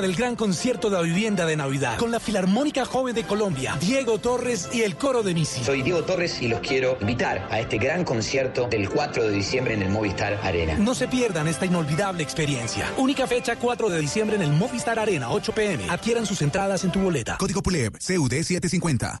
del gran concierto de la vivienda de Navidad con la Filarmónica Joven de Colombia, Diego Torres y el coro de Misi. Soy Diego Torres y los quiero invitar a este gran concierto del 4 de diciembre en el Movistar Arena. No se pierdan esta inolvidable experiencia. Única fecha 4 de diciembre en el Movistar Arena, 8 pm. Adquieran sus entradas en tu boleta. Código PULEB, CUD 750.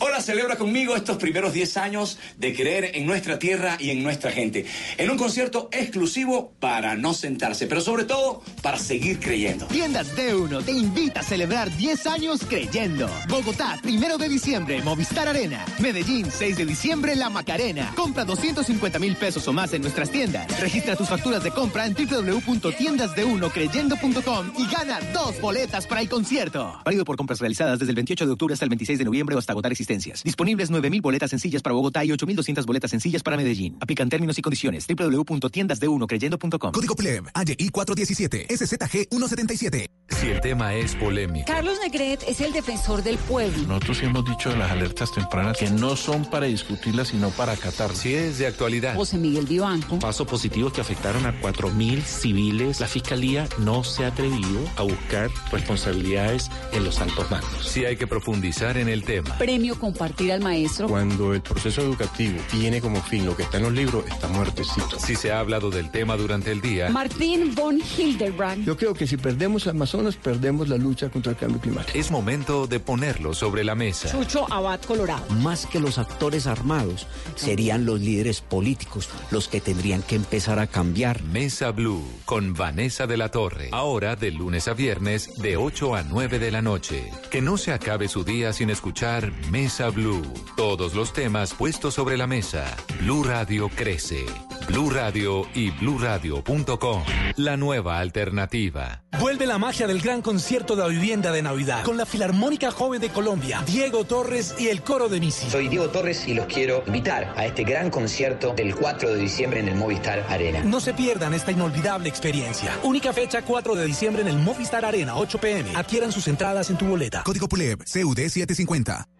Hola, celebra conmigo estos primeros 10 años de creer en nuestra tierra y en nuestra gente. En un concierto exclusivo para no sentarse, pero sobre todo para seguir creyendo. Tiendas D1 te invita a celebrar 10 años creyendo. Bogotá, primero de diciembre, Movistar Arena. Medellín, 6 de diciembre, La Macarena. Compra 250 mil pesos o más en nuestras tiendas. Registra tus facturas de compra en www.tiendasde1creyendo.com y gana dos boletas para el concierto. Válido por compras realizadas desde el 28 de octubre hasta el 26 de noviembre o hasta agotar existencias. Disponibles 9.000 boletas sencillas para Bogotá y 8.200 boletas sencillas para Medellín. Aplican términos y condiciones. www.tiendasde1creyendo.com. Código PLEB, AYI 417, SZG 177. Si el tema es polémico. Carlos Negret es el defensor del pueblo. Nosotros hemos dicho de las alertas tempranas que no son para discutirlas, sino para acatar. Si es de actualidad. José Miguel Vivanco. Pasos positivos que afectaron a 4.000 civiles. La fiscalía no se ha atrevido a buscar responsabilidades en los altos mandos. Si hay que profundizar en el tema. Premio compartir al maestro. Cuando el proceso educativo tiene como fin lo que está en los libros, está muertecito. Si se ha hablado del tema durante el día. Martín von Hildebrand. Yo creo que si perdemos Amazonas, perdemos la lucha contra el cambio climático. Es momento de ponerlo sobre la mesa. Chucho Abad Colorado. Más que los actores armados, serían los líderes políticos los que tendrían que empezar a cambiar. Mesa Blue con Vanessa de la Torre. Ahora de lunes a viernes de 8 a 9 de la noche. Que no se acabe su día sin escuchar Mesa Blue. Todos los temas puestos sobre la mesa. Blue Radio crece. Blue Radio y bluradio.com. La nueva alternativa. Vuelve la magia del gran concierto de la vivienda de Navidad con la Filarmónica Joven de Colombia, Diego Torres y el coro de Misi. Soy Diego Torres y los quiero invitar a este gran concierto del 4 de diciembre en el Movistar Arena. No se pierdan esta inolvidable experiencia. Única fecha 4 de diciembre en el Movistar Arena, 8 pm. Adquieran sus entradas en tu boleta. Código PULEB, CUD 750.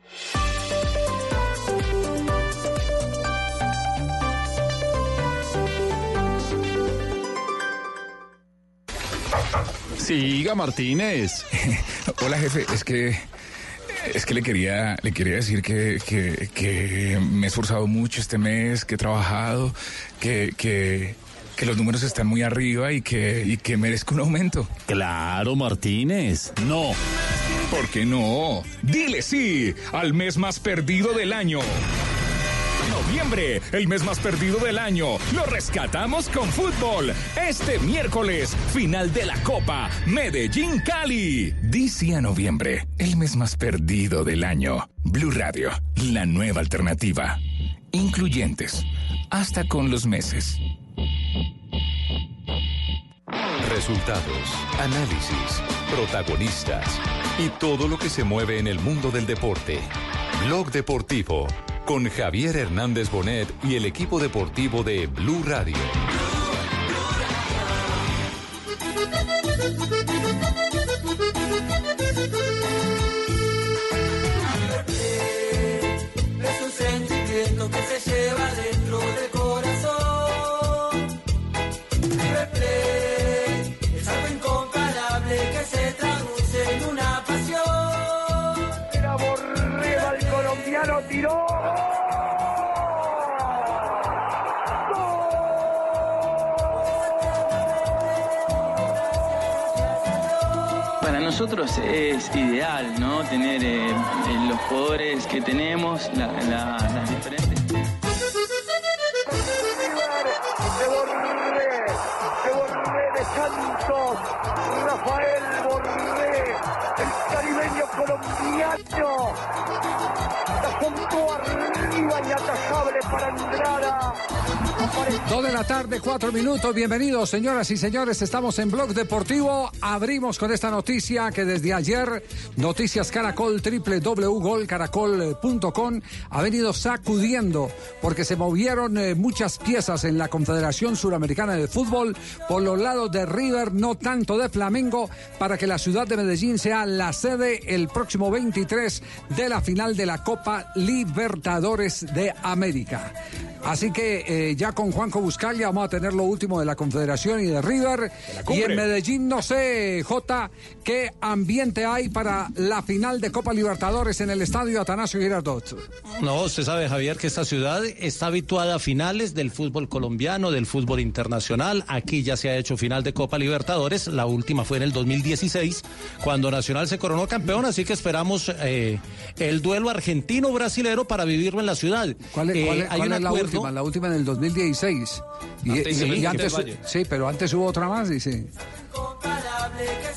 Siga Martínez. Hola jefe, es que es que le quería le quería decir que, que, que me he esforzado mucho este mes, que he trabajado, que, que, que los números están muy arriba y que, y que merezco un aumento. Claro, Martínez. No. ¿Por qué no? Dile sí al mes más perdido del año. Noviembre, el mes más perdido del año. Lo rescatamos con fútbol. Este miércoles, final de la Copa Medellín Cali. Dice a noviembre, el mes más perdido del año. Blue Radio, la nueva alternativa. Incluyentes, hasta con los meses. Resultados, análisis, protagonistas y todo lo que se mueve en el mundo del deporte. Blog Deportivo con Javier Hernández Bonet y el equipo deportivo de Blue Radio. Que se lleva dentro del nosotros es ideal, ¿no? Tener eh, eh, los jugadores que tenemos, la- la- las diferentes. De la tarde, cuatro minutos. Bienvenidos, señoras y señores. Estamos en Blog Deportivo. Abrimos con esta noticia que desde ayer Noticias Caracol, www.golcaracol.com ha venido sacudiendo porque se movieron eh, muchas piezas en la Confederación Suramericana de Fútbol por los lados de River, no tanto de Flamengo, para que la ciudad de Medellín sea la sede el próximo 23 de la final de la Copa Libertadores de América. Así que eh, ya con Juanjo Buscalia vamos a tener lo último de la Confederación y de River. Y en Medellín, no sé, Jota, qué ambiente hay para la final de Copa Libertadores en el estadio Atanasio Girardot. No, usted sabe, Javier, que esta ciudad está habituada a finales del fútbol colombiano, del fútbol internacional. Aquí ya se ha hecho final de Copa Libertadores. La última fue en el 2016, cuando Nacional se coronó campeón. Así que esperamos eh, el duelo argentino-brasilero para vivirlo en la ciudad. ¿Cuál es, Eh, cuál es- hay cuál un es la acuerdo- última? La última en el 2016. Y, Antes y- y antes, sí, pero antes hubo otra más, dice.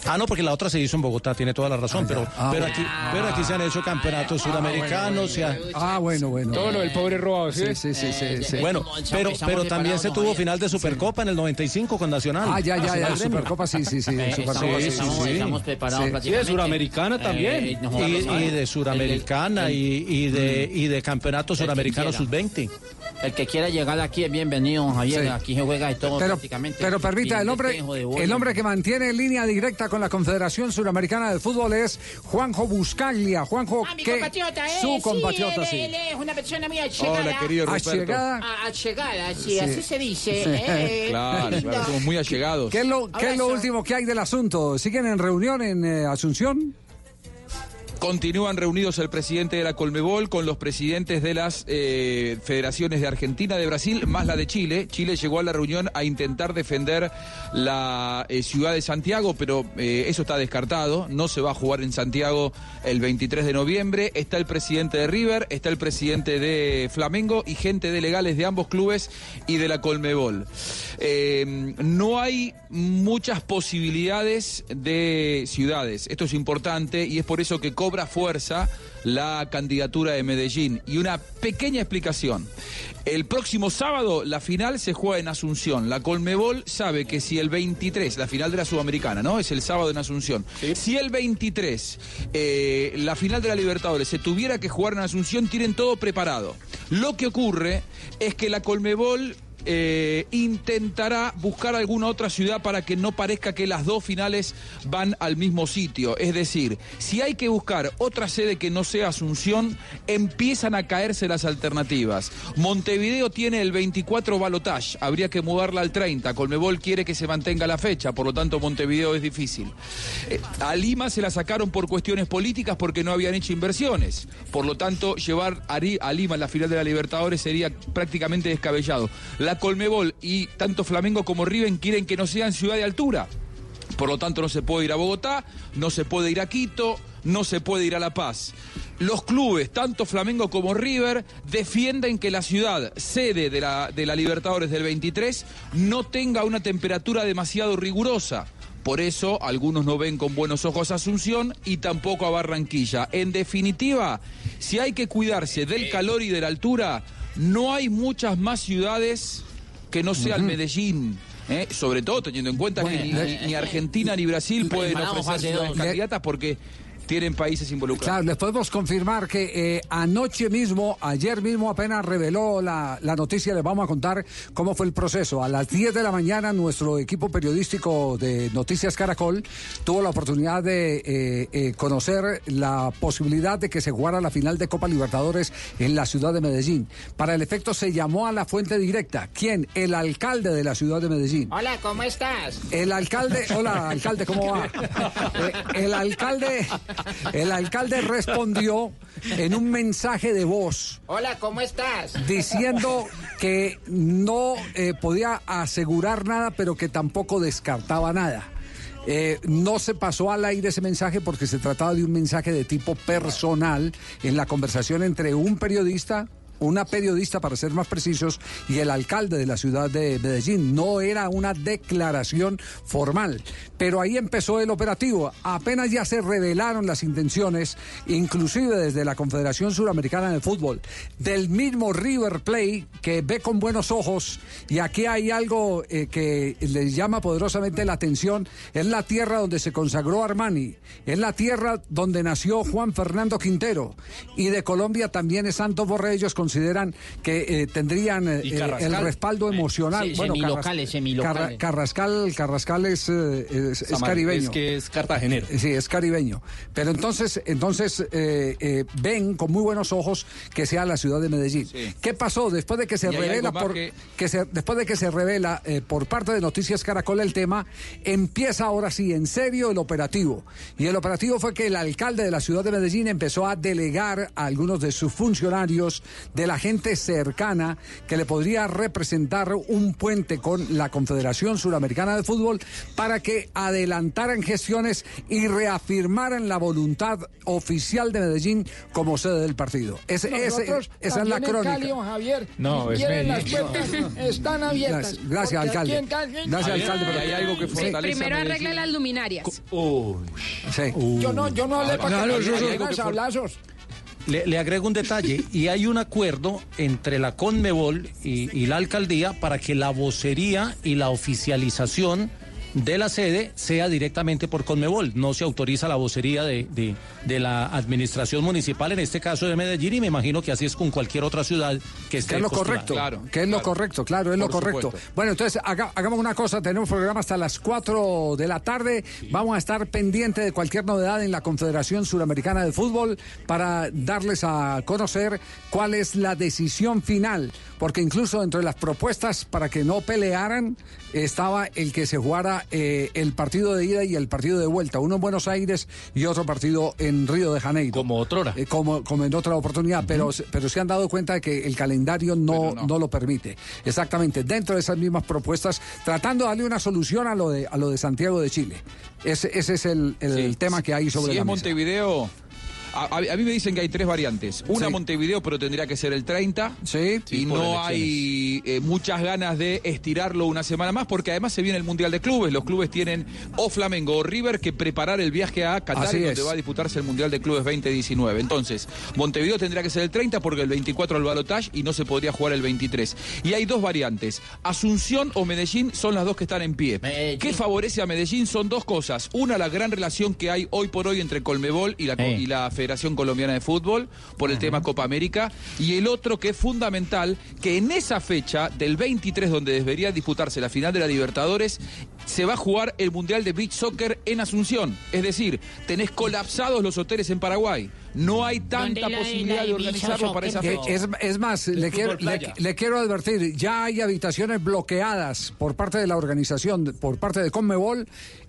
Ah, no, porque la otra se hizo en Bogotá, tiene toda la razón, pero, Ah, pero, bueno. aquí, pero aquí se han hecho campeonatos suramericanos. se ha- Ah, bueno, bueno. Todo lo del pobre robado, sí. Sí, sí, sí. sí. Bueno, pero, pero también se tuvo final de Supercopa en el 95 con Nacional. Ah, ya, ya, ya. Nacional Gremio. Supercopa, sí, sí, sí. Eh, Supercopa, estamos- sí, estamos- sí, sí. estamos preparados. Sí, de Suramericana también. Eh, y, y de Suramericana y, y de, y de Campeonato Suramericano quiera. Sub-20. El que quiera llegar aquí es bienvenido, Javier. Sí. Aquí se juega de todo Pero, prácticamente. pero permita, el hombre, el hombre que mantiene línea directa con la Confederación Suramericana de Fútbol es Juanjo Buscaglia. Juanjo, Ah, mi que compatriota, ¿eh? su Sí, compatriota, él, sí. él es una persona muy allegada. Hola, querido Ruperto. ¿Allegada? Ah, sí, Sí. así se dice. Sí. ¿eh? Claro, claro, somos muy allegados. ¿Qué es lo, qué es lo último que hay del asunto? ¿Siguen en reunión en eh, Asunción? Continúan reunidos el presidente de la Colmebol con los presidentes de las eh, federaciones de Argentina, de Brasil, más la de Chile. Chile llegó a la reunión a intentar defender la eh, ciudad de Santiago, pero eh, eso está descartado. No se va a jugar en Santiago el 23 de noviembre. Está el presidente de River, está el presidente de Flamengo y gente de legales de ambos clubes y de la Colmebol. No hay muchas posibilidades de ciudades. Esto es importante y es por eso que cobra fuerza la candidatura de Medellín. Y una pequeña explicación. El próximo sábado la final se juega en Asunción. La Colmebol sabe que si el 23, la final de la Sudamericana, ¿no? Es el sábado en Asunción. Si el 23, eh, la final de la Libertadores, se tuviera que jugar en Asunción, tienen todo preparado. Lo que ocurre es que la Colmebol eh, intentará buscar alguna otra ciudad para que no parezca que las dos finales van al mismo sitio. Es decir, si hay que buscar otra sede que no sea Asunción, empiezan a caerse las alternativas. Montevideo tiene el 24 balotage, habría que mudarla al 30. Colmebol quiere que se mantenga la fecha, por lo tanto Montevideo es difícil. Eh, a Lima se la sacaron por cuestiones políticas porque no habían hecho inversiones. Por lo tanto, llevar a, a Lima en la final de la Libertadores sería prácticamente descabellado. La Colmebol y tanto Flamengo como Riven quieren que no sean ciudad de altura. Por lo tanto, no se puede ir a Bogotá, no se puede ir a Quito, no se puede ir a La Paz. Los clubes, tanto Flamengo como River, defienden que la ciudad, sede de la, de la Libertadores del 23, no tenga una temperatura demasiado rigurosa. Por eso, algunos no ven con buenos ojos a Asunción y tampoco a Barranquilla. En definitiva, si hay que cuidarse del calor y de la altura, no hay muchas más ciudades que no sean Medellín. ¿eh? Sobre todo teniendo en cuenta que ni, ni- ni Argentina ni Brasil pueden Paramos ofrecer candidatas porque tienen países involucrados. Claro, les podemos confirmar que eh, anoche mismo, ayer mismo apenas reveló la, la noticia, les vamos a contar cómo fue el proceso. A las 10 de la mañana nuestro equipo periodístico de Noticias Caracol tuvo la oportunidad de eh, eh, conocer la posibilidad de que se jugara la final de Copa Libertadores en la ciudad de Medellín. Para el efecto se llamó a la fuente directa. ¿Quién? El alcalde de la ciudad de Medellín. Hola, ¿cómo estás? El alcalde, hola alcalde, ¿cómo va? Eh, el alcalde, el alcalde respondió en un mensaje de voz Hola, ¿cómo estás? diciendo que no eh, podía asegurar nada, pero que tampoco descartaba nada. Eh, no se pasó al aire ese mensaje porque se trataba de un mensaje de tipo personal en la conversación entre un periodista una periodista para ser más precisos, y el alcalde de la ciudad de Medellín. No era una declaración formal, pero ahí empezó el operativo. Apenas ya se revelaron las intenciones, inclusive desde la Confederación Suramericana de Fútbol, del mismo River Plate que ve con buenos ojos, y aquí hay algo eh, que les llama poderosamente la atención, es la tierra donde se consagró Armani, es la tierra donde nació Juan Fernando Quintero, y de Colombia también es Santos Borré, ellos consideran que eh, tendrían eh, ¿Y eh, el respaldo emocional. Sí, semilocales, Carras- semilocales. Carra- Carrascal, Carrascal es, eh, es- es caribeño. es que es cartagenero. Sí, es caribeño. Pero entonces, entonces eh, eh, ven con muy buenos ojos que sea la ciudad de Medellín. ¿Qué pasó después de que se revela por que- que se- después de que se revela eh, por parte de Noticias Caracol el tema, empieza ahora sí en serio el operativo. Y el operativo fue que el alcalde de la ciudad de Medellín empezó a delegar a algunos de sus funcionarios, de la gente cercana, que le podría representar un puente con la Confederación Suramericana de Fútbol para que adelantaran gestiones y reafirmaran la voluntad oficial de Medellín como sede del partido. Ese- ese- esa es la crónica. Cali, Javier. No, es quieren, las puertas están abiertas. Gracias, alcalde. aquí en Cali- Gracias, alcalde. Y hay algo que Sí. fortalece Primero a Medellín. arregle las luminarias. Sí. Yo no, yo no hablé para Claro, que es- dieran sablazos. Le, le agrego un detalle, y hay un acuerdo entre la Conmebol y, y la alcaldía para que la vocería y la oficialización de la sede sea directamente por Conmebol. No se autoriza la vocería de, de- de la administración municipal, en este caso de Medellín, y me imagino que así es con cualquier otra ciudad que esté Que es lo postulada. correcto. que es lo correcto, claro, es lo correcto. supuesto. Bueno, entonces haga- hagamos una cosa, tenemos programa hasta las 4 de la tarde. Vamos a estar pendientes de cualquier novedad en la Confederación Suramericana de Fútbol para darles a conocer cuál es la decisión final. Porque incluso dentro de las propuestas para que no pelearan estaba el que se jugara eh, el partido de ida y el partido de vuelta. Uno en Buenos Aires y otro partido en Río de Janeiro. Como otrora. como, como en otra oportunidad. pero, pero se han dado cuenta de que el calendario no, no. lo permite. Exactamente. Dentro de esas mismas propuestas, tratando de darle una solución a lo de, a lo de Santiago de Chile. Ese, ese es el, el tema que hay sobre si la es mesa. Montevideo, a, mí me dicen que hay tres variantes. Una Sí. Montevideo, pero tendría que ser el 30. Sí. Y no hay eh, muchas ganas de estirarlo una semana más, porque además se viene el Mundial de Clubes. Los clubes tienen o Flamengo o River que preparar el viaje a Qatar, Así donde es. va a disputarse el Mundial de Clubes 2019. Entonces, Montevideo tendría que ser el 30 porque el 24 el balotage y no se podría jugar el 23. Y hay dos variantes. Asunción o Medellín son las dos que están en pie. ¿Qué favorece a Medellín? Son dos cosas. Una, la gran relación que hay hoy por hoy entre Colmebol y la, co- y la Federación Colombiana de Fútbol por el tema Copa América. Y el otro que es fundamental, que en esa fecha del 23, donde debería disputarse la final de la Libertadores, se va a jugar el Mundial de Beach Soccer en Asunción. Es decir, tenés colapsados los hoteles en Paraguay. No hay tanta la- posibilidad la de de organizarlo para esa fecha. Es, es más, le quiero, fútbol le, playa. le quiero advertir, ya hay habitaciones bloqueadas por parte de la organización, por parte de Conmebol,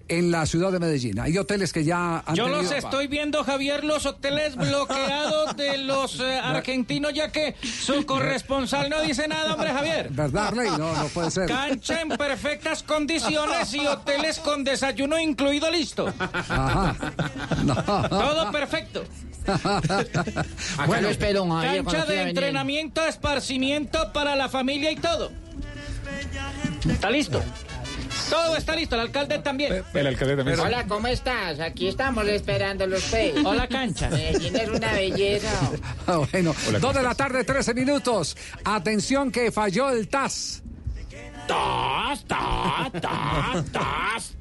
en la ciudad de Medellín. Hay hoteles que ya han Yo los estoy viendo, Javier, los hoteles bloqueados de los eh, argentinos, ya que su corresponsal no dice nada, hombre, Javier. ¿Verdad, Rey? No, no puede ser. Cancha en perfectas condiciones y hoteles con desayuno incluido listo. Ajá. No. Todo perfecto. Lo espero, Javier, Cancha de venir. entrenamiento, esparcimiento para la familia y todo. ¿Está listo? Todo está listo, el alcalde también. El alcalde también. Hola, ¿cómo estás? Aquí estamos esperando los pe. Hola, cancha. Medellín es una belleza. Ah, bueno, Hola, dos de la tarde, 13 minutos. Atención que falló el TAS. ¡Tas, tas, tas, tas,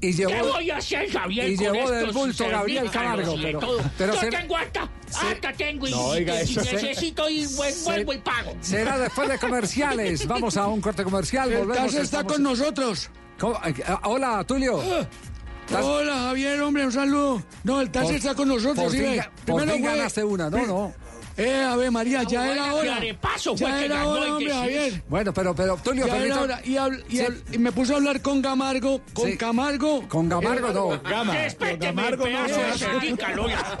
Y llevó- ¿Qué voy a hacer, Javier, y llevó del bulto Gabriel Camargo, pero- pero Yo tengo hasta, hasta tengo y, No, oiga, y- y eso se- necesito y vuel- vuelvo y pago. Será después de comerciales. Vamos a un corte comercial. El volvemos, TAS está estamos- con nosotros. ¿Cómo? Ah, Hola, Tulio. ¿Estás- Hola, Javier, hombre, un saludo. No, el TAS Por- está con nosotros. por sí, fin ga- por Primero fin ganaste una, no, no. Eh, a ver, María, ya buena, era hora. Fue Ya que era ganó hora, hombre. Javier. Bueno, pero, pero, Tulio, Ya era permita- hora. Y, habl- y Sí. hab- y me puse a hablar con Camargo. Con Sí. Camargo. Con Gamargo Eh, no. De cernícalo, ya.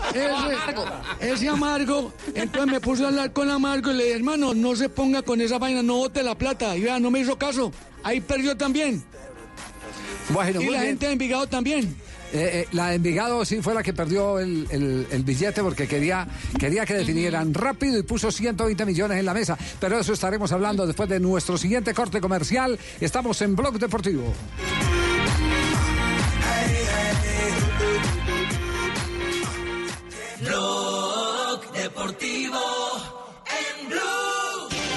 Ese, ese amargo, entonces me puse a hablar con amargo y le dije, hermano, no se ponga con esa vaina, no bote la plata. Y vea, no me hizo caso. Ahí perdió también. Bueno, y la bien. gente de Envigado también. Eh, eh, la de Envigado sí fue la que perdió el, el- el billete porque quería, quería que definieran rápido y puso 120 millones en la mesa. Pero eso estaremos hablando después de nuestro siguiente corte comercial. Estamos en Blog Deportivo. Blog Deportivo en Blue.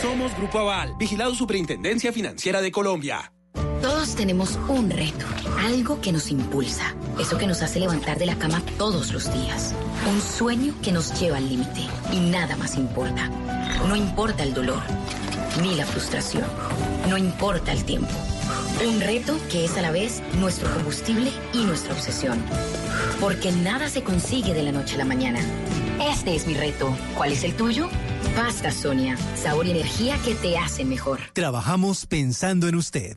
Somos Grupo Aval, vigilado Superintendencia Financiera de Colombia. Todos tenemos un reto, algo que nos impulsa, eso que nos hace levantar de la cama todos los días, un sueño que nos lleva al límite y nada más importa. No importa el dolor, ni la frustración, no importa el tiempo. Un reto que es a la vez nuestro combustible y nuestra obsesión. Porque nada se consigue de la noche a la mañana. Este es mi reto. ¿Cuál es el tuyo? Pasta Sonia, sabor y energía que te hacen mejor. Trabajamos pensando en usted.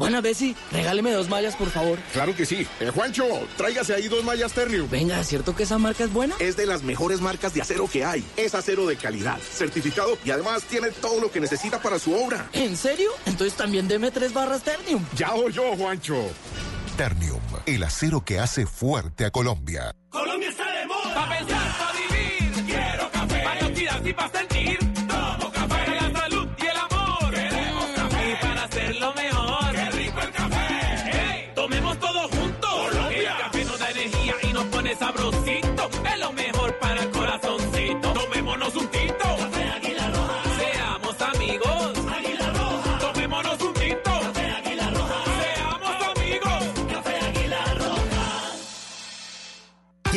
Buena, Bessie, regáleme dos mallas, por favor. Claro que sí. Eh, Juancho, tráigase ahí dos mallas Ternium. Venga, ¿cierto que esa marca es buena? Es de las mejores marcas de acero que hay. Es acero de calidad, certificado y además tiene todo lo que necesita para su obra. ¿En serio? Entonces también deme tres barras Ternium. Ya oyó, Juancho. Ternium, el acero que hace fuerte a Colombia. Colombia está de moda. Pa' pensar, pa' vivir. Quiero café. Para y para sentir.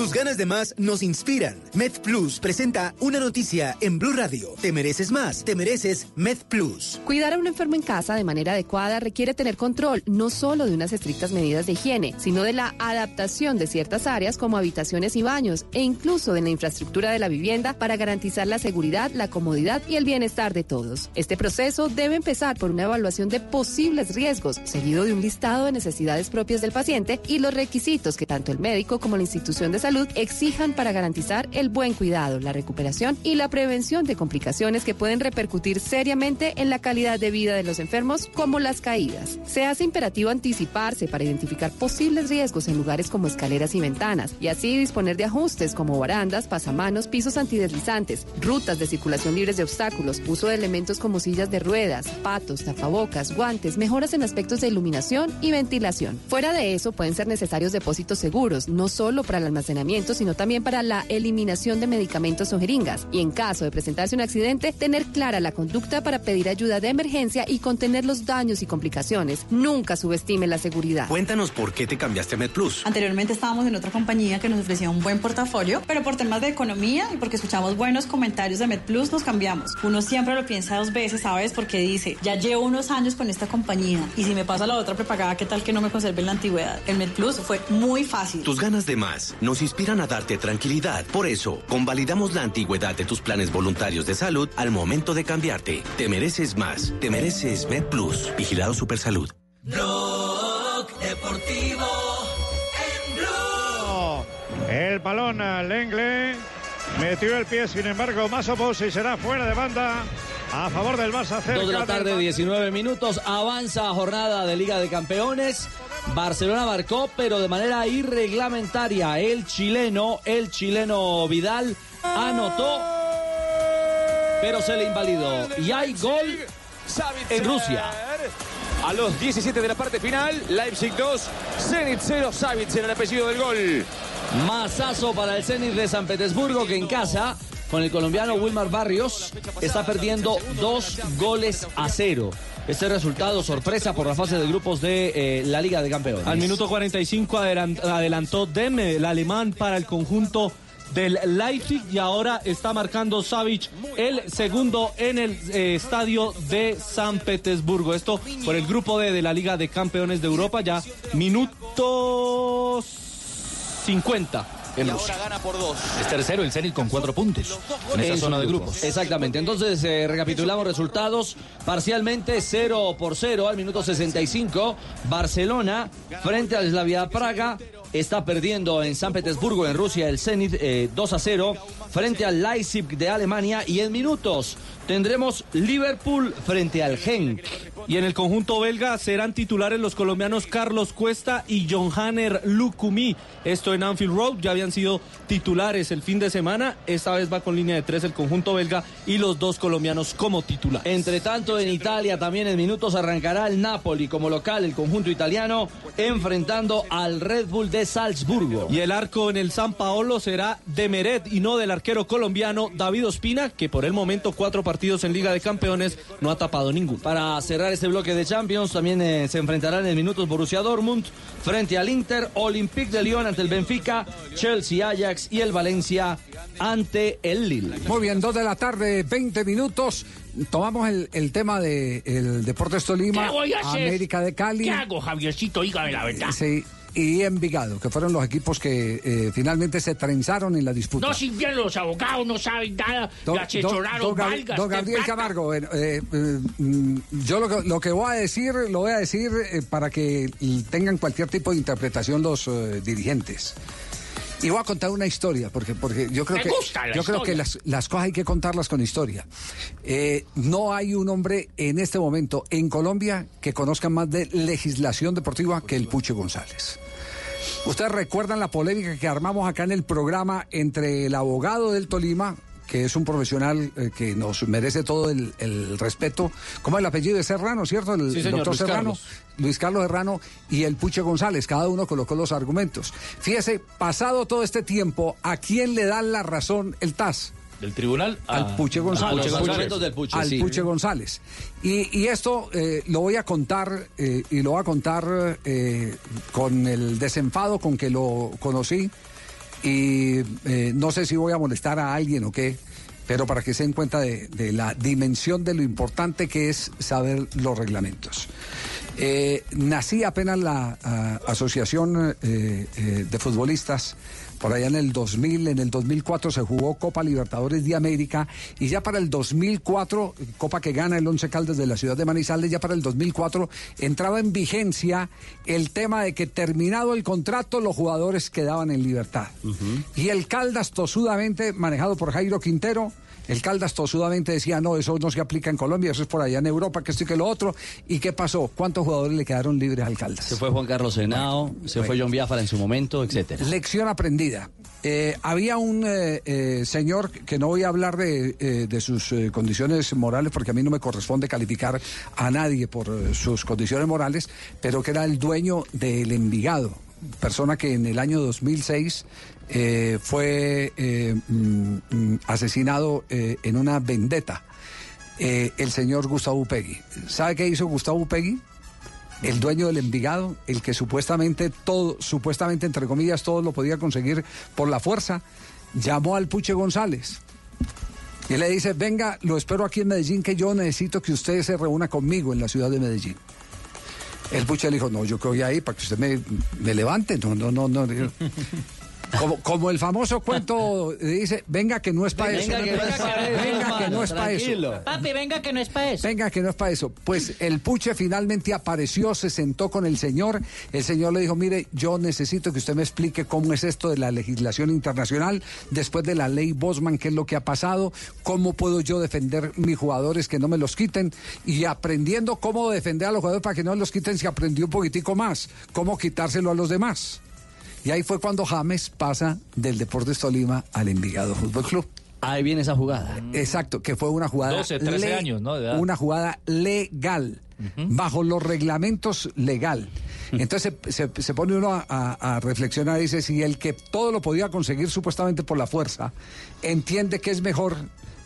Tus ganas de más nos inspiran. Med Plus presenta una noticia en Blue Radio. Te mereces más, te mereces Med Plus. Cuidar a un enfermo en casa de manera adecuada requiere tener control no solo de unas estrictas medidas de higiene, sino de la adaptación de ciertas áreas como habitaciones y baños e incluso de la infraestructura de la vivienda para garantizar la seguridad, la comodidad y el bienestar de todos. Este proceso debe empezar por una evaluación de posibles riesgos, seguido de un listado de necesidades propias del paciente y los requisitos que tanto el médico como la institución de salud exijan para garantizar el buen cuidado, la recuperación y la prevención de complicaciones que pueden repercutir seriamente en la calidad de vida de los enfermos, como las caídas. Se hace imperativo anticiparse para identificar posibles riesgos en lugares como escaleras y ventanas, y así disponer de ajustes como barandas, pasamanos, pisos antideslizantes, rutas de circulación libres de obstáculos, uso de elementos como sillas de ruedas, patos, tapabocas, guantes, mejoras en aspectos de iluminación y ventilación. Fuera de eso, pueden ser necesarios depósitos seguros, no solo para el almacenamiento, sino también para la eliminación de medicamentos o jeringas. Y en caso de presentarse un accidente, tener clara la conducta para pedir ayuda de emergencia y contener los daños y complicaciones. Nunca subestime la seguridad. Cuéntanos por qué te cambiaste a MedPlus. Anteriormente estábamos en otra compañía que nos ofrecía un buen portafolio, pero por temas de economía y porque escuchamos buenos comentarios de MedPlus nos cambiamos. Uno siempre lo piensa dos veces, ¿sabes? Porque dice, ya llevo unos años con esta compañía y si me pasa la otra prepagada, ¿qué tal que no me conserve en la antigüedad? El MedPlus fue muy fácil. Tus ganas de más nos inspiran a darte tranquilidad. Por eso, convalidamos la antigüedad de tus planes voluntarios de salud al momento de cambiarte. Te mereces más. Te mereces MedPlus. Vigilado Supersalud. Blog Deportivo en Blue. El balón al Engle. Metió el pie, sin embargo, Masopos y será fuera de banda a favor del Barça. cerca Dos de la tarde, 19 minutos. Avanza jornada de Liga de Campeones. Barcelona marcó, pero de manera irreglamentaria. El chileno, el chileno Vidal, anotó, pero se le invalidó. Y hay gol en Rusia. A los 17 de la parte final, Leipzig 2, Zenit 0, Savitzer el apellido del gol. Masazo para el Zenit de San Petersburgo que en casa con el colombiano Wilmar Barrios está perdiendo dos goles a cero. Este resultado sorpresa por la fase de grupos de eh, la Liga de Campeones. Al minuto 45 adelant- adelantó Demme, el alemán, para el conjunto del Leipzig y ahora está marcando Savic el segundo en el eh, estadio de San Petersburgo. Esto por el grupo D de la Liga de Campeones de Europa, ya minutos 50 en Rusia. gana por dos. Es tercero el Zenit con cuatro puntos en esa zona de grupo. grupos. Exactamente. Entonces eh, recapitulamos resultados parcialmente 0 por 0 al minuto 65. Barcelona frente al Slavia Praga está perdiendo en San Petersburgo, en Rusia, el Zenit eh, 2 a 0 frente al Leipzig de Alemania y en minutos tendremos Liverpool frente al Genk. Y en el conjunto belga serán titulares los colombianos Carlos Cuesta y John Hanner Lukumi. Esto en Anfield Road ya habían sido titulares el fin de semana. Esta vez va con línea de tres el conjunto belga y los dos colombianos como titulares. Entre tanto, en Italia también en minutos arrancará el Napoli como local, el conjunto italiano, enfrentando al Red Bull de Salzburgo. Y el arco en el San Paolo será de Meret y no del arquero colombiano David Ospina, que por el momento cuatro partidos en Liga de Campeones no ha tapado ninguno. Para cerrar este bloque de Champions, también eh, se enfrentarán en minutos Borussia Dortmund frente al Inter, Olympique de Lyon ante el Benfica, Chelsea Ajax y el Valencia ante el Lille. Muy bien, dos de la tarde, 20 minutos. Tomamos el, el tema de el Deportes Tolima, ¿Qué voy a hacer? América de Cali. ¿Qué hago, Javiercito? Dígame la verdad. Sí, y Envigado, que fueron los equipos que eh, finalmente se trenzaron en la disputa. No sirvieron los abogados, no saben nada, la asesoraron don- valgas, Gabriel. Camargo, eh, eh, yo lo que, lo que voy a decir, lo voy a decir eh, para que tengan cualquier tipo de interpretación los eh, dirigentes. Y voy a contar una historia, porque, porque yo creo Me que, gusta la yo creo que las, las cosas hay que contarlas con historia. Eh, no hay un hombre en este momento en Colombia que conozca más de legislación deportiva que el Puche González. Ustedes recuerdan la polémica que armamos acá en el programa entre el abogado del Tolima, que es un profesional eh, que nos merece todo el, el respeto. ¿Cómo es el apellido de Serrano, cierto? El, Sí, señor, doctor Luis Serrano. Carlos. Luis Carlos Serrano y el Puche González. Cada uno colocó los argumentos. Fíjese, pasado todo este tiempo, ¿a quién le dan la razón el TAS? Del tribunal al Puche González. del Puche, al sí. Puche González. Y, y esto eh, lo voy a contar eh, y lo voy a contar eh, con el desenfado con que lo conocí y no sé si voy a molestar a alguien o qué, pero para que se den cuenta de, de la dimensión de lo importante que es saber los reglamentos. Eh, nací apenas la ah, Asociación eh, eh, de Futbolistas. Por allá en el 2000, en el 2004 se jugó Copa Libertadores de América y ya para el 2004, Copa que gana el Once Caldas de la ciudad de Manizales, ya para el 2004 entraba en vigencia el tema de que terminado el contrato los jugadores quedaban en libertad. Y el Caldas tosudamente, manejado por Jairo Quintero, el Caldas tosudamente decía, no, eso no se aplica en Colombia, eso es por allá en Europa, que esto y que lo otro. ¿Y qué pasó? ¿Cuántos jugadores le quedaron libres al Caldas? Se fue Juan Carlos Henao, se fue John Biafara en su momento, etcétera. Lección aprendida. Eh, había un eh, eh, señor que no voy a hablar de, de sus condiciones morales porque a mí no me corresponde calificar a nadie por sus condiciones morales, pero que era el dueño del Envigado, persona que en el año 2006 eh, fue eh, mm, mm, asesinado eh, en una vendetta. El señor Gustavo Upegui. ¿Sabe qué hizo Gustavo Upegui? el dueño del Envigado, el que supuestamente todo, supuestamente entre comillas, todo lo podía conseguir por la fuerza, llamó al Puche González. Y le dice, venga, lo espero aquí en Medellín, que yo necesito que usted se reúna conmigo en la ciudad de Medellín. El Puche le dijo, no, yo que ahí para que usted me, me levante. No, no, no, no. Como, como el famoso cuento dice, venga que no es para eso. Venga que no es para eso. Papi, venga que no es para eso. Venga, que no es para eso. Pues el Puche finalmente apareció, se sentó con el señor. El señor le dijo, mire, yo necesito que usted me explique cómo es esto de la legislación internacional, después de la ley Bosman, qué es lo que ha pasado, cómo puedo yo defender mis jugadores que no me los quiten. Y aprendiendo cómo defender a los jugadores para que no los quiten, se aprendió un poquitico más, cómo quitárselo a los demás. Y ahí fue cuando James pasa del Deportes Tolima al Envigado Fútbol Club. Ahí viene esa jugada. Exacto, que fue una jugada 12, 13 años, ¿no? de edad. una jugada legal, bajo los reglamentos legal. Entonces se, se- se pone uno a, a- a reflexionar y dice, si el que todo lo podía conseguir supuestamente por la fuerza, entiende que es mejor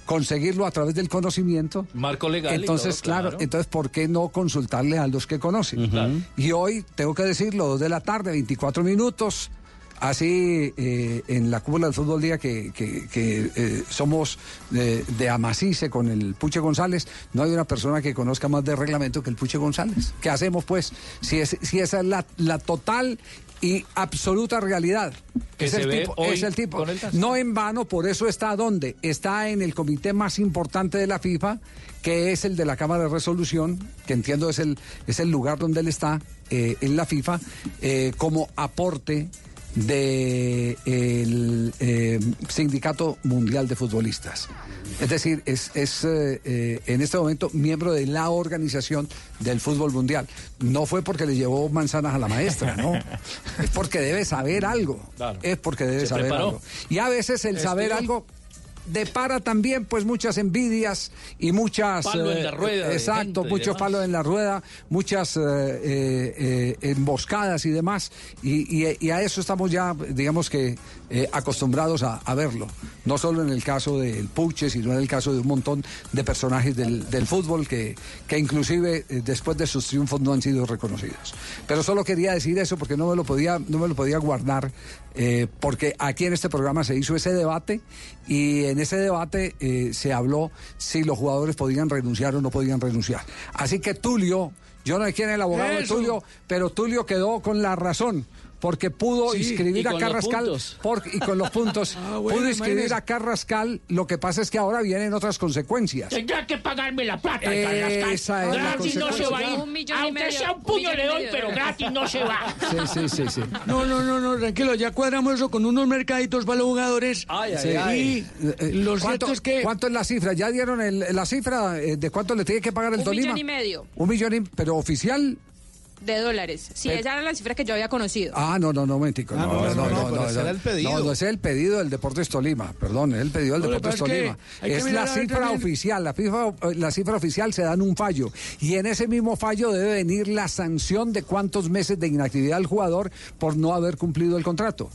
conseguirlo a través del conocimiento, Marco legal entonces, todo, claro, claro. entonces, ¿por qué no consultarle a los que conocen? Y hoy, tengo que decirlo, dos de la tarde, 24 minutos, así eh, en la cúpula del fútbol día que, que- que, eh, somos de, de amacice con el Puche González, no hay una persona que conozca más de reglamento que el Puche González. ¿Qué hacemos pues? Si, es, si esa es la, la total y absoluta realidad. Que es, el tipo, es el. No en vano, por eso está donde? Está en el comité más importante de la FIFA, que es el de la Cámara de Resolución, que entiendo es el, es el lugar donde él está eh, en la FIFA, eh, como aporte de el eh, Sindicato Mundial de Futbolistas. Es decir, es, es, eh, eh, en este momento miembro de la organización del fútbol mundial. No fue porque le llevó manzanas a la maestra, no. Es porque debe saber algo. Claro. Es porque debe Se saber preparó. algo. Y a veces el saber algo depara también pues muchas envidias y muchas Palo en la rueda de exacto muchos palos en la rueda muchas eh, eh, eh, emboscadas y demás. Y, y- y a eso estamos ya digamos que eh, acostumbrados a, a verlo. No solo en el caso del Puche sino en el caso de un montón de personajes del, del fútbol que, que inclusive eh, después de sus triunfos no han sido reconocidos. Pero solo quería decir eso porque no me lo podía no me lo podía guardar eh, porque aquí en este programa se hizo ese debate y en ese debate eh, se habló si los jugadores podían renunciar o no podían renunciar. Así que Tulio, yo no sé quién es el abogado de. Tulio, pero Tulio quedó con la razón. Porque pudo Sí, inscribir a Carrascal por- y con los puntos. Ah, bueno, pudo inscribir a Carrascal. Lo que pasa es que ahora vienen otras consecuencias. Tendrá que pagarme la plata, Esa Carrascal. es la Gratis no se va a ir. Un Aunque medio, sea un puño un le doy, pero gratis no se va. Sí, sí, sí, sí. No, no, no, no, tranquilo, ya cuadramos eso con unos mercaditos para los jugadores. Ay, ay, Sí. ay. Y Eh, lo ¿cuánto, cierto es que ¿Cuánto es la cifra? ¿Ya dieron el- la cifra eh, de cuánto le tiene que pagar el Un Tolima? millón y medio. Un millón y... Pero oficial... de dólares. Sí, Pero- esa era la cifra que yo había conocido. Ah, no, no, no, mentico. Ah, no, no, no, no, era el pedido. No, no, ese es el pedido del Deportes Tolima, perdón, es el pedido del Deportes Tolima. Es la cifra también- oficial, la, FIFA, eh, la cifra oficial se da en un fallo y en ese mismo fallo debe venir la sanción de cuántos meses de inactividad al jugador por no haber cumplido el contrato.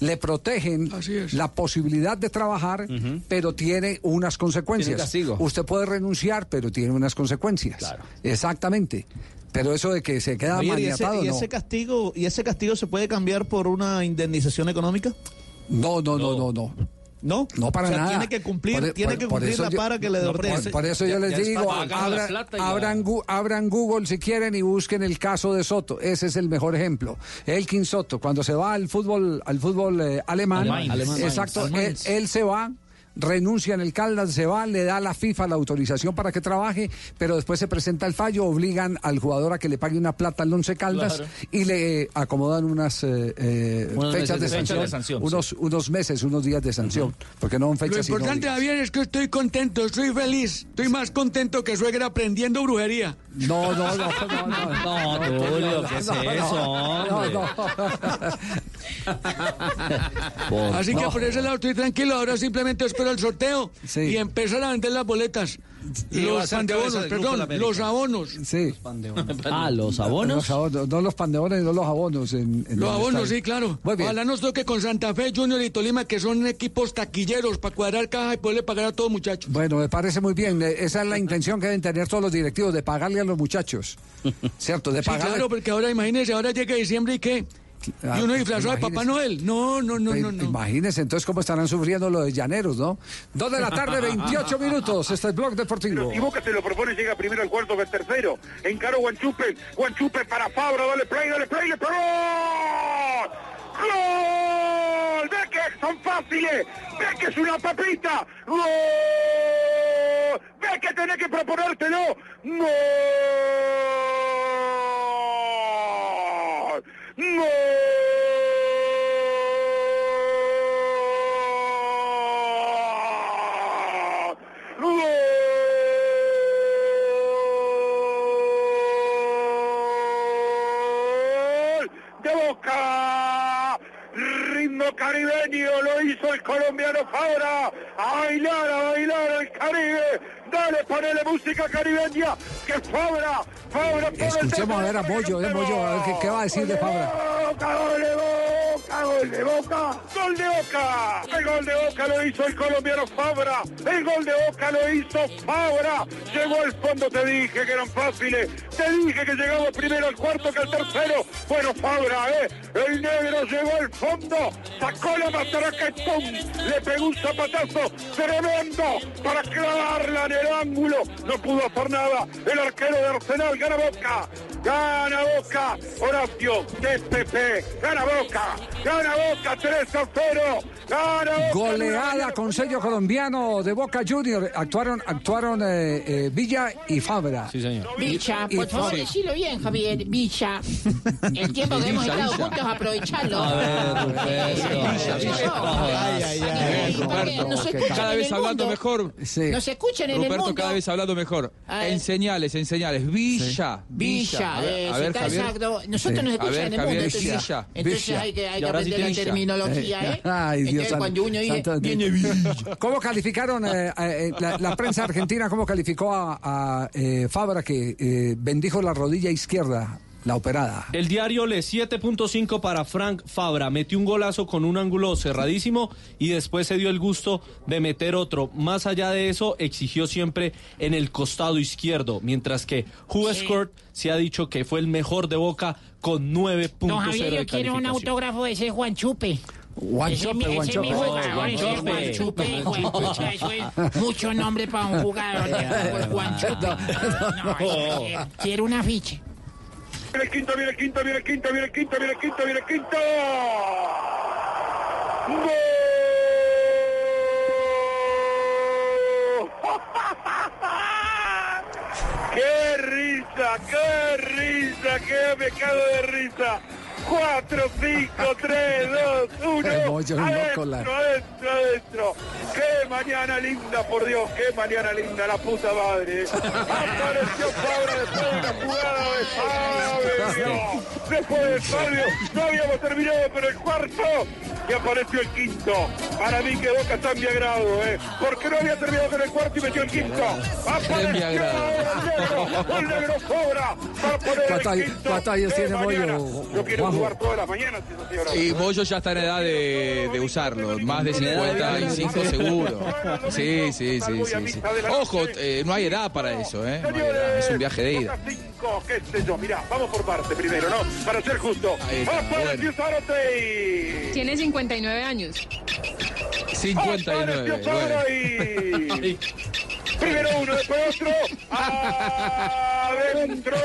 Le protegen la posibilidad de trabajar, pero tiene unas consecuencias. Tiene. Usted puede renunciar, pero tiene unas consecuencias. Claro. Exactamente. Pero eso de que se queda Oye, ¿y, ese, maniatado, y no. ese castigo y ese castigo se puede cambiar por una indemnización económica? No, no, no, no, no. No, No para O sea, nada. Tiene que cumplir, Por- tiene por- que por cumplir la yo- para que le no. Por, por eso Ya- yo les ya digo, abra- abran, Gu- abran Google si quieren y busquen el caso de Soto. Ese es el mejor ejemplo. Elkin Soto, cuando se va al fútbol, al fútbol eh, alemán, Al Mainz. exacto, él, él se va. Renuncia en el Caldas, se va, le da a la FIFA la autorización para que trabaje, pero después se presenta el fallo, obligan al jugador a que le pague una plata al Once Caldas Claro. y le eh, acomodan unas eh, eh, Unos fechas de de- sanción, de sanción, unos, unos meses, unos días de sanción, porque no son Lo fechas sino importante. Javier, es que estoy contento, estoy feliz. Estoy más contento que suegra aprendiendo brujería. No, no, no, no, no. No, Tulio, ¿qué es eso, Así que no. por ese lado estoy tranquilo. Ahora simplemente espero el sorteo Sí. y empezar a vender las boletas. Y los Grupo perdón, los abonos. Sí. Ah, los abonos. Los abonos, no los pandeones, no los abonos. En, en Los abonos, estadio. sí, claro. Muy bien. Ojalá nos toque con Santa Fe, Junior y Tolima, que son equipos taquilleros para cuadrar caja y poderle pagar a todos muchachos. Bueno, me parece muy bien. Eh, Esa es la intención que deben tener todos los directivos, de pagarle a los muchachos. ¿Cierto? De Sí, pagarle. claro, porque ahora imagínense, ahora llega diciembre y qué. Ah, Y uno disfrazado de Papá. Noel. No, no, no, Pues, no, no. Imagínense entonces cómo estarán sufriendo los de llaneros, ¿no? Dos de la tarde, 28 minutos. Este es Blog Deportivo. Si Boca se lo propone, llega primero al cuarto del tercero. Encaró Guanchupe. Guanchupe para Fabra. Dale play, dale play, le pegó. ¡Gol! ¡Ve que son fáciles! ¡Ve que es una papita! ¡Gol! ¡Ve que tenés que proponértelo! ¡Gol! ¡Ritmo caribeño, lo hizo el colombiano Fabra. A bailar, a bailar el Caribe. Dale, ponele música caribeña. Que Fabra, Fabra. el Escuchemos a ver a Moyo, eh, Moyo, a ver qué, qué va a decir de Fabra. Boca, gol de Boca, gol de Boca, gol de Boca. El gol de Boca lo hizo el colombiano Fabra. El gol de Boca lo hizo Fabra. Llegó al fondo, te dije que eran fáciles. Te dije que llegaba primero al cuarto que al tercero. Bueno, Fabra, ¿eh? El negro llegó al fondo, sacó la matraca y ¡pum! Le pegó un zapatazo tremendo para clavarla el ángulo. No pudo hacer nada. El arquero de Arsenal gana Boca. Gana Boca. Horacio, TPP. Gana Boca. Gana Boca 3 a 0. Gana Boca. Goleada con sello colombiano de Boca Junior. Actuaron, actuaron eh, eh, Villa y Fabra. Sí, señor. Y por favor, decilo bien, Javier. Bicha. El tiempo que hemos estado juntos, aprovecharlo. A ver, Ruperto. Ay, ay, ay. Ruperto, No se cada vez hablando mejor. No se escuchan en el Ruperto, mundo. cada vez hablando mejor. En señales, en señales. Villa. Villa, A ver, eh, a ver, está Javier. exacto. Nosotros nos escuchan ver, en el Javier, mundo. Entonces, Villa. entonces hay que, hay que sí aprender la Villa. terminología, ¿eh? Ay, Dios Entonces, cuando uno dice. ¿Cómo calificaron eh, eh, la, la prensa argentina? ¿Cómo calificó a, a, eh, Fabra que eh, bendijo la rodilla izquierda, la operada? El diario Le 7.5 para Frank Fabra. Metió un golazo con un ángulo cerradísimo y después se dio el gusto de meter otro. Más allá de eso, exigió siempre en el costado izquierdo, mientras que Huescourt se ha dicho que fue el mejor de Boca con 9.0 Don Javier, de yo quiero un autógrafo de ese Juan Chupe. Ese es mi- ese es mi jugador, ese es Juan Chupe, hijo de pucha, eso es mucho nombre para un jugador, de Juan Chupe. No, eh, quiero una ficha. Viene el quinto, viene el quinto, viene el quinto, viene el quinto, viene el quinto, viene el quinto. ¡Qué risa, qué risa, qué me cago de risa! 4, 5, 3, 2, 1. El Moyo es un loco, la- Adentro, adentro, adentro. ¡Qué mañana linda, por Dios! ¡Qué mañana linda, la puta madre! Apareció Fabra después de una jugada de Fabio. Después de Fabio, no habíamos terminado, pero el cuarto. Y apareció el quinto. Para mí que Boca está en mi agrado, ¿eh? Porque no había terminado con el cuarto y metió el quinto. Apareció el negro, el negro Fabra. Para poner ¿Cuántos el quinto. cuántos años tiene. Moyo, Yo quiero Juanjo? jugar todas las mañanas. si no estoy ahora. Y Moyo ya está en edad de, de usarlo, más de 55 seguro. Sí, sí, sí, sí, sí. Ojo, eh, no hay edad para eso, ¿eh? No hay edad, es un viaje de ida. Cinco, qué sé yo, mirá, vamos por parte primero, ¿no? Para ser justo. Apareció Zárate. Tiene 59 años. 59, Apareció Fabra bueno. Primero uno, después otro. Adentro.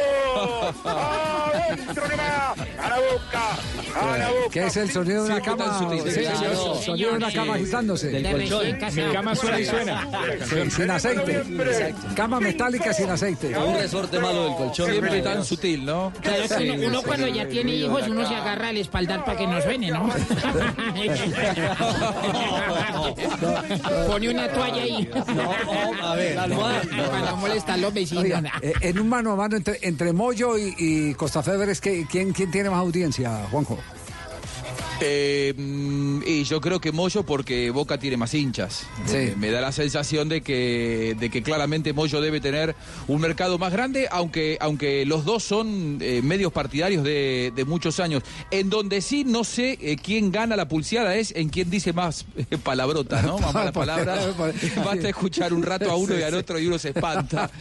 Adentro nomás. A la boca. A la boca. ¿Qué es el sonido de una cama? sutil. Sí, el sonido de una cama agitándose. Del colchón. Mi cama suena y suena. Sí, sin aceite. Cama metálica sin aceite. Un resorte malo del colchón. Siempre tan sutil, ¿no? Claro, es que uno, uno cuando ya tiene hijos, uno se agarra al espaldar para que no suene, ¿no? Pone una toalla ahí. a ver, para no molestar a los vecinos. Oiga, eh, en un mano a mano entre, entre Moyo y, y Costa Febres, ¿qué- ¿quién, ¿quién tiene más audiencia, Juanjo? Eh, mm, y yo creo que Moyo porque Boca tiene más hinchas. Sí. Eh, me da la sensación de que, de que claramente Moyo debe tener un mercado más grande, aunque, aunque los dos son eh, medios partidarios de, de muchos años. En donde sí no sé quién gana la pulseada es en quién dice más palabrota, ¿no? Más malas palabras. Basta escuchar un rato a uno y al otro y uno se espanta.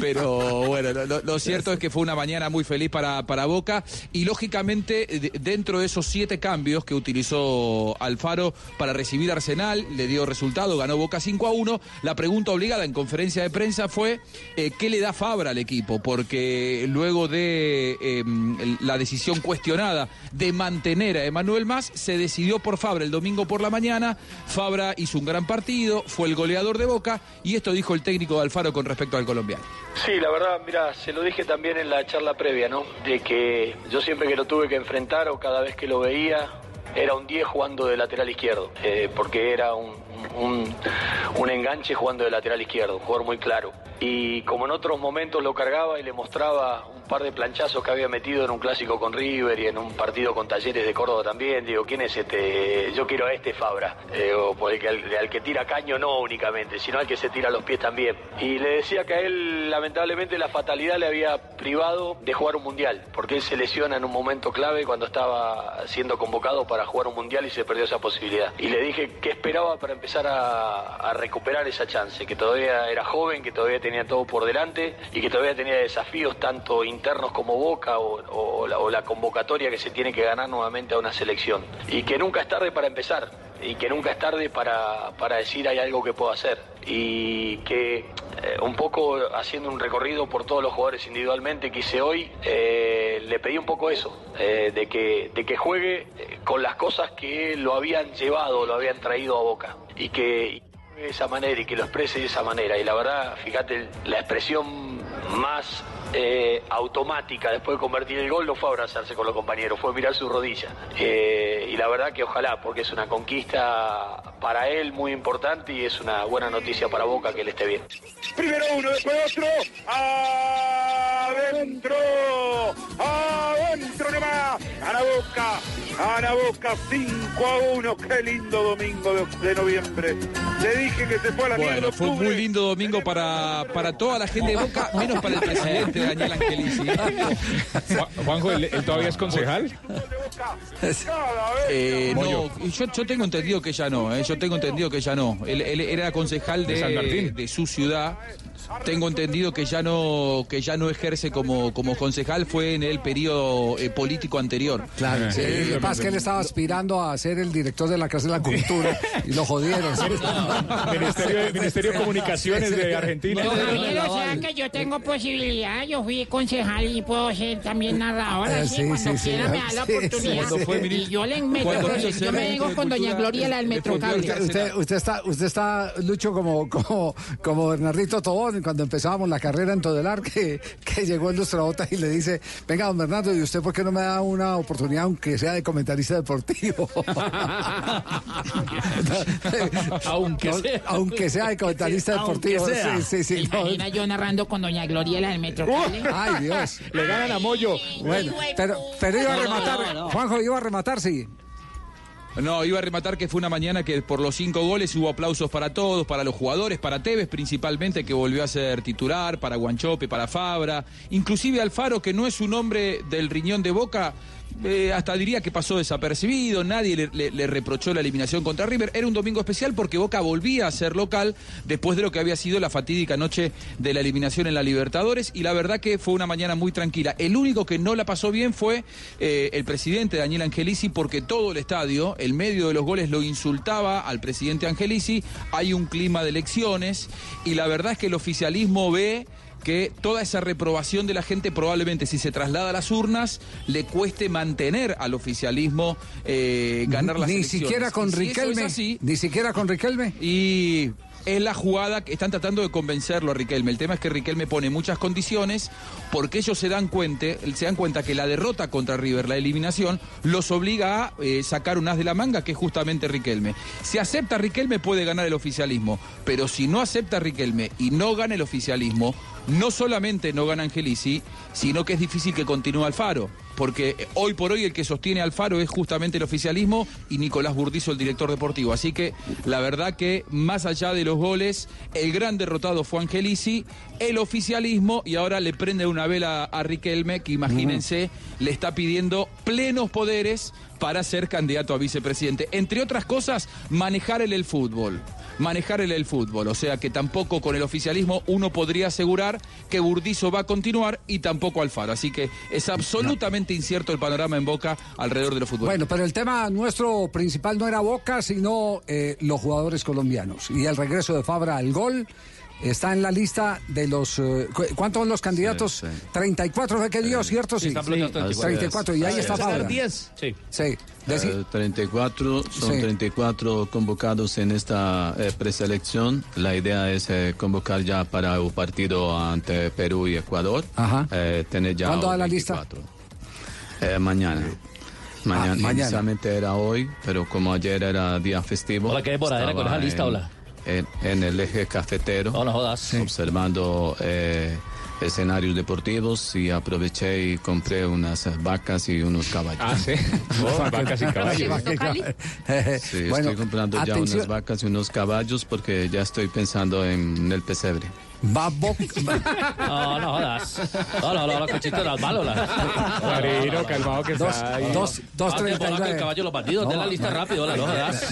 Pero bueno, lo- lo, cierto es que fue una mañana muy feliz para, para Boca y lógicamente de- dentro de esos siete cambios que utilizó Alfaro para recibir Arsenal, le dio resultado, ganó Boca 5 a 1. La pregunta obligada en conferencia de prensa fue eh, ¿qué le da Fabra al equipo? Porque luego de eh, la decisión cuestionada de mantener a Emanuel Más, se decidió por Fabra el domingo por la mañana. Fabra hizo un gran partido, fue el goleador de Boca y esto dijo el técnico de Alfaro con respecto al colombiano. Sí, la verdad, mira, se lo dije también en la charla previa, ¿no? De que yo siempre que lo tuve que enfrentar o cada vez que lo veía, era un 10 jugando de lateral izquierdo, eh, porque era un, un un, enganche jugando de lateral izquierdo, un jugador muy claro. Y como en otros momentos lo cargaba y le mostraba un par de planchazos que había metido en un clásico con River y en un partido con Talleres de Córdoba también, digo, ¿quién es este? Yo quiero a este Fabra, eh, o al que tira caño no únicamente, sino al que se tira los pies también. Y le decía que a él lamentablemente la fatalidad le había privado de jugar un mundial, porque él se lesiona en un momento clave cuando estaba siendo convocado para jugar un mundial y se perdió esa posibilidad. Y le dije que esperaba para empezar a, a recuperar esa chance, que todavía era joven, que todavía tenía todo por delante y que todavía tenía desafíos tanto internos como Boca o, o la, o la convocatoria que se tiene que ganar nuevamente a una selección. Y que nunca es tarde para empezar y que nunca es tarde para, para decir hay algo que puedo hacer. Y que eh, un poco haciendo un recorrido por todos los jugadores individualmente que hice hoy, eh, le pedí un poco eso, eh, de, que, de que juegue eh, con las cosas que lo habían llevado, lo habían traído a Boca. Y que de esa manera y que lo exprese de esa manera. Y la verdad, fíjate, la expresión más eh, automática después de convertir el gol no fue abrazarse con los compañeros, fue mirar su rodilla. Eh, y la verdad que ojalá, porque es una conquista para él muy importante y es una buena noticia para Boca que él esté bien. Primero uno, después otro. Adentro. Adentro nomás. Gana Boca. Gana Boca 5 a 1. Qué lindo domingo de, de noviembre. Le dije que se fue a la. Bueno, fue un muy lindo domingo para, para toda la gente de Boca, menos para el presidente Daniel Angelici. Juanjo, ¿él, él todavía es concejal? Eh, no, yo, yo tengo entendido que ya no, eh, yo tengo entendido que ya no. Él, él era concejal de, De San Martín. de su ciudad. Tengo entendido que ya no que ya no ejerce como, como concejal, fue en el periodo eh, político anterior. Claro, sí, lo que pasa es que él estaba aspirando a ser el director de la Casa de la Cultura y lo jodieron. Ministerio, Ministerio de Comunicaciones de Argentina. No, Javier, o sea que yo tengo posibilidad, yo fui concejal y puedo ser también narradora, Ah, sí, sí, cuando sí, sí, quiera me da la sí, oportunidad. fue y yo le meto, yo me vengo con doña Gloria, la del Metrocable. Usted, usted está, usted está, Lucho, como, como, como Bernardito Tobón, cuando empezábamos la carrera en Todelar, que, que llegó en nuestra bota y le dice, venga, don Bernardo, ¿y usted por qué no me da una oportunidad, aunque sea de comentarista deportivo? Aunque sea. Aunque sea de comentarista deportivo. Sea. Sí, sí, sí. no. Yo narrando con doña Gloria, la del Metrocable. Ay, Dios. Le ganan a Moyo. Bueno, pero, pero iba a No, rematar, no, no. Juanjo, iba a rematar, sí. No, iba a rematar que fue una mañana que por los cinco goles hubo aplausos para todos, para los jugadores, para Tevez principalmente, que volvió a ser titular, para Guanchope, para Fabra, inclusive Alfaro, que no es un hombre del riñón de Boca, eh, hasta diría que pasó desapercibido, nadie le, reprochó la eliminación contra River. Era un domingo especial porque Boca volvía a ser local después de lo que había sido la fatídica noche de la eliminación en la Libertadores y la verdad que fue una mañana muy tranquila. El único que no la pasó bien fue eh, el presidente Daniel Angelici porque todo el estadio, el medio de los goles lo insultaba al presidente Angelici, hay un clima de elecciones y la verdad es que el oficialismo ve que toda esa reprobación de la gente probablemente si se traslada a las urnas le cueste mantener al oficialismo eh, ganar las Ni elecciones. siquiera con si Riquelme. así, Ni siquiera con Riquelme. y es la jugada que están tratando de convencerlo a Riquelme. El tema es que Riquelme pone muchas condiciones porque ellos se dan cuenta, se dan cuenta que la derrota contra River, la eliminación, los obliga a eh, sacar un as de la manga, que es justamente Riquelme. Si acepta Riquelme puede ganar el oficialismo, pero si no acepta Riquelme y no gana el oficialismo, no solamente no gana Angelici, sino que es difícil que continúe Alfaro. Porque eh, hoy por hoy el que sostiene Alfaro es justamente el oficialismo y Nicolás Burdizo, el director deportivo. Así que la verdad que más allá de los goles, el gran derrotado fue Angelici, el oficialismo y ahora le prende una vela a Riquelme, que imagínense, le está pidiendo plenos poderes para ser candidato a vicepresidente. Entre otras cosas, manejar el, el fútbol. Manejar el, el fútbol. O sea que tampoco con el oficialismo uno podría asegurar que Burdizo va a continuar y tampoco Alfaro. Así que es absolutamente incierto el panorama en Boca alrededor de los fútbol. Bueno, pero el tema nuestro principal no era Boca, sino eh, los jugadores colombianos. Y el regreso de Fabra al gol está en la lista de los... eh, cu- ¿Cuántos son los candidatos? 34 fue que dio, ¿cierto? Sí, están planteando 34. Y ahí está Fabra. Sí. Sí. Deci- Eh, 34, son Sí. 34 convocados en esta eh, preselección. La idea es eh, convocar ya para el partido ante Perú y Ecuador. Ajá. Eh, tener ya ¿Cuándo da la lista? 24. Eh, mañana. Mañana, Ah, mañana. inicialmente era hoy, pero como ayer era día festivo. Hola, ¿qué demoradera con estaba esa lista, en- hola? En, en el eje cafetero. Observando eh, escenarios deportivos y aproveché y compré unas vacas y unos caballos. Ah, sí. Oh, vacas y caballos. Sí, Bueno, estoy comprando ya unas vacas y unos caballos porque ya estoy pensando en el pesebre. Va Bo- No, no jodas. No, no, no, no, cochito, no, malo. Marino, calmado que Dos- está ahí. dos- dos treinta y nueve. el caballo los bandidos, de la lista rápido, hola, no jodas.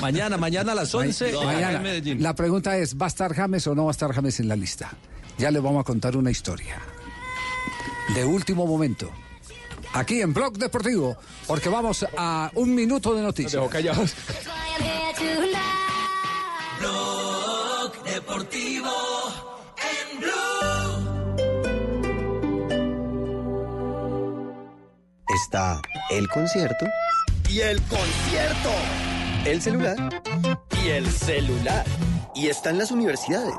Mañana, mañana a las 11. No, Mañana. La pregunta es, ¿va a estar James o no va a estar James en la lista? Ya le vamos a contar una historia. De último momento. Aquí en Blog Deportivo, porque vamos a un minuto de noticias. Dejó callados. Blog Deportivo Está el concierto Y el concierto. el celular Y el celular. y están las universidades.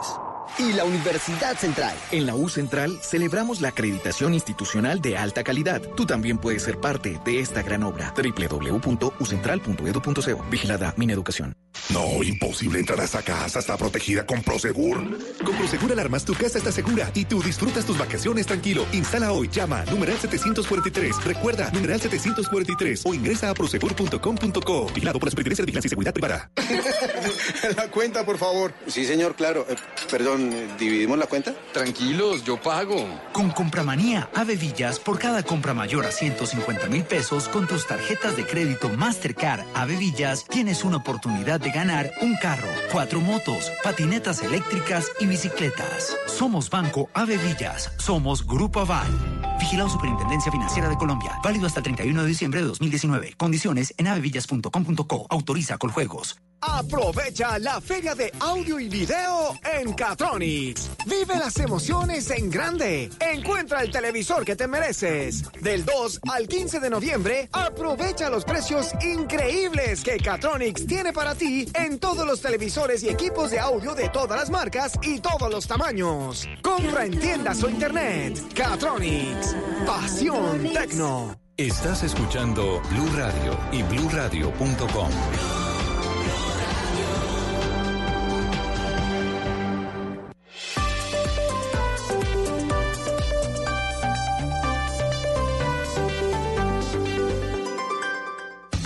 Y la Universidad Central. En la U Central celebramos la acreditación institucional de alta calidad. Tú también puedes ser parte de esta gran obra. www.ucentral.edu.co. Vigilada Mineducación. No, imposible entrar a esa casa. Está protegida con Prosegur. Con Prosegur Alarmas, tu casa está segura y tú disfrutas tus vacaciones tranquilo. Instala hoy. Llama numeral 743. Recuerda, numeral 743 o ingresa a prosegur.com.co. Vigilado por la Superintendencia de Vigilancia y Seguridad Privada. La cuenta, por favor. Sí, señor, claro. Eh, perdón, ¿dividimos la cuenta? Tranquilos, yo pago. Con Compramanía Ave Villas, por cada compra mayor a 150 mil pesos con tus tarjetas de crédito Mastercard Ave Villas, tienes una oportunidad de ganar un carro, cuatro motos, patinetas eléctricas y bicicletas. Somos Banco Ave Villas. Somos Grupo Aval. Vigilado Superintendencia Financiera de Colombia. Válido hasta el 31 de diciembre de 2019. Condiciones en avevillas.com.co. Autoriza Coljuegos. Aprovecha la feria de audio y video en Catronics. Vive las emociones en grande. Encuentra el televisor que te mereces. Del 2 al 15 de noviembre, aprovecha los precios increíbles que Catronics tiene para ti en todos los televisores y equipos de audio de todas las marcas y todos los tamaños. Compra en tiendas o internet. Catronics. Pasión Tecno. Estás escuchando Blue Radio y bluradio.com.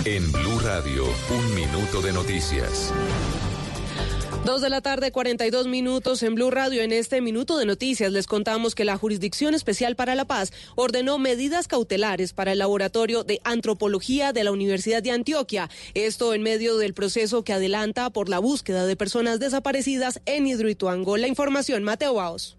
En Blue Radio, un minuto de noticias. Dos de la tarde, 42 minutos en Blue Radio. En este minuto de noticias les contamos que la Jurisdicción Especial para la Paz ordenó medidas cautelares para el Laboratorio de Antropología de la Universidad de Antioquia. Esto en medio del proceso que adelanta por la búsqueda de personas desaparecidas en Hidroituango. La información, Mateo Baos.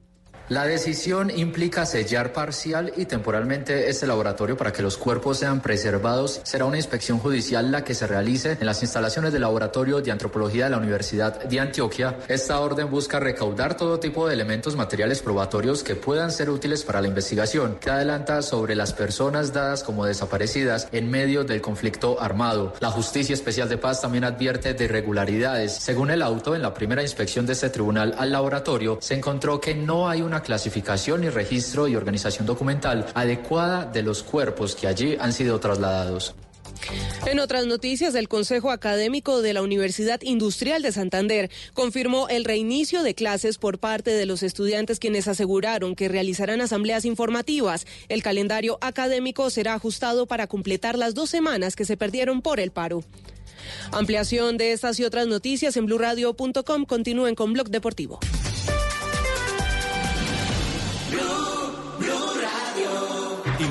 La decisión implica sellar parcial y temporalmente este laboratorio para que los cuerpos sean preservados. Será una inspección judicial la que se realice en las instalaciones del Laboratorio de Antropología de la Universidad de Antioquia. Esta orden busca recaudar todo tipo de elementos materiales probatorios que puedan ser útiles para la investigación, que adelanta sobre las personas dadas como desaparecidas en medio del conflicto armado. La Justicia Especial de Paz también advierte de irregularidades. Según el auto, en la primera inspección de este tribunal al laboratorio, se encontró que no hay una clasificación y registro y organización documental adecuada de los cuerpos que allí han sido trasladados. En otras noticias, el Consejo Académico de la Universidad Industrial de Santander confirmó el reinicio de clases por parte de los estudiantes quienes aseguraron que realizarán asambleas informativas. El calendario académico será ajustado para completar las dos semanas que se perdieron por el paro. Ampliación de estas y otras noticias en blurradio.com. Continúen con Blog Deportivo.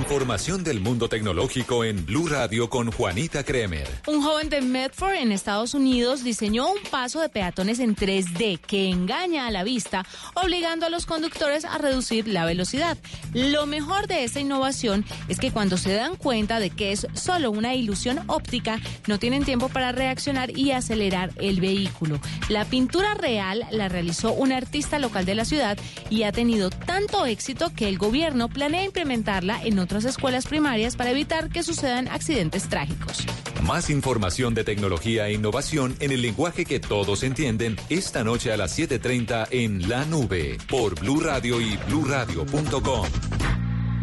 Información del mundo tecnológico en Blue Radio con Juanita Kremer. Un joven de Medford en Estados Unidos diseñó un paso de peatones en 3D que engaña a la vista, obligando a los conductores a reducir la velocidad. Lo mejor de esta innovación es que cuando se dan cuenta de que es solo una ilusión óptica, no tienen tiempo para reaccionar y acelerar el vehículo. La pintura real la realizó un artista local de la ciudad y ha tenido tanto éxito que el gobierno planea implementarla en otras escuelas primarias para evitar que sucedan accidentes trágicos. Más información de tecnología e innovación en el lenguaje que todos entienden esta noche a las 7:30 en La Nube por Blue Radio y bluradio.com.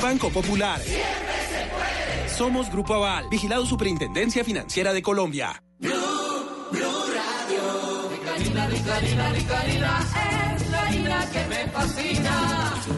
Banco Popular. Somos Grupo Aval, vigilado Superintendencia Financiera de Colombia. Es la harina que me fascina. Ricarina, Ricarina, Ricarina, es la todos los días.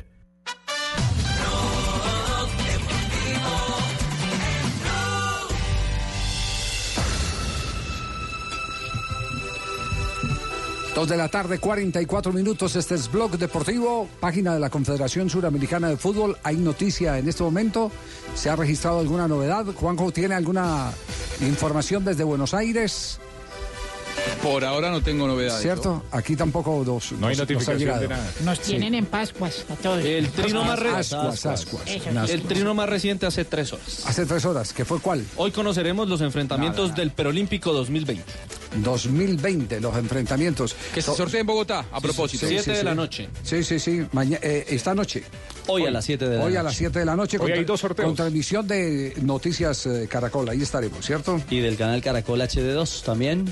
Dos de la tarde, 44 minutos. Este es Blog Deportivo, página de la Confederación Suramericana de Fútbol. Hay noticia en este momento. ¿Se ha registrado alguna novedad? Juanjo, ¿tiene alguna información desde Buenos Aires? Por ahora no tengo novedades. ¿Cierto? Aquí tampoco dos. No hay notificación de nada. Nos Sí. tienen en Pascuas a todos. El trino más re- Ascuas, ascuas. El trino más reciente hace tres horas. Hace tres horas, ¿qué fue cuál? Hoy conoceremos los enfrentamientos del Perolímpico 2020. 2020, los enfrentamientos. Que se sortea en Bogotá, a propósito. Siete de la noche. Sí, sí, sí. Maña- eh, esta noche. Hoy a las 7 de la Hoy noche. a las 7 de la noche. Hoy hay dos sorteos. Con transmisión de Noticias eh, Caracol. Ahí estaremos, ¿cierto? Y del canal Caracol HD2 también,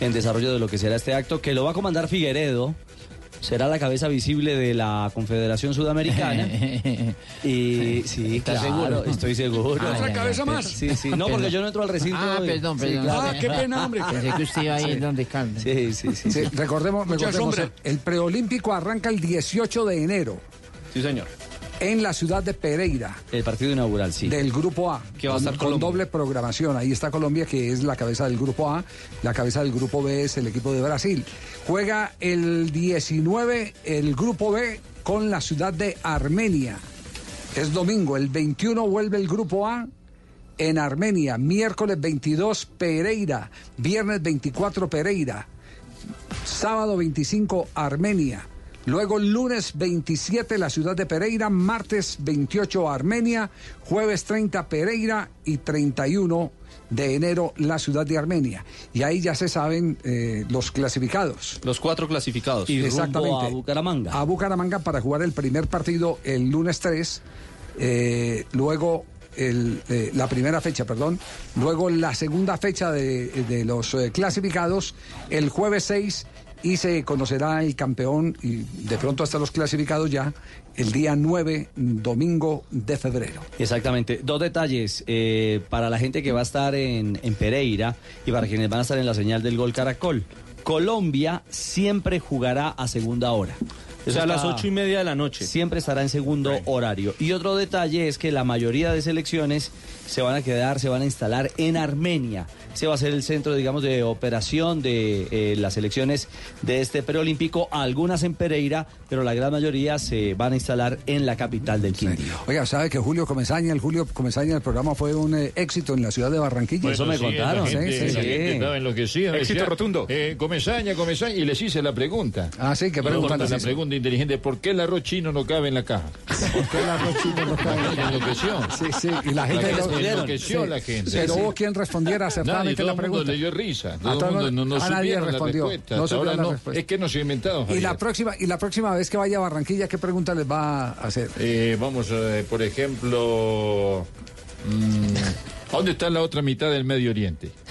en desarrollo de lo que será este acto, que lo va a comandar Figueredo. Será la cabeza visible de la Confederación Sudamericana. y sí, ¿Estás claro, seguro? estoy seguro. Ah, ¿Otra cabeza ya. más? Sí, sí. No, porque yo no entro al recinto. Ah, hoy. perdón, Sí, perdón. claro. Ah, qué pena, hombre. Pensé que usted iba a ir Sí. donde calma. Sí, sí, sí. Sí, recordemos, recordemos el preolímpico arranca el 18 de enero Sí, señor. En la ciudad de Pereira. El partido inaugural, sí. Del grupo A. Que va a con, estar con Colombia. doble programación. Ahí está Colombia, que es la cabeza del grupo A. La cabeza del grupo B es el equipo de Brasil. Juega el 19 el grupo B con la ciudad de Armenia. Es domingo. El 21 vuelve el grupo A en Armenia. Miércoles 22 Pereira. Viernes 24 Pereira. Sábado 25 Armenia. Luego lunes 27 la ciudad de Pereira, martes 28 Armenia, jueves 30 Pereira y 31 de enero la ciudad de Armenia. Y ahí ya se saben eh, los clasificados. Los cuatro clasificados. Y rumbo a Bucaramanga. A Bucaramanga para jugar el primer partido el lunes 3, eh, luego el, eh, la primera fecha, perdón, luego la segunda fecha de, de los eh, clasificados el jueves 6 y se conocerá el campeón y de pronto hasta los clasificados ya el día 9, domingo de febrero. Exactamente. Dos detalles eh, para la gente que va a estar en, en Pereira y para quienes van a estar en la señal del gol Caracol. Colombia siempre jugará a segunda hora. O sea, a las ocho y media de la noche. Siempre estará en segundo horario. Y otro detalle es que la mayoría de selecciones se van a quedar, se van a instalar en Armenia. Se va a ser el centro, digamos, de operación de eh, las selecciones de este preolímpico. Algunas en Pereira, pero la gran mayoría se van a instalar en la capital del Quindío. Oiga, ¿sabe que Julio Comesaña, el Julio Comesaña del programa fue un eh, éxito en la ciudad de Barranquilla? Bueno, sí, La gente, Sí, sí, la sí. gente estaba enloquecida. Éxito decía, rotundo. Eh, comesaña, comesaña. Y les hice la pregunta. Ah, sí, ¿qué Y pregunta otra, les La hizo? pregunta inteligente, ¿por qué el arroz chino no cabe en la caja? ¿Por qué el arroz chino no cabe en la caja? Enloqueció. Sí, sí, y la gente lo- enloqueció Sí, la gente. Pero Sí. hubo quien respondiera Nadie, acertadamente todo la mundo pregunta. le dio risa. A Todo todo- mundo no, no a nadie respondió. respuesta. No supieron la no. respuesta. Es que no se ha inventado. Y la próxima y la próxima vez que vaya a Barranquilla, ¿qué pregunta les va a hacer? Eh, vamos, eh, por ejemplo... mm, ¿Dónde está la otra mitad del Medio Oriente?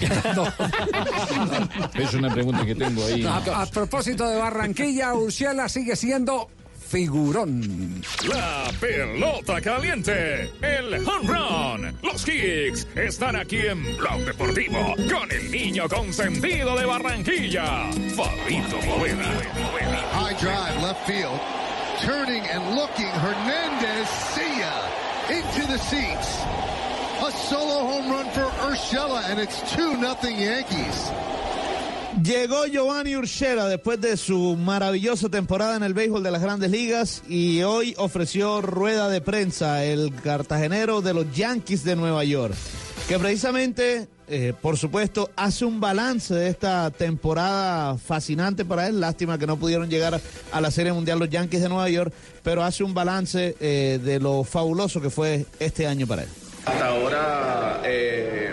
es una pregunta que tengo ahí. A, a propósito de Barranquilla, Urshela sigue siendo figurón. La pelota caliente, el home run, los kicks están aquí en Blog Deportivo con el niño consentido de Barranquilla, Fabito Poveda. High drive, left field. Turning and looking, Hernandez, see ya. Into the seats. A solo home run for Urshela, and it's 2 nothing Yankees. Llegó Giovanni Urshela después de su maravillosa temporada en el béisbol de las grandes ligas y hoy ofreció rueda de prensa el cartagenero de los Yankees de Nueva York, que precisamente, eh, por supuesto, hace un balance de esta temporada fascinante para él. Lástima que no pudieron llegar a la Serie Mundial los Yankees de Nueva York, pero hace un balance eh, de lo fabuloso que fue este año para él. Hasta ahora, eh,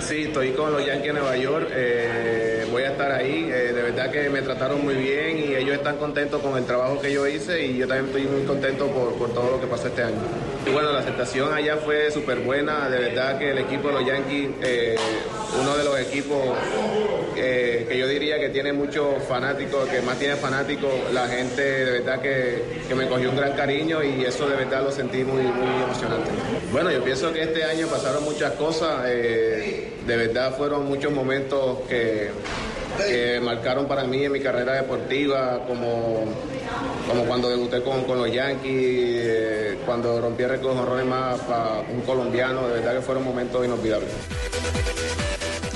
sí, estoy con los Yankees de Nueva York. eh, voy a estar ahí. eh, de verdad que me trataron muy bien y ellos están contentos con el trabajo que yo hice y yo también estoy muy contento por, por todo lo que pasó este año. Y bueno, la aceptación allá fue súper buena. De verdad que el equipo de los Yankees, eh, uno de los equipos que yo diría que tiene muchos fanáticos, que más tiene fanáticos, la gente de verdad que, que me cogió un gran cariño y eso de verdad lo sentí muy, muy emocionante. Bueno, yo pienso que este año pasaron muchas cosas, de verdad fueron muchos momentos que, marcaron para mí en mi carrera deportiva, como, como cuando debuté con, con los Yankees, eh, cuando rompí el récord de más para un colombiano, de verdad que fueron momentos inolvidables.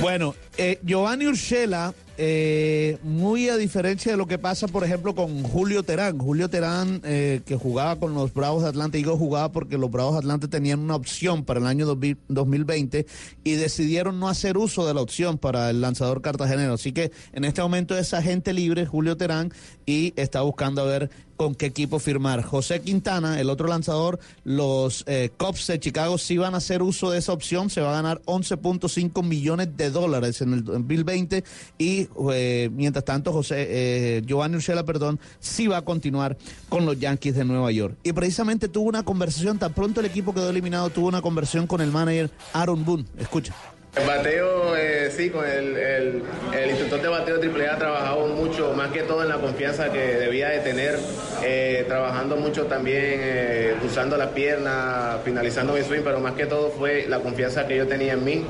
Bueno, eh, Giovanni Urshela, eh, muy a diferencia de lo que pasa, por ejemplo, con Julio Terán. Julio Terán, eh, que jugaba con los Bravos de Atlanta, digo jugaba porque los Bravos de Atlanta tenían una opción para el año 2000 2020 y decidieron no hacer uso de la opción para el lanzador cartagenero. Así que en este momento es agente libre Julio Terán y está buscando a ver con qué equipo firmar. José Quintana, el otro lanzador, los eh, Cubs de Chicago sí van a hacer uso de esa opción, se va a ganar 11.5 millones de dólares en el 2020 y eh, mientras tanto José eh, Giovanni Urshela, perdón, sí va a continuar con los Yankees de Nueva York. Y precisamente tuvo una conversación, tan pronto el equipo quedó eliminado, tuvo una conversación con el manager Aaron Boone. Escucha. El bateo, eh, sí, con el, el, instructor de bateo AAA trabajamos mucho, más que todo en la confianza que debía de tener, eh, trabajando mucho también, eh, usando la pierna, finalizando mi swing, pero más que todo fue la confianza que yo tenía en mí.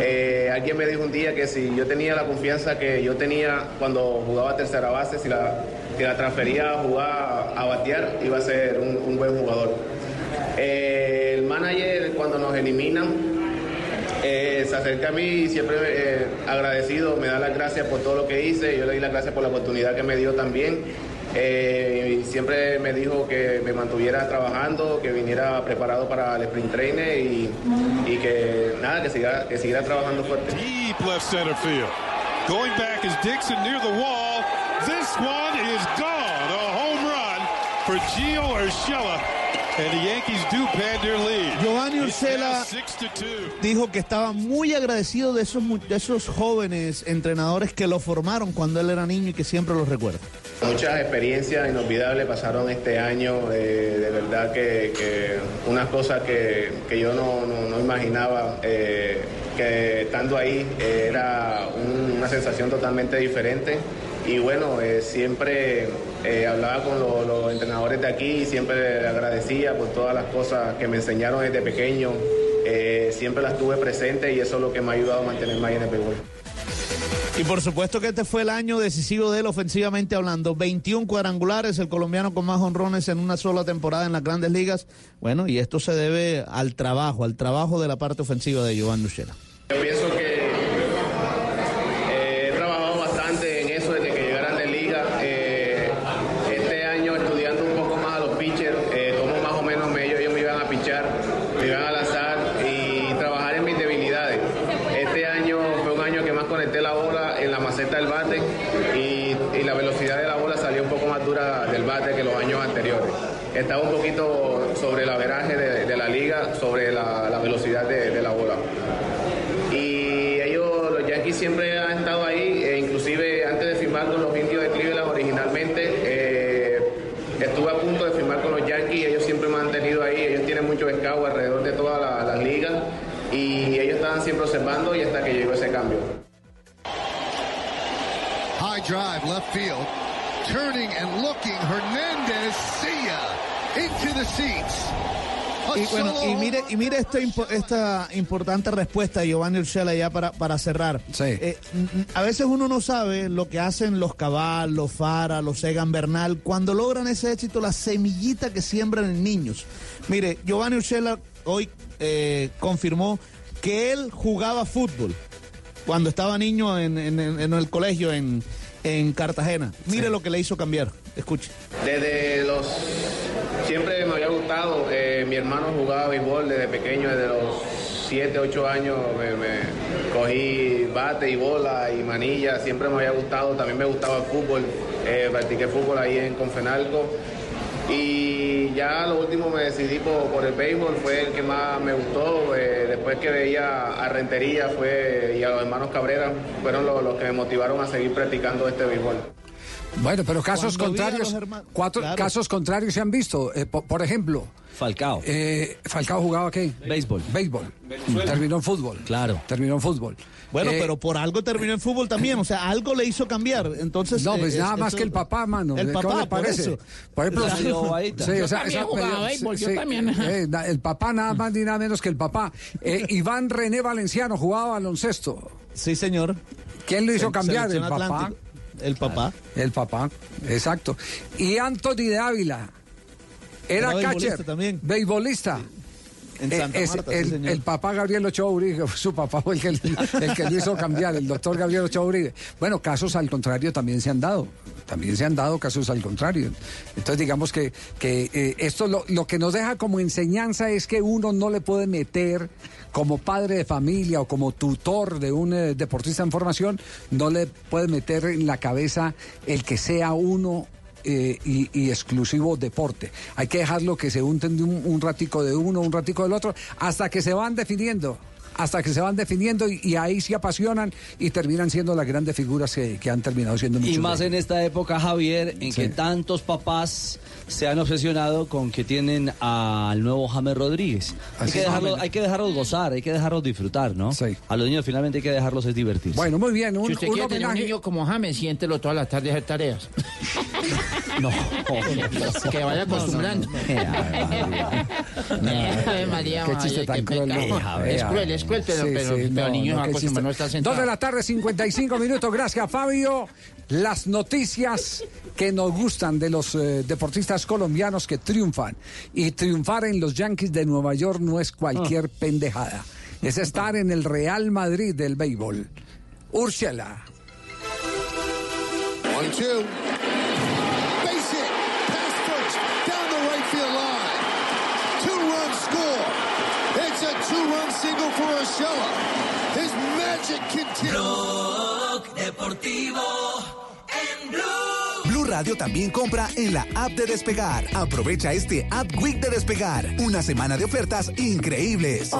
Eh, alguien me dijo un día que si yo tenía la confianza que yo tenía cuando jugaba tercera base, si la, si la transfería a jugar, a batear, iba a ser un, un buen jugador. Eh, el manager, cuando nos eliminan, eh, se acerca a mí y siempre eh, agradecido, me da las gracias por todo lo que hice, yo le di las gracias por la oportunidad que me dio también. Eh, siempre me dijo que me mantuviera trabajando, que viniera preparado para el sprint trainer y, y que nada, que siga, que siguiera trabajando fuerte. Deep left center field. Going back is Dixon near the wall. This one is gone. A home run for Gio Urshela. And the Yankees do pad their. Giovanni two. dijo que estaba muy agradecido de esos, de esos jóvenes entrenadores que lo formaron cuando él era niño y que siempre los recuerda. Muchas experiencias inolvidables pasaron este año, eh, de verdad que, que unas cosas que, que yo no, no- no imaginaba, eh, que estando ahí eh, era un- una sensación totalmente diferente. Y bueno, eh, siempre eh, hablaba con lo- los entrenadores de aquí y siempre le agradecía por todas las cosas que me enseñaron desde pequeño. Eh, siempre las tuve presentes y eso es lo que me ha ayudado a mantenerme ahí en el béisbol. Y por supuesto que este fue el año decisivo de él ofensivamente hablando. 21 cuadrangulares, el colombiano con más honrones en una sola temporada en las grandes ligas. Bueno, y esto se debe al trabajo, al trabajo de la parte ofensiva de Giovanni Urshela. Yo pienso que eh, he trabajado bastante en eso desde que llegué a Grandes Ligas. Eh, este año estudiando un poco más a los pitchers, eh, cómo más o menos me, ellos, ellos me iban a pichar, me iban a lanzar y trabajar en mis debilidades. Este año fue un año que más conecté la bola en la maceta del bate y, y la velocidad de la bola salió un poco más dura del bate que los años anteriores. Estaba un poquito sobre el averaje de, la liga, sobre la, la velocidad de- la bola y ellos, los Yankees siempre han estado ahí, e inclusive antes de firmar con los indios de Cleveland originalmente, eh, estuve a punto de firmar con los Yankees, ellos siempre me han tenido ahí, ellos tienen muchos scouts alrededor de todas la- las ligas y ellos estaban siempre observando y hasta que llegó ese cambio. High drive, left field. Turning and looking, Hernandez, see ya. Into the seats. A Y bueno, y mire, y mire esta, impo- esta importante respuesta de Giovanni Urshela ya para, para cerrar. Eh, n- n- a veces uno no sabe lo que hacen los Cabal, los Fara, los Egan Bernal, cuando logran ese éxito, la semillita que siembran en niños. Mire, Giovanni Urshela hoy eh, confirmó que él jugaba fútbol cuando estaba niño en, en- en- en el colegio en, en Cartagena. Mire lo que le hizo cambiar. Escuche. Desde los... Siempre me había gustado, eh, mi hermano jugaba béisbol desde pequeño, desde los 7, 8 años me, cogí bate y bola y manilla, siempre me había gustado, también me gustaba el fútbol, eh, practiqué fútbol ahí en Confenalco y ya lo último me decidí por, por el béisbol, fue el que más me gustó, eh, después que veía a Rentería fue, y a los hermanos Cabrera fueron los, los que me motivaron a seguir practicando este béisbol. Bueno, pero casos Cuando contrarios, cuatro Claro. casos contrarios se han visto. Eh, po- por, ejemplo, Falcao. eh, Falcao jugaba qué? Béisbol. Béisbol. Terminó en fútbol. Claro. Terminó en fútbol. Bueno, Eh, pero por algo terminó en fútbol también, o sea, algo le hizo cambiar. Entonces, No, eh, pues es- nada más eso- que el papá, mano. El ¿Cómo papá, le por parece? eso. Por ejemplo, sí, Yo también esa- jugaba béisbol, yo también. eh, na- el papá nada más ni nada menos que el papá. Eh, Iván René Valenciano jugaba baloncesto. Sí, señor. ¿Quién lo hizo Se- cambiar? El papá. Atlántico. El papá. El papá, exacto. Y Anthony de Ávila. Era, Era catcher. también. Beisbolista. En Eh, Santa es Marta, sí, el, señor. el papá Gabriel Ochoa Uribe, su papá fue el que, el que lo hizo cambiar, el doctor Gabriel Ochoa Uribe. Bueno, casos al contrario también se han dado, también se han dado casos al contrario. Entonces digamos que, que eh, esto lo, lo que nos deja como enseñanza es que uno no le puede meter como padre de familia o como tutor de un eh, deportista en formación, no le puede meter en la cabeza el que sea uno eh, y, y exclusivo deporte. Hay que dejarlo que se unten de un, un ratico de uno, un ratico del otro, hasta que se van definiendo. Hasta que se van definiendo y, y ahí se apasionan y terminan siendo las grandes figuras que, que han terminado siendo Y más en esta época, Javier, en Sí. que tantos papás se han obsesionado con que tienen al nuevo James Rodríguez. Hay que, dejarlo- hay que dejarlos gozar, hay que dejarlos disfrutar, ¿no? A los niños finalmente hay que dejarlos es divertirse. Bueno, muy bien. Un, Si usted un quiere tener un niño como James, siéntelo todas las tardes a hacer tareas. No. que vaya acostumbrando. María, Qué María, chiste tan cruel. Es cruel, es cruel, pero, sí, pero, sí, pero no, niño no, a estar Dos sentado. de la tarde, 55 minutos. Gracias, Fabio. Las noticias que nos gustan de los eh, deportistas colombianos que triunfan. Y triunfar en los Yankees de Nueva York no es cualquier pendejada. Es estar en el Real Madrid del béisbol. Úrsula. One, two. Base hit. Pass first. Down the right field line. Two run score. It's a two run single for Urshela. Continues. Deportivo en Blue. También compra en la app de Despegar. Aprovecha este App Week de Despegar. Una semana de ofertas increíbles.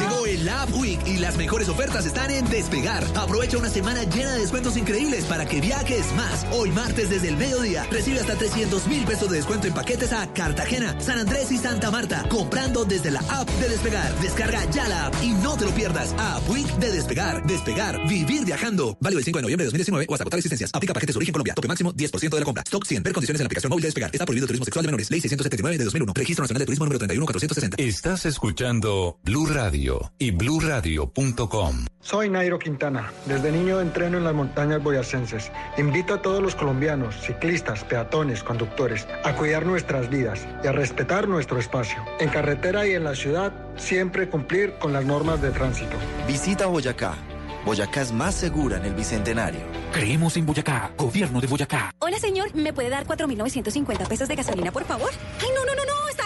Llegó el App Week y las mejores ofertas están en Despegar. Aprovecha una semana llena de descuentos increíbles para que viajes más. Hoy martes desde el mediodía recibe hasta 300 mil pesos de descuento en paquetes a Cartagena, San Andrés y Santa Marta. Comprando desde la app de Despegar. Descarga ya la app y no te lo pierdas. App Week de Despegar. Despegar. Vivir viajando. Válido el 5 de noviembre de 2019 o hasta agotar existencias. Aplica paquetes de origen Colombia. Tope máximo 10% de la compra. Stock 100. Ver condiciones en la aplicación móvil de Despegar. Está prohibido el turismo sexual de menores. Ley 679 de 2001. Registro Nacional de Turismo número 31460. Estás escuchando Blue Radio y bluradio.com. Soy Nairo Quintana. Desde niño entreno en las montañas boyacenses. Invito a todos los colombianos, ciclistas, peatones, conductores, a cuidar nuestras vidas y a respetar nuestro espacio. En carretera y en la ciudad, siempre cumplir con las normas de tránsito. Visita Boyacá. Boyacá es más segura en el Bicentenario. Creemos en Boyacá, gobierno de Boyacá. Hola, señor. ¿Me puede dar 4.950 pesos de gasolina, por favor? Ay, no, no, no, no.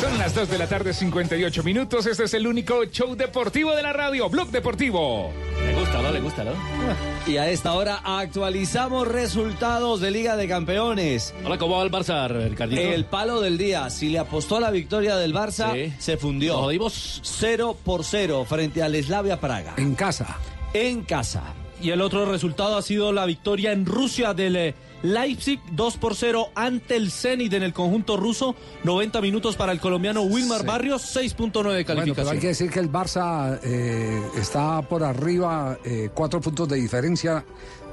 Son las 2 de la tarde, 58 minutos. Este es el único show deportivo de la radio, Blog Deportivo. Le gusta, ¿no? Le gusta, ¿no? Y a esta hora actualizamos resultados de Liga de Campeones. Hola, ¿cómo va el Barça, Ricardito? El palo del día. Si le apostó a la victoria del Barça, Sí. se fundió. Nos jodimos. 0 por 0 frente al Slavia Praga. En casa. En casa. Y el otro resultado ha sido la victoria en Rusia del eh, Leipzig 2 por 0 ante el Zenit en el conjunto ruso. 90 minutos para el colombiano Wilmar Barrios, 6.9 de Bueno, pero calificación. hay que decir que el Barça eh, está por arriba, eh, cuatro puntos de diferencia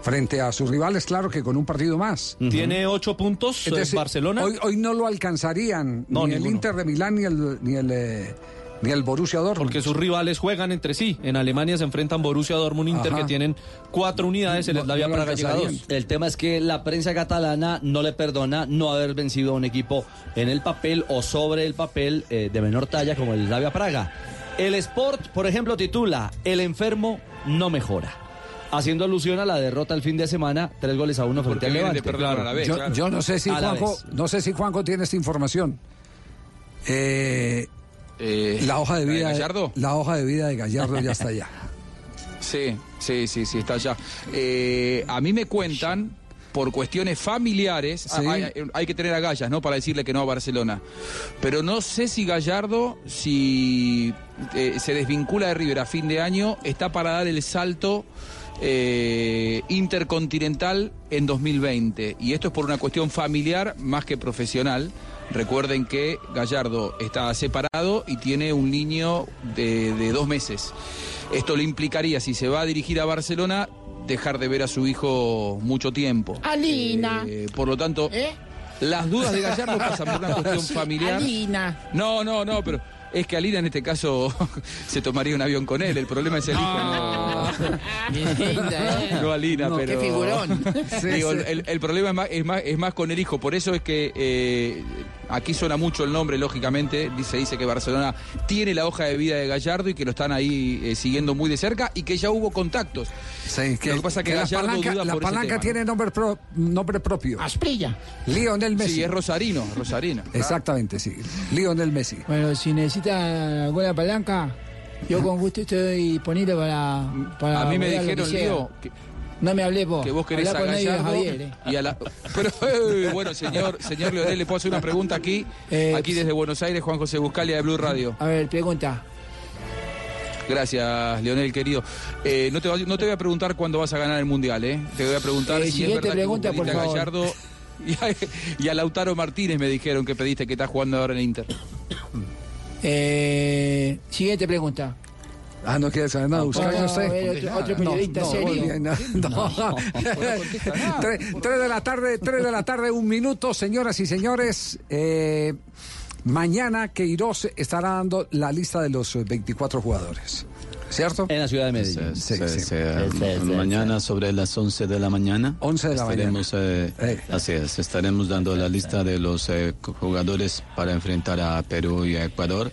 frente a sus rivales, claro que con un partido más. Tiene 8 puntos Es eh, decir, Barcelona. Hoy, hoy no lo alcanzarían No, ni el. Inter de Milán ni el, ni el, eh, ni el Borussia Dortmund. Porque sus rivales juegan entre sí. En Alemania se enfrentan Borussia Dortmund Inter, Ajá. que tienen cuatro unidades. El Slavia Praga llega a dos. El tema es que la prensa catalana no le perdona no haber vencido a un equipo en el papel o sobre el papel eh, de menor talla como el Slavia Praga. El Sport, por ejemplo, titula El enfermo no mejora. Haciendo alusión a la derrota el fin de semana, tres goles a uno frente al Levante. perder con Alavés, yo, claro. yo no sé si. Juanjo, no sé si Juanjo tiene esta información. Eh, la hoja de ¿la de vida Gallardo? la hoja de vida de Gallardo ya está allá. Sí, sí, sí, sí, está allá. Eh, a mí me cuentan, por cuestiones familiares, Sí. ah, hay, hay que tener agallas, ¿no? Para decirle que no a Barcelona. Pero no sé si Gallardo, si eh, se desvincula de River a fin de año, está para dar el salto eh, intercontinental en 2020. Y esto es por una cuestión familiar más que profesional. Recuerden que Gallardo está separado y tiene un niño de, de dos meses. Esto le implicaría, si se va a dirigir a Barcelona, dejar de ver a su hijo mucho tiempo. Alina. Eh, por lo tanto, las dudas de Gallardo pasan por una cuestión familiar. Alina. No, no, no, pero es que Alina en este caso se tomaría un avión con él. El problema es el hijo, no. Linda, ¿eh? No Alina, No, pero. qué figurón. Digo. El, el problema es más, es, más, es más con el hijo. Por eso es que eh, aquí suena mucho el nombre, lógicamente. Dice, dice que Barcelona tiene la hoja de vida de Gallardo y que lo están ahí eh, siguiendo muy de cerca y que ya hubo contactos. Sí, que, lo que pasa es que, que la Gallardo palanca, duda la por ese palanca tema, tiene nombre, pro- nombre propio. Asprilla. Lionel Messi. Sí, es Rosarino, Rosarino. Exactamente, sí. Lionel Messi. Bueno, si necesita alguna palanca, yo con gusto estoy disponible para. para A mí me dijeron. Lío, que, No me hablé vos. que vos querés Hablá a con nadie de Gallardo Javier, eh. y a la... Pero, eh, bueno, señor, señor Leonel, le puedo hacer una pregunta aquí, aquí desde Buenos Aires, Juan José Buscalia de Blue Radio. A ver, pregunta. Gracias, Leonel, querido. Eh, no, te, va- no te voy a preguntar cuándo vas a ganar el Mundial, ¿eh? Te voy a preguntar Eh, si es siguiente verdad pregunta, que por pediste a favor. Gallardo y a, y a Lautaro Martínez me dijeron que pediste que estás jugando ahora en el Inter. Eh, siguiente pregunta. Ah, no quiere saber nada, buscar No, usted. ver, otro- otro periodista no, serio. no, no. tres, tres de la tarde, tres de la tarde, un minuto, señoras y señores. Eh, mañana Queiroz estará dando la lista de los eh, 24 jugadores. ¿Cierto? En la ciudad de Medellín. Sí, Sí, sí. sí, eh, mañana sobre las 11 de la mañana. 11 de la estaremos, eh, Eh. Así es, estaremos dando la lista de los eh, jugadores para enfrentar a Perú y a Ecuador.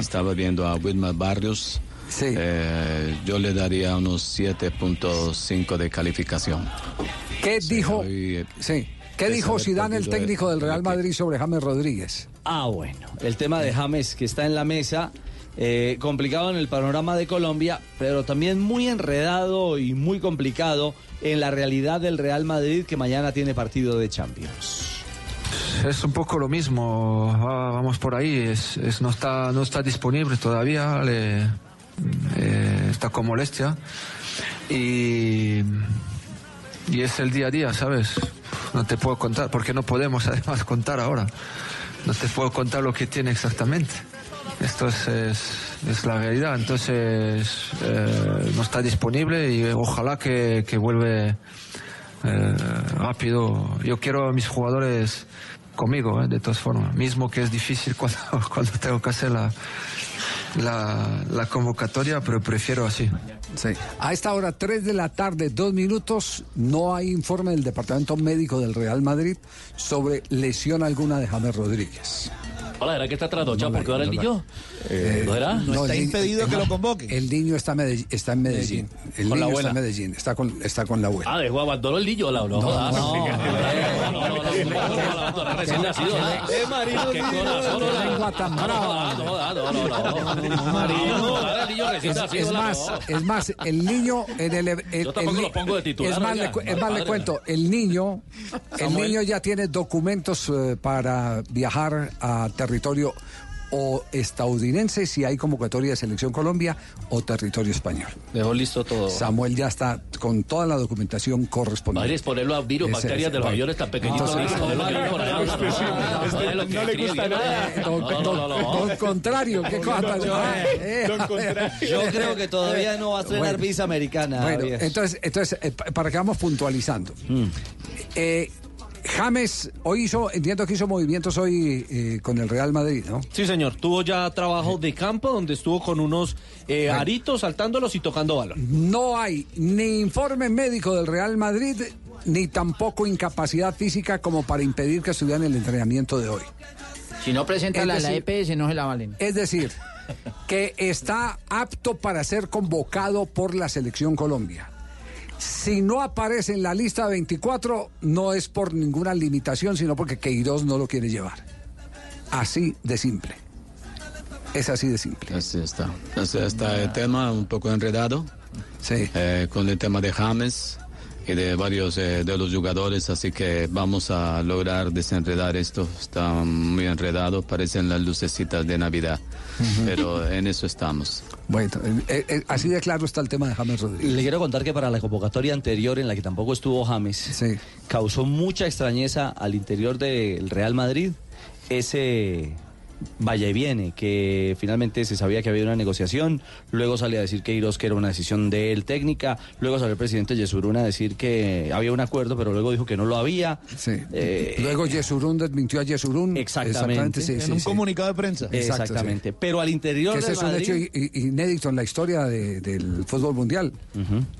Estaba viendo a Wilmar Barrios. Eh, yo le daría unos 7.5 de calificación. ¿Qué dijo? Hoy, eh, Sí. ¿Qué dijo Zidane, el técnico del Real Madrid, sobre James Rodríguez? Ah, bueno. El tema de James que está en la mesa, eh, complicado en el panorama de Colombia, pero también muy enredado y muy complicado en la realidad del Real Madrid que mañana tiene partido de Champions. Es un poco lo mismo, va- vamos por ahí, es, es- no, está, no está disponible todavía, le- eh, está con molestia y, y es el día a día, ¿sabes? No te puedo contar, porque no podemos además contar ahora, no te puedo contar lo que tiene exactamente. Esto es, es, la realidad, entonces eh, no está disponible y ojalá que, que vuelve eh, rápido. Yo quiero a mis jugadores conmigo, eh, de todas formas. Mismo que es difícil cuando, cuando tengo que hacer la, la, la convocatoria, pero prefiero así. Sí. A esta hora, 3 de la tarde, dos minutos, no hay informe del Departamento Médico del Real Madrid sobre lesión alguna de James Rodríguez. Hola, ¿era que está trasnochado No, porque ahora el no, niño? Eh, ¿No era? el niño- que lo convoquen. El niño está, Medell- está en Medellín. El Con la niño está abuela. en Medellín, está con, está con la abuela. Ah, dejó abandonó el niño, Laura. No, no, no, no, no, no, no, recién nacido. Eh, corazón, no, no, no, no, no, no, no, no, no, no, el recién Es, la- más, no. es más, el niño en el, el- Yo tampoco el- lo pongo de titular, Es más, le, cu- es más, padre. le cuento, el niño, el niño ya tiene documentos eh, para viajar a territorio o estadounidense si hay convocatoria de Selección Colombia o territorio español. Dejó listo todo. Samuel ya está con toda la documentación correspondiente. Madre, es ponerlo a virus, bacterias de los bueno. aviones tan pequeñitos. No, no, no, no, no, No le gusta nada. No, no, no, no. Don contrario, qué cosa tan- Eh, Yo creo que todavía no va a estrenar Bueno. visa americana. Bueno, entonces, entonces eh, pa- para que vamos puntualizando. James hoy hizo, entiendo que hizo movimientos hoy eh, con el Real Madrid, ¿no? Sí, señor. Tuvo ya trabajo de campo donde estuvo con unos eh, aritos saltándolos y tocando balón. No hay ni informe médico del Real Madrid ni tampoco incapacidad física como para impedir que estuvieran el entrenamiento de hoy. Si no presenta Es la, la EPS, no se la valen. Es decir, que está apto para ser convocado por la selección Colombia. Si no aparece en la lista 24, no es por ninguna limitación, sino porque Queiroz no lo quiere llevar. Así de simple. Es así de simple. Así está. Así está el tema un poco enredado. Sí. Eh, con el tema de James y de varios eh, de los jugadores, así que vamos a lograr desenredar esto. Está muy enredado, parecen las lucecitas de Navidad, pero en eso estamos. Bueno, eh, eh, así de claro está el tema de James Rodríguez. Le quiero contar que para la convocatoria anterior, en la que tampoco estuvo James, causó mucha extrañeza al interior del Real Madrid ese vaya y viene, que finalmente se sabía que había una negociación, luego sale a decir que Iros que era una decisión de él técnica, luego salió el presidente Yesurún a decir que había un acuerdo, pero luego dijo que no lo había. Eh, Luego Yesurún desmintió a Yesurún. Exactamente. sí, En sí, un sí. comunicado de prensa. Exacto, Exactamente. Pero al interior Que ese del es un Madrid- hecho inédito en la historia de- del fútbol mundial.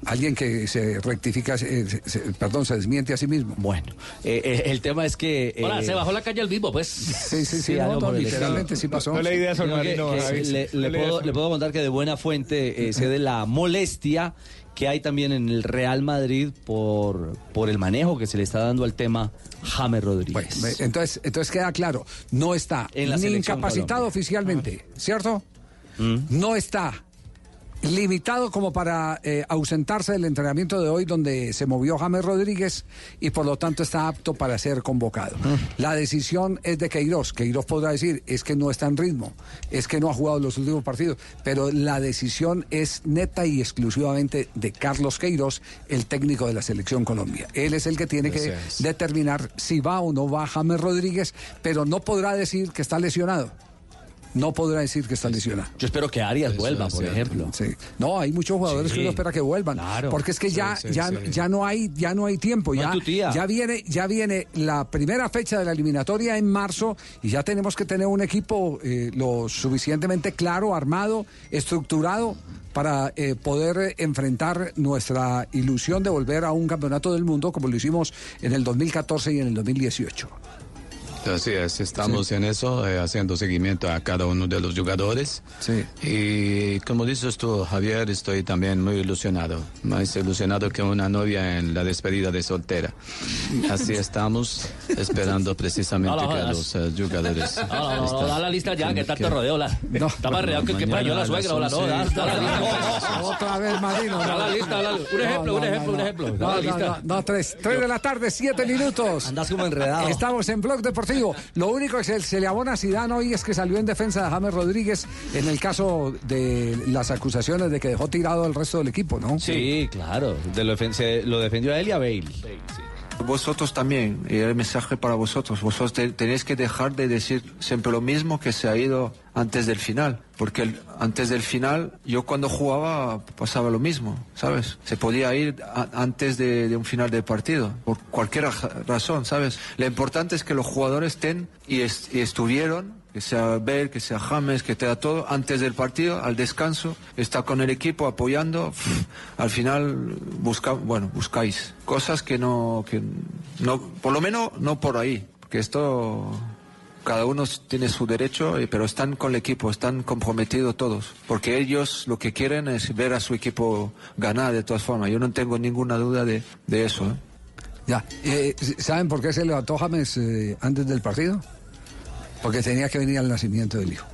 Alguien que se rectifica, se- se- perdón, se desmiente a sí mismo. Bueno, eh, eh, el tema es que... Hola, se bajó la calle al mismo, pues. Sí, sí, Sí, el literalmente sí pasó. Que- que le, le puedo, le puedo contar que de buena fuente eh, sé de la molestia que hay también en el Real Madrid por, por el manejo que se le está dando al tema James Rodríguez. Ve, Entonces, entonces queda claro, no está En la ni incapacitado Colombia. oficialmente, ¿cierto? Mm. No está limitado como para eh, ausentarse del entrenamiento de hoy donde se movió James Rodríguez y por lo tanto está apto para ser convocado. La decisión es de Queiroz. Queiroz podrá decir, es que no está en ritmo, es que no ha jugado los últimos partidos, pero la decisión es neta y exclusivamente de Carlos Queiroz, el técnico de la selección Colombia. Él es el que tiene que determinar si va o no va James Rodríguez, pero no podrá decir que está lesionado. No podrá decir que está lesionado. Yo espero que Arias vuelva, por ejemplo. Sí. No, hay muchos jugadores Sí. que uno espera que vuelvan. Claro. Porque es que Sí, ya, sí, ya, sí. ya no hay, ya no hay tiempo. No ya, ya viene, ya viene la primera fecha de la eliminatoria en marzo y ya tenemos que tener un equipo eh, lo suficientemente claro, armado, estructurado para eh, poder enfrentar nuestra ilusión de volver a un campeonato del mundo como lo hicimos en el 2014 y en el 2018. Así es, estamos en eso, eh, haciendo seguimiento a cada uno de los jugadores. Sí. Y como dices tú, Javier, estoy también muy ilusionado, más ilusionado que una novia en la despedida de soltera. Así estamos, esperando precisamente No, no que los eh, jugadores... No, no, no, no, da la lista ya, que tanto rodeo. La. Está más real que, que para yo la suegra, no, da, da la lista. Otra vez, Marino. Da la lista, da la- un ejemplo, un ejemplo, un ejemplo. Da No, la no, lista. no, no, tres, tres de la tarde, siete minutos. Andás como enredado. Estamos en Blog Deportivo. Lo único que se, se le abona a Zidane hoy es que salió en defensa de James Rodríguez en el caso de las acusaciones de que dejó tirado al resto del equipo, ¿no? Sí, claro. De lo, defen- se- lo defendió a él y a Bale. Vosotros también, y el mensaje para vosotros, vosotros te- tenéis que dejar de decir siempre lo mismo que se ha ido antes del final, porque antes del final yo cuando jugaba pasaba lo mismo, ¿sabes? Se podía ir a- antes de, un final de partido, por cualquier ra- razón, ¿sabes? Lo importante es que los jugadores estén y, est- y estuvieron que sea Bell, que sea James, que tenga todo, antes del partido, al descanso, está con el equipo apoyando, al final busca, bueno, buscáis cosas que no, que no, por lo menos no por ahí, porque esto cada uno tiene su derecho, eh, pero están con el equipo, están comprometidos todos, porque ellos lo que quieren es ver a su equipo ganar de todas formas. Yo no tengo ninguna duda de, de eso. ¿eh? Ya. Eh, ¿Saben por qué se levantó James antes del partido? Porque tenía que venir al nacimiento del hijo.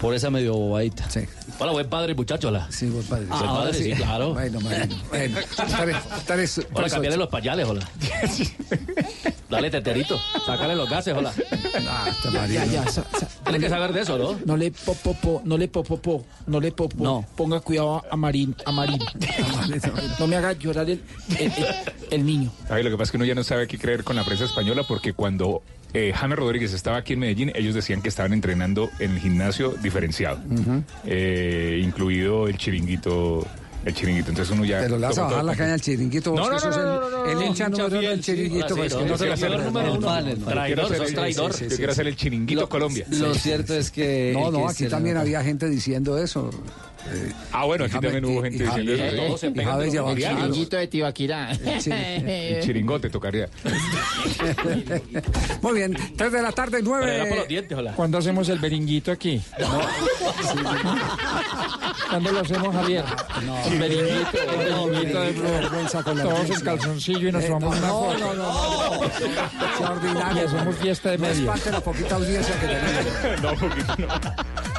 Por esa medio bobadita. Sí. Hola, buen padre, muchacho, hola. Sí, buen padre. Buen padre, sí, claro. Bueno. Bueno, tres, tres, Hola, cambiarle los pañales, hola. Dale teterito, sácale los gases, hola. Ah, este Marino. Ya, ya, sa- sa- Tiene que saber de eso, ¿no? No le popopo, no le popopo, no le popo. No. Ponga cuidado a Marín, a Marín. no me haga llorar el, el, el- el niño. Ay, lo que pasa es que uno ya no sabe qué creer con la prensa española porque cuando eh, James Rodríguez estaba aquí en Medellín, ellos decían que estaban entrenando en el gimnasio diferenciado, eh, incluido el chiringuito. El chiringuito, entonces uno ya. Pero le vas a bajar la caña al chiringuito. No, no, no, el, no, el hincha número uno del chiringuito. Sí, que no, no yo se quiero sabe. el Yo quiero Sí, el- sí, traidor. sí, sí, Yo quiero sí. ser el chiringuito Colombia. Lo cierto es que. No, no, aquí también había gente diciendo eso. Eh, Ah, bueno, aquí también hubo gente diciendo eso. Todos se y pegan. Chiringuito de Tibaquirá. Sí. El chiringote tocaría. Muy bien, 3 de la tarde, 9. ¿Cuándo hacemos el beringuito aquí? ¿Cuándo lo hacemos, Javier? El beringuito, el beringuito de vergüenza con la Todos en calzoncillo y nos tomamos no, una no, foto. no, no, no. Sea ordinario. Y hacemos fiesta de No es parte de la poquita audiencia que tenemos. no, poquito no.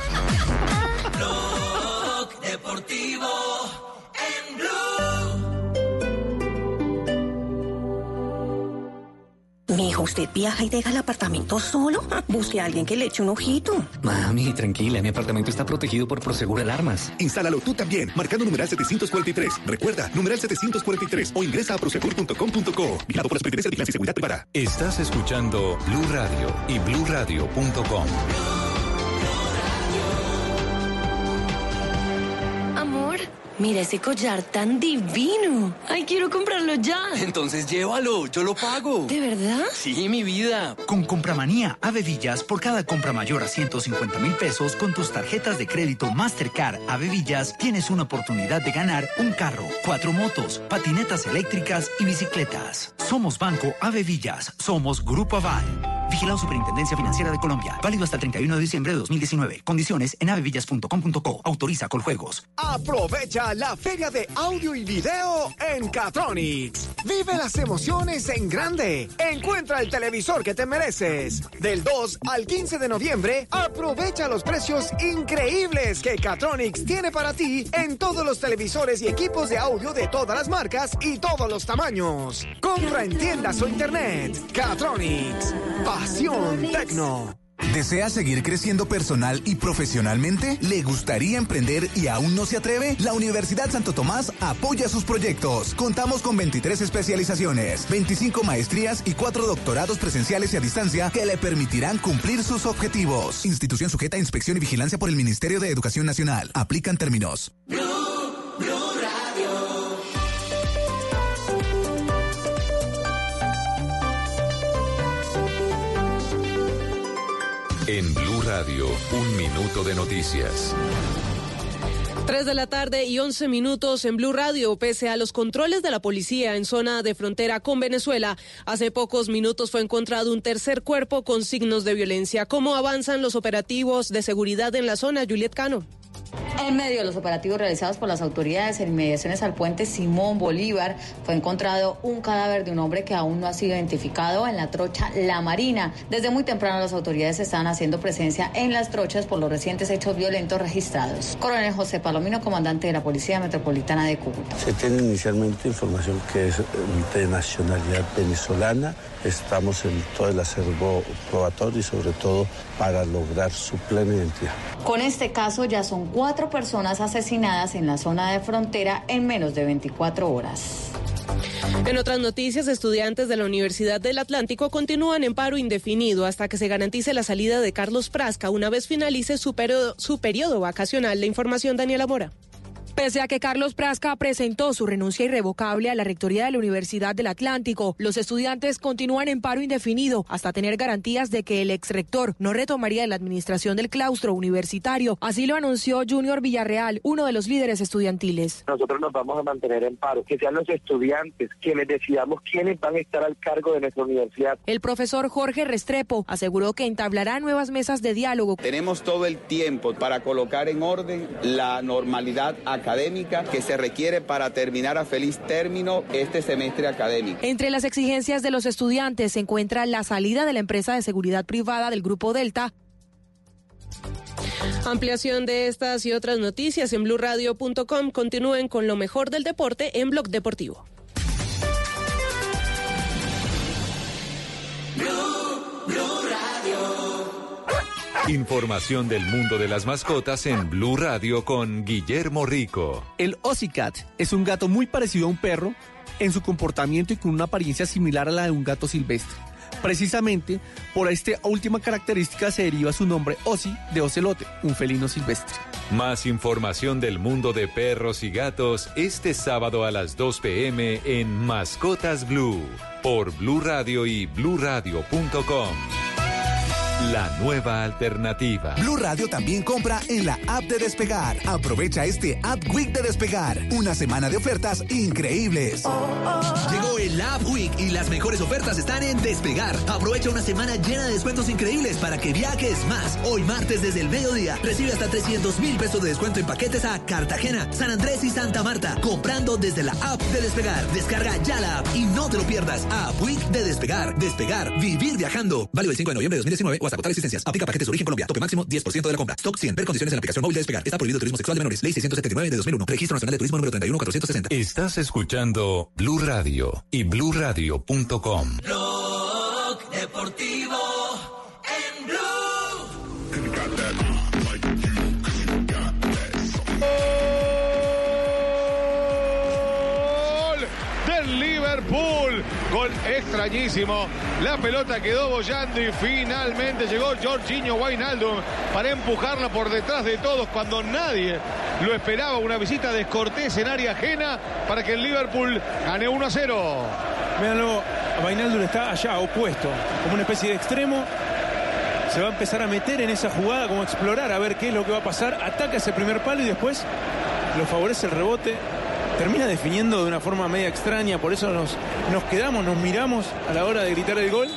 Deportivo en Blue. Mijo, ¿usted viaja y deja el apartamento solo? Busque a alguien que le eche un ojito. Mami, tranquila, mi apartamento está protegido por Prosegur Alarmas. Instálalo tú también, marcando numeral 743. Recuerda, numeral 743 o ingresa a prosegur.com.co. Vigilado por la Superintendencia de Vigilancia y Seguridad Privada. Estás escuchando Blue Radio y bluradio.com. mira ese collar tan divino. Ay, quiero comprarlo ya. Entonces llévalo, yo lo pago. ¿De verdad? Sí, mi vida. Con Compramanía Ave Villas, por cada compra mayor a 150 mil pesos con tus tarjetas de crédito Mastercard Ave Villas, tienes una oportunidad de ganar un carro, cuatro motos, patinetas eléctricas y bicicletas. Somos Banco Ave Villas, somos Grupo Aval. Vigilado Superintendencia Financiera de Colombia. Válido hasta el 31 de diciembre de 2019. Condiciones en avevillas.com.co. Autoriza Coljuegos. Aprovecha la feria de audio y video en Catronics. Vive las emociones en grande. Encuentra el televisor que te mereces. Del 2 al 15 de noviembre, aprovecha los precios increíbles que Catronics tiene para ti en todos los televisores y equipos de audio de todas las marcas y todos los tamaños. Compra en tiendas o internet. Catronics. Pasión Tecno. ¿Desea seguir creciendo personal y profesionalmente? ¿Le gustaría emprender y aún no se atreve? La Universidad Santo Tomás apoya sus proyectos. Contamos con 23 especializaciones, 25 maestrías y 4 doctorados presenciales y a distancia que le permitirán cumplir sus objetivos. Institución sujeta a inspección y vigilancia por el Ministerio de Educación Nacional. Aplican términos. En Blue Radio, un minuto de noticias. 3 de la tarde y 11 minutos en Blue Radio. Pese a los controles de la policía en zona de frontera con Venezuela, hace pocos minutos fue encontrado un tercer cuerpo con signos de violencia. ¿Cómo avanzan los operativos de seguridad en la zona, Juliet Cano? En medio de los operativos realizados por las autoridades en inmediaciones al puente Simón Bolívar, fue encontrado un cadáver de un hombre que aún no ha sido identificado en la trocha La Marina. Desde muy temprano las autoridades estaban haciendo presencia en las trochas por los recientes hechos violentos registrados. Coronel José Palomino, comandante de la Policía Metropolitana de Cúcuta. Se tiene inicialmente información que es de nacionalidad venezolana. Estamos en todo el acervo probatorio y sobre todo para lograr su plena identidad. Con este caso ya son cuatro personas asesinadas en la zona de frontera en menos de 24 horas. En otras noticias, estudiantes de la Universidad del Atlántico continúan en paro indefinido hasta que se garantice la salida de Carlos Prasca una vez finalice su periodo, su periodo vacacional. La información, Daniela Mora. Pese a que Carlos Prasca presentó su renuncia irrevocable a la rectoría de la Universidad del Atlántico, los estudiantes continúan en paro indefinido hasta tener garantías de que el exrector no retomaría la administración del claustro universitario. Así lo anunció Junior Villarreal, uno de los líderes estudiantiles. Nosotros nos vamos a mantener en paro, que sean los estudiantes quienes decidamos quiénes van a estar al cargo de nuestra universidad. El profesor Jorge Restrepo aseguró que entablará nuevas mesas de diálogo. Tenemos todo el tiempo para colocar en orden la normalidad académica que se requiere para terminar a feliz término este semestre académico. Entre las exigencias de los estudiantes se encuentra la salida de la empresa de seguridad privada del Grupo Delta. Ampliación de estas y otras noticias en blurradio.com. Continúen con lo mejor del deporte en Blog Deportivo. Información del mundo de las mascotas en Blue Radio con Guillermo Rico. El Cat es un gato muy parecido a un perro en su comportamiento y con una apariencia similar a la de un gato silvestre. Precisamente por esta última característica se deriva su nombre Ozzy de ocelote, un felino silvestre. Más información del mundo de perros y gatos este sábado a las 2 pm en Mascotas Blue por Blue Radio y bluradio.com. La nueva alternativa. Blue Radio también compra en la app de Despegar. Aprovecha este App Week de Despegar. Una semana de ofertas increíbles. Llegó el App Week y las mejores ofertas están en Despegar. Aprovecha una semana llena de descuentos increíbles para que viajes más. Hoy martes desde el mediodía recibe hasta 300 mil pesos de descuento en paquetes a Cartagena, San Andrés y Santa Marta. Comprando desde la app de Despegar. Descarga ya la app y no te lo pierdas. App Week de Despegar. Despegar. Vivir viajando. Válido el 5 de noviembre de 2019 o hasta agotar existencias. Aplica paquetes de origen Colombia. Tope máximo 10% de la compra. Stock 100. Ver condiciones en la aplicación móvil de Despegar. Está prohibido turismo sexual de menores. Ley 679 de 2001. Registro Nacional de Turismo número 31460. Estás escuchando Blue Radio y bluradio.com. Blog Deportivo extrañísimo. La pelota quedó bollando y finalmente llegó Jorginho Wijnaldum para empujarla por detrás de todos cuando nadie lo esperaba. Una visita descortés en área ajena para que el Liverpool gane 1 a 0. Véanlo, Vainaldo está allá, opuesto, como una especie de extremo. Se va a empezar a meter en esa jugada, como a explorar, a ver qué es lo que va a pasar. Ataca ese primer palo y después lo favorece el rebote. Termina definiendo de una forma media extraña, por eso nos, nos quedamos, nos miramos a la hora de gritar el gol.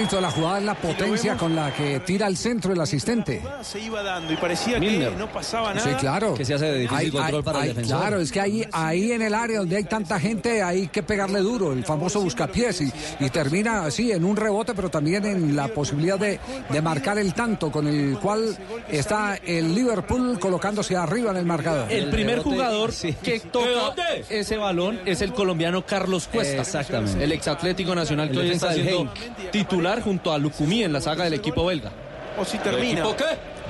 Mérito de la jugada es la potencia con la que tira al centro el asistente. Se iba dando y parecía Milner. que no pasaba nada. Sí, claro. Que se hace de difícil Hay- control hay- para el defensor. Claro, es que ahí, ahí en el área donde hay tanta gente hay que pegarle duro, el famoso buscapiés, y, y termina así en un rebote, pero también en la posibilidad de, de marcar el tanto con el cual está el Liverpool colocándose arriba en el marcador. El primer jugador sí. que toca ese balón es el colombiano Carlos Cuesta. Exactamente. El ex Atlético Nacional que hoy está siendo titular junto a Lucumí en la saga del equipo belga. O si termina. ¿Equipo qué?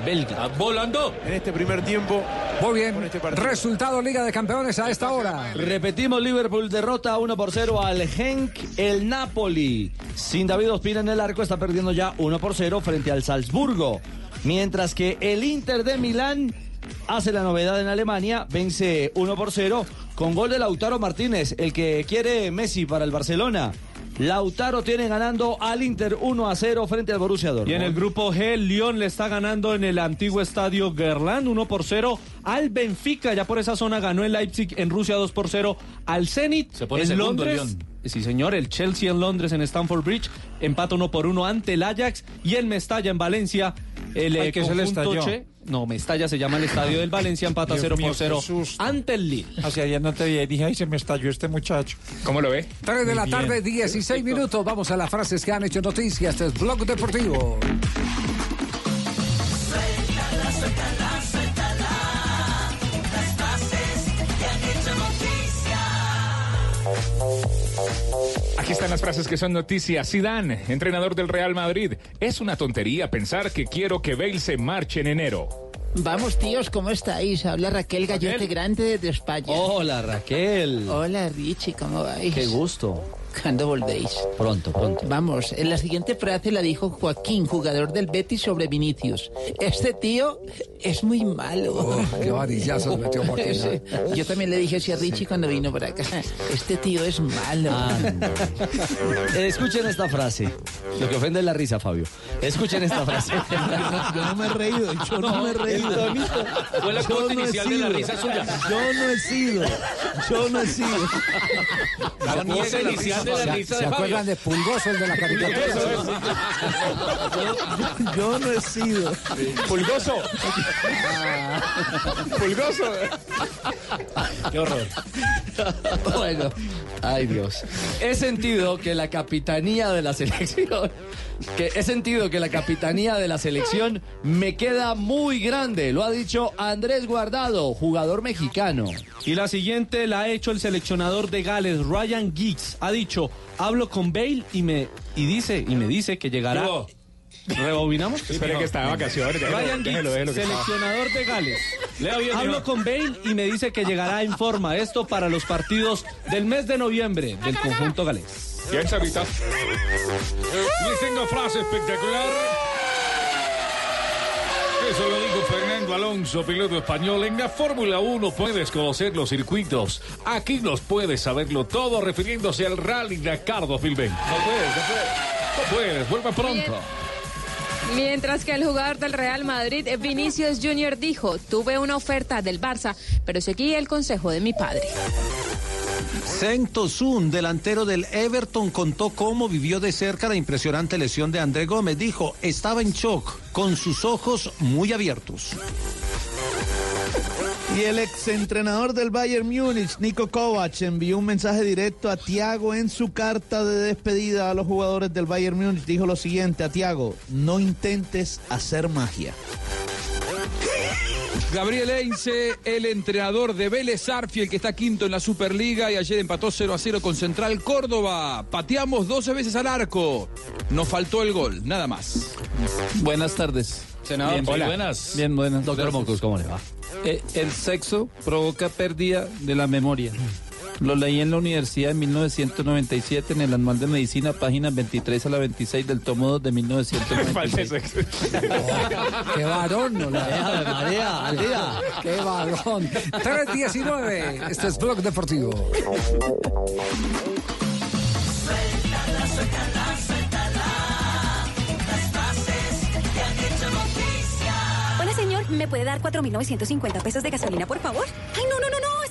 Belga. volando? En este primer tiempo. Muy bien, este resultado Liga de Campeones a esta hora. Repetimos, Liverpool derrota 1 por 0 al Genk, el Napoli. Sin David Ospina en el arco, está perdiendo ya 1 por 0 frente al Salzburgo. Mientras que el Inter de Milán hace la novedad en Alemania, vence 1 por 0 con gol de Lautaro Martínez, el que quiere Messi para el Barcelona. Lautaro tiene ganando al Inter 1 a 0 frente al Borussia Dortmund. Y en el grupo G, Lyon le está ganando en el antiguo estadio Gerland 1 por 0 al Benfica. Ya por esa zona ganó el Leipzig en Rusia 2 por 0 al Zenit. Se pone en segundo el Londres. Lyon. Sí, señor. El Chelsea en Londres en Stamford Bridge empata 1 por 1 ante el Ajax. Y el Mestalla en Valencia. El Ay, eh, que se le estalló. Che- No, Mestalla se llama el estadio del Valencia. Empata Dios 0 mío, por 0 qué susto. ante el Lille. Hace ayer no te vi, dije, ay, se me estalló este muchacho. ¿Cómo lo ve? 3 de la Muy bien. tarde, 16 minutos. Vamos a las frases que han hecho noticias. Este es Blog Deportivo. Suéltala, suéltala, suéltala. Las frases que han hecho noticia. Aquí están las frases que son noticias. Zidane, entrenador del Real Madrid. Es una tontería pensar que quiero que Bale se marche en enero. Vamos, tíos, ¿cómo estáis? Habla Raquel Gallote Grande desde España. Hola, Raquel. Hola, Richie, ¿cómo vais? Qué gusto. ¿Cuándo volvéis? Pronto, pronto. Vamos, en la siguiente frase la dijo Joaquín, jugador del Betis, sobre Vinicius. Este tío es muy malo. Oh, qué varillazos metió Joaquín. Sí. Yo también le dije así a Richie cuando vino por acá. Este tío es malo. Eh, Escuchen esta frase. Lo que ofende es la risa, Fabio. Escuchen esta frase. Yo no me he reído, yo no, me he reído. Fue la Yo corte no he inicial de la sido. risa suya. Yo no he sido, yo no he sido. La cuota inicial de la risa ¿Se acuerdan de Pulgoso, el de la caricatura? Yo no he sido. Pulgoso. Pulgoso. Qué horror. Bueno, ay Dios. He sentido que la capitanía de la selección, que he sentido que la capitanía de la selección me queda muy grande. Lo ha dicho Andrés Guardado, jugador mexicano. Y la siguiente la ha hecho el seleccionador de Gales, Ryan Giggs. Ha dicho, hablo con Bale y me y dice y me dice que llegará Yo. ¿Rebobinamos? Espere que está de vacaciones. déjelo, Ryan déjelo, déjelo está- seleccionador de Gales. Bien, Hablo con Bale y me dice que llegará en forma. Esto para los partidos del mes de noviembre del conjunto galés. Bien, Sarita. Les tengo frase espectacular. Eso lo dijo Fernando Alonso, piloto español. En la Fórmula 1 puedes conocer los circuitos. Aquí nos puedes saberlo todo refiriéndose al Rally Dakar 2020. No puedes, no puedes. No puedes, vuelve pronto. Mientras que el jugador del Real Madrid, Vinicius Junior, dijo, tuve una oferta del Barça, pero seguí el consejo de mi padre. Tosun, delantero del Everton, contó cómo vivió de cerca la impresionante lesión de André Gómez. Dijo, estaba en shock, con sus ojos muy abiertos. Y el exentrenador del Bayern Múnich, Nico Kovac, envió un mensaje directo a Tiago en su carta de despedida a los jugadores del Bayern Múnich. Dijo lo siguiente a Tiago, no intentes hacer magia. Gabriel Eince, el entrenador de Vélez Arfiel, que está quinto en la Superliga y ayer empató 0 a 0 con Central Córdoba. Pateamos 12 veces al arco. Nos faltó el gol, nada más. Buenas tardes. Senador, Bien, hola. buenas. Bien, buenas. Doctor. Mocus, ¿cómo le va? Eh, el sexo provoca pérdida de la memoria. Lo leí en la universidad en 1997 en el Anual de Medicina, páginas 23 a la 26 del tomo 2 de 1996. Qué varón, no la María, al día. Qué varón. 319. Este es Blog Deportivo. Suéltala, suéltala, suéltala. Las bases te han hecho noticia. Hola, señor. ¿Me puede dar 4.950 pesos de gasolina, por favor? Ay, no, no, no, no.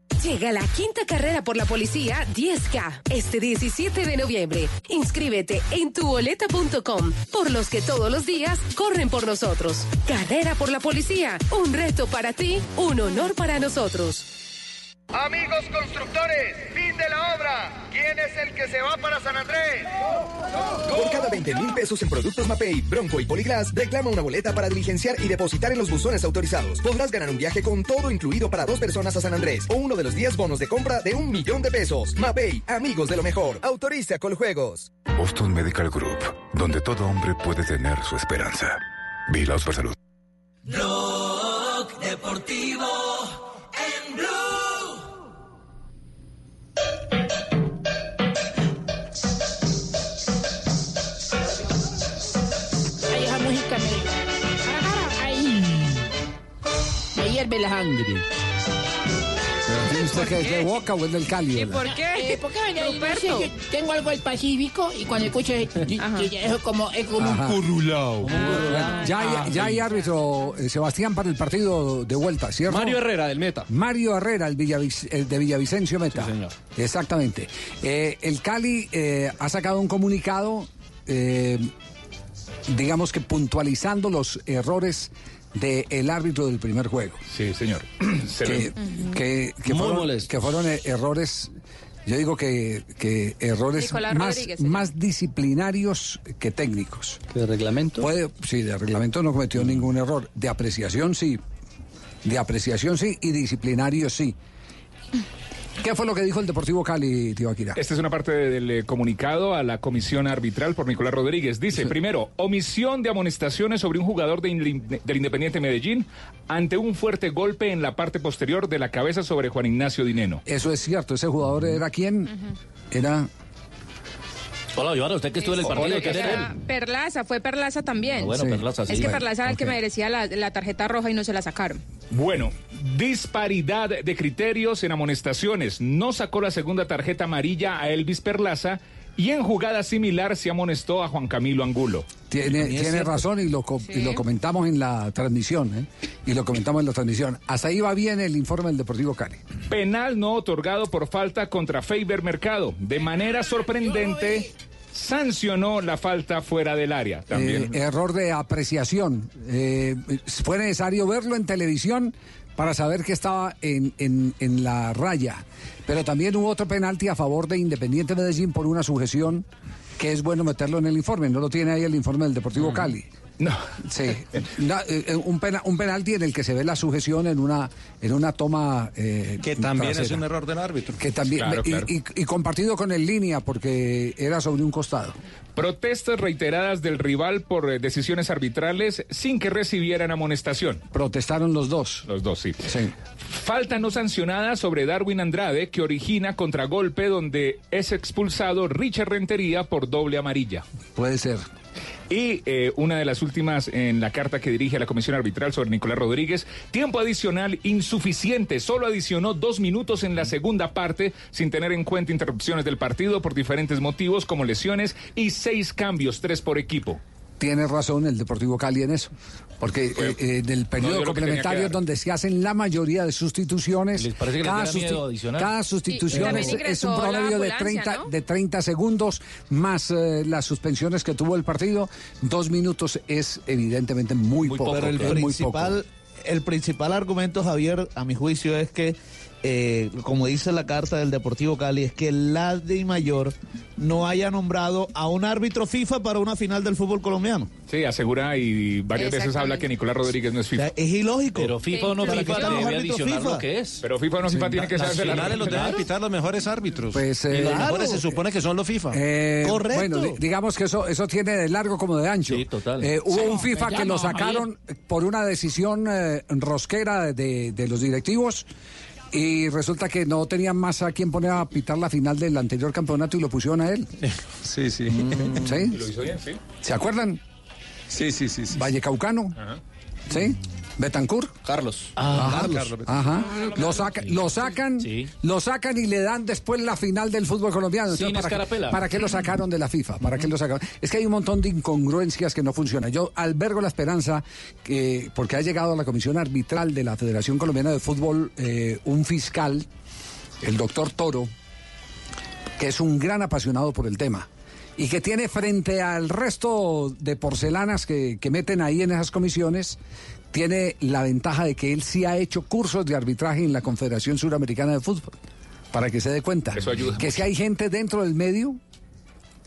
Llega la quinta carrera por la policía 10K este 17 de noviembre. Inscríbete en tuboleta.com por los que todos los días corren por nosotros. Carrera por la policía, un reto para ti, un honor para nosotros. Amigos constructores, fin de la obra. ¿Quién es el que se va para San Andrés? Por cada 20 mil pesos en productos Mapei, Bronco y Poliglas, reclama una boleta para diligenciar y depositar en los buzones autorizados. Podrás ganar un viaje con todo incluido para dos personas a San Andrés o uno de los 10 bonos de compra de un millón de pesos. Mapei, amigos de lo mejor. Autoriza Coljuegos. Boston Medical Group, donde todo hombre puede tener su esperanza. Vigilados por salud. Blog Deportivo Hierve la sangre. ¿Tiene usted que es de Boca o es del Cali? ¿Por qué? Eh, ¿Por qué venía ahí? No sé, yo tengo algo del Pacífico y cuando escucho es como, es como Ajá. un currulao. Ya hay, ya hay árbitro, eh, Sebastián, para el partido de vuelta, ¿cierto? Mario Herrera, del Meta. Mario Herrera, el, Villavic- el de Villavicencio Meta. Exactamente. Eh, el Cali eh, ha sacado un comunicado, eh, digamos que puntualizando los errores del árbitro del primer juego. Sí, señor. Se que, que- que Muy fueron, molesto. que fueron eh, errores, yo digo que, que errores más, más disciplinarios que técnicos. ¿De reglamento? Puede, sí, de reglamento no cometió ningún error. De apreciación sí. De apreciación sí y disciplinario sí. ¿Qué fue lo que dijo el Deportivo Cali, Tibaquira? Esta es una parte del eh, comunicado a la comisión arbitral por Nicolás Rodríguez. Dice, primero, omisión de amonestaciones sobre un jugador de del Independiente Medellín ante un fuerte golpe en la parte posterior de la cabeza sobre Juan Ignacio Dineno. Eso es cierto. Ese jugador era quién? Era. Hola, Iván, usted que estuvo en el partido, ¿quién era Perlaza, fue Perlaza también. Ah, bueno, Sí. Perlaza, sí. Es que Bueno, Perlaza era el que merecía la, la tarjeta roja y no se la sacaron. Bueno, disparidad de criterios en amonestaciones. No sacó la segunda tarjeta amarilla a Elvis Perlaza y en jugada similar se amonestó a Juan Camilo Angulo. Tiene, tiene razón y lo, y lo comentamos en la transmisión. ¿eh? Y lo comentamos en la transmisión. Hasta ahí va bien el informe del Deportivo Cali. Penal no otorgado por falta contra Faber Mercado. De manera sorprendente, sancionó la falta fuera del área. También. Eh, error de apreciación. Eh, fue necesario verlo en televisión para saber que estaba en, en- en la raya. Pero también hubo otro penalti a favor de Independiente Medellín por una sujeción que es bueno meterlo en el informe. No lo tiene ahí el informe del Deportivo Cali. No. Sí. Eh, un, pena- un penalti en el que se ve la sujeción en una, en una toma. eh, Que también es un error del árbitro. Que también, Claro, y, claro. y- y compartido con el línea porque era sobre un costado. Protestas reiteradas del rival por eh, decisiones arbitrales sin que recibieran amonestación. Protestaron los dos. Los dos, sí. Falta no sancionada sobre Darwin Andrade que origina contragolpe donde es expulsado Richard Rentería por doble amarilla. Puede ser. Y eh, una de las últimas en la carta que dirige a la Comisión Arbitral sobre Nicolás Rodríguez, tiempo adicional insuficiente, solo adicionó dos minutos en la segunda parte sin tener en cuenta interrupciones del partido por diferentes motivos como lesiones y seis cambios, tres por equipo. Tiene razón el Deportivo Cali en eso. Porque eh, eh, en el periodo complementario es donde se hacen la mayoría de sustituciones. ¿Les parece que les cada, da miedo adicional? cada sustitución y es, un promedio de ambulancia, 30, ¿no? de 30 segundos más eh, las suspensiones que tuvo el partido. Dos minutos es evidentemente muy, poco. Pero el es muy poco. principal, el principal argumento, Javier, a mi juicio, es que, eh, como dice la carta del Deportivo Cali, es que la de Mayor no haya nombrado a un árbitro FIFA para una final del fútbol colombiano. Sí, asegura y varias veces habla que Nicolás Rodríguez no es FIFA. es ilógico. Pero FIFA o no ¿Para qué FIFA los debe adicionar FIFA? lo que es. Pero FIFA o no FIFA tiene que de la los deben pitar los mejores árbitros. Pues, y eh, los claro. mejores se supone que son los FIFA. Eh, Correcto. Bueno, di- digamos que eso, eso tiene de largo como de ancho. Sí, total. Eh, hubo Sí, un FIFA que lo sacaron por una decisión eh, rosquera de, de los directivos y resulta que no tenían más a quien poner a pitar la final del anterior campeonato y lo pusieron a él. Sí, sí. ¿Sí? Lo hizo bien, sí. ¿Se acuerdan? Sí, sí, sí. sí. Valle Caucano. ¿Sí? Betancourt. Carlos. Ajá. Carlos. Ajá. Lo, saca- lo sacan, lo sacan y le dan después la final del fútbol colombiano. Sin ¿para, qué- escarapela. ¿Para qué lo sacaron de la FIFA? ¿Para qué lo sacaron? Es que hay un montón de incongruencias que no funcionan. Yo albergo la esperanza que, porque ha llegado a la comisión arbitral de la Federación Colombiana de Fútbol eh, un fiscal, el doctor Toro, que es un gran apasionado por el tema y que tiene frente al resto de porcelanas que, que meten ahí en esas comisiones, tiene la ventaja de que él sí ha hecho cursos de arbitraje en la Confederación Suramericana de Fútbol, para que se dé cuenta Eso ayuda que si hay gente dentro del medio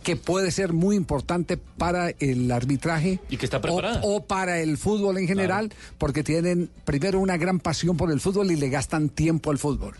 que puede ser muy importante para el arbitraje Y que está preparada. o, para el fútbol en general, porque tienen primero una gran pasión por el fútbol y le gastan tiempo al fútbol.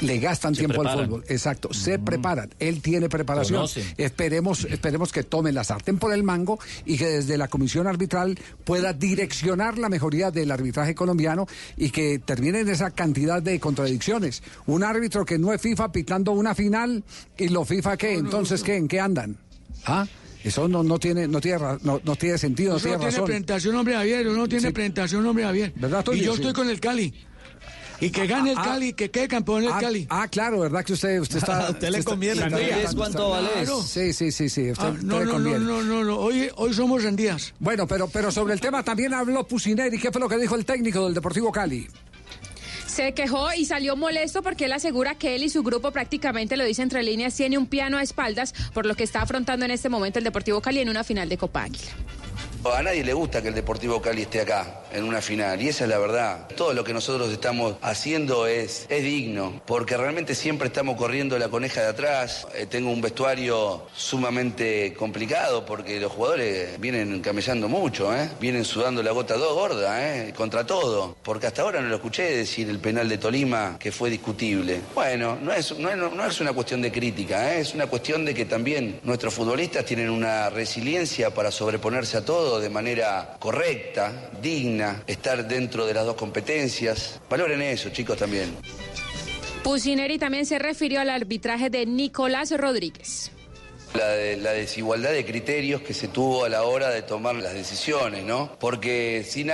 Le gastan Se tiempo al fútbol, exacto, se preparan. Él tiene preparación. Esperemos, esperemos que tome la sartén por el mango y que desde la comisión arbitral pueda direccionar la mejoría del arbitraje colombiano y que terminen esa cantidad de contradicciones. Un árbitro que no es FIFA pitando una final y los FIFA qué, entonces qué, en qué andan. ¿Ah? Eso no, no tiene, no tiene, ra- no, no tiene sentido, no tiene no tiene razón. presentación, hombre Javier. Uno tiene Sí. presentación, hombre Javier. ¿Verdad, y yo Sí. estoy con el Cali. Y que gane el Ah, Cali, que quede campeón el Ah, Cali. ah, claro, ¿verdad que usted, usted está... Usted le está- conviene, está- ¿Cuánto vale? Sí, sí, sí, sí. Usted, Ah, no, no, no, no, no, no. Hoy, hoy somos rendías. Bueno, pero, pero sobre el tema también habló Pusineri. ¿Qué fue lo que dijo el técnico del Deportivo Cali? Se quejó y salió molesto porque él asegura que él y su grupo prácticamente lo dice entre líneas, tiene un piano a espaldas por lo que está afrontando en este momento el Deportivo Cali en una final de Copa Águila. A nadie le gusta que el Deportivo Cali esté acá en una final y esa es la verdad. Todo lo que nosotros estamos haciendo es, es digno porque realmente siempre estamos corriendo la coneja de atrás. Eh, tengo un vestuario sumamente complicado porque los jugadores vienen camellando mucho, ¿eh? vienen sudando la gota dos gorda ¿eh? contra todo. Porque hasta ahora no lo escuché decir el penal de Tolima que fue discutible. Bueno, no es, no no es una cuestión de crítica, ¿eh? es una cuestión de que también nuestros futbolistas tienen una resiliencia para sobreponerse a todo de manera correcta, digna, estar dentro de las dos competencias. Valoren eso, chicos, también. Pusineri también se refirió al arbitraje de Nicolás Rodríguez. La, de- la desigualdad de criterios que se tuvo a la hora de tomar las decisiones, ¿no? Porque sin,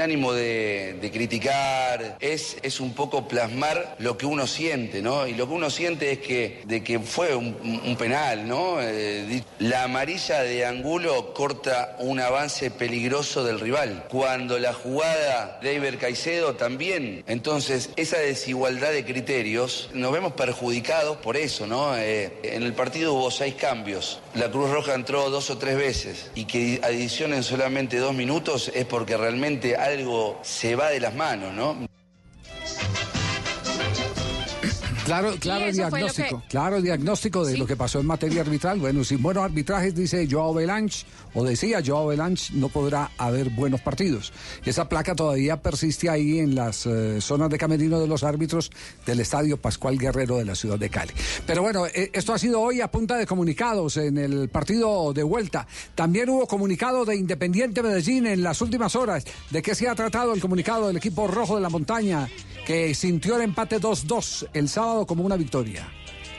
ánimo de, criticar, es, es un poco plasmar lo que uno siente, ¿no? Y lo que uno siente es que, de que fue un, penal, ¿no? Eh, la amarilla de Angulo corta un avance peligroso del rival. Cuando la jugada de Iber Caicedo también. Entonces, esa desigualdad de criterios, nos vemos perjudicados por eso, ¿no? Eh, en el partido hubo seis cambios. Cambios, la Cruz Roja entró dos o tres veces y que adicionen solamente dos minutos es porque realmente algo se va de las manos, ¿no? Claro, claro diagnóstico, que- claro diagnóstico de Sí. lo que pasó en materia arbitral. Bueno, sin buenos arbitrajes, dice Joao Belanch, o decía Joao Belanch, no podrá haber buenos partidos. Esa placa todavía persiste ahí en las eh, zonas de camerino de los árbitros del Estadio Pascual Guerrero de la ciudad de Cali. Pero bueno, eh, esto ha sido hoy a punta de comunicados en el partido de vuelta. También hubo comunicado de Independiente Medellín en las últimas horas. ¿De qué se ha tratado el comunicado del equipo rojo de la montaña que sintió el empate 2-2 el sábado como una victoria?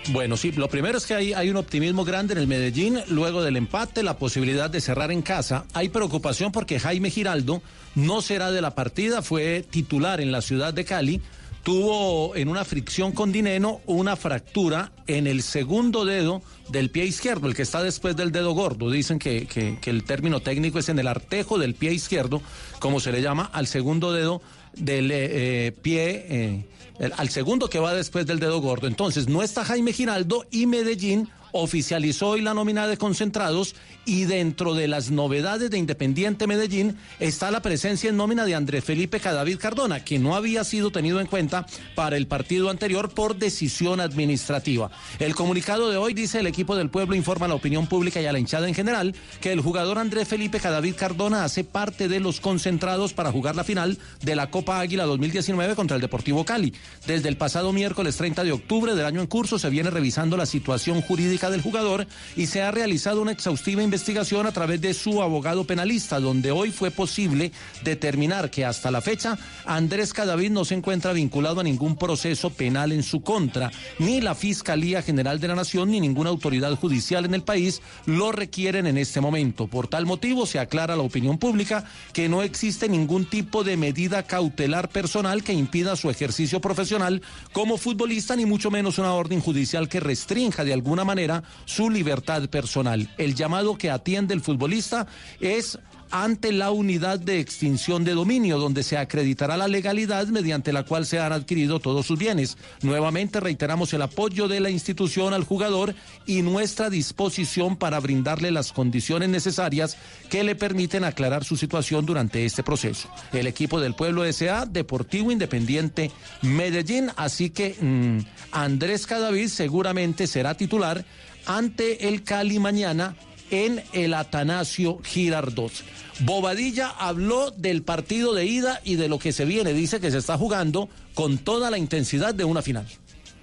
Bueno, sí, lo primero es que hay, hay un optimismo grande en el Medellín, luego del empate, la posibilidad de cerrar en casa. Hay preocupación porque Jaime Giraldo no será de la partida, fue titular en la ciudad de Cali, tuvo en una fricción con Dineno una fractura en el segundo dedo del pie izquierdo, el que está después del dedo gordo. Dicen que, que- que el término técnico es en el artejo del pie izquierdo, como se le llama al segundo dedo del eh, eh, pie, eh, el- al segundo que va después del dedo gordo. Entonces, no está Jaime Giraldo y Medellín oficializó hoy la nómina de concentrados y dentro de las novedades de Independiente Medellín está la presencia en nómina de Andrés Felipe Cadavid Cardona, que no había sido tenido en cuenta para el partido anterior por decisión administrativa. El comunicado de hoy dice el equipo del pueblo informa a la opinión pública y a la hinchada en general que el jugador Andrés Felipe Cadavid Cardona hace parte de los concentrados para jugar la final de la Copa Águila 2019 contra el Deportivo Cali. Desde el pasado miércoles 30 de octubre del año en curso se viene revisando la situación jurídica del jugador y se ha realizado una exhaustiva investigación a través de su abogado penalista, donde hoy fue posible determinar que hasta la fecha Andrés Cadavid no se encuentra vinculado a ningún proceso penal en su contra, ni la Fiscalía General de la Nación ni ninguna autoridad judicial en el país lo requieren en este momento. Por tal motivo se aclara a la opinión pública que no existe ningún tipo de medida cautelar personal que impida su ejercicio profesional como futbolista, ni mucho menos una orden judicial que restrinja de alguna manera su libertad personal. El llamado que atiende el futbolista es ante la unidad de extinción de dominio, donde se acreditará la legalidad mediante la cual se han adquirido todos sus bienes. Nuevamente reiteramos el apoyo de la institución al jugador y nuestra disposición para brindarle las condiciones necesarias que le permiten aclarar su situación durante este proceso. El equipo del pueblo S.A. Deportivo Independiente Medellín, así que mm, Andrés Cadavid seguramente será titular ante el Cali mañana en el Atanasio Girardot. Bobadilla habló del partido de ida y de lo que se viene. Dice que se está jugando con toda la intensidad de una final.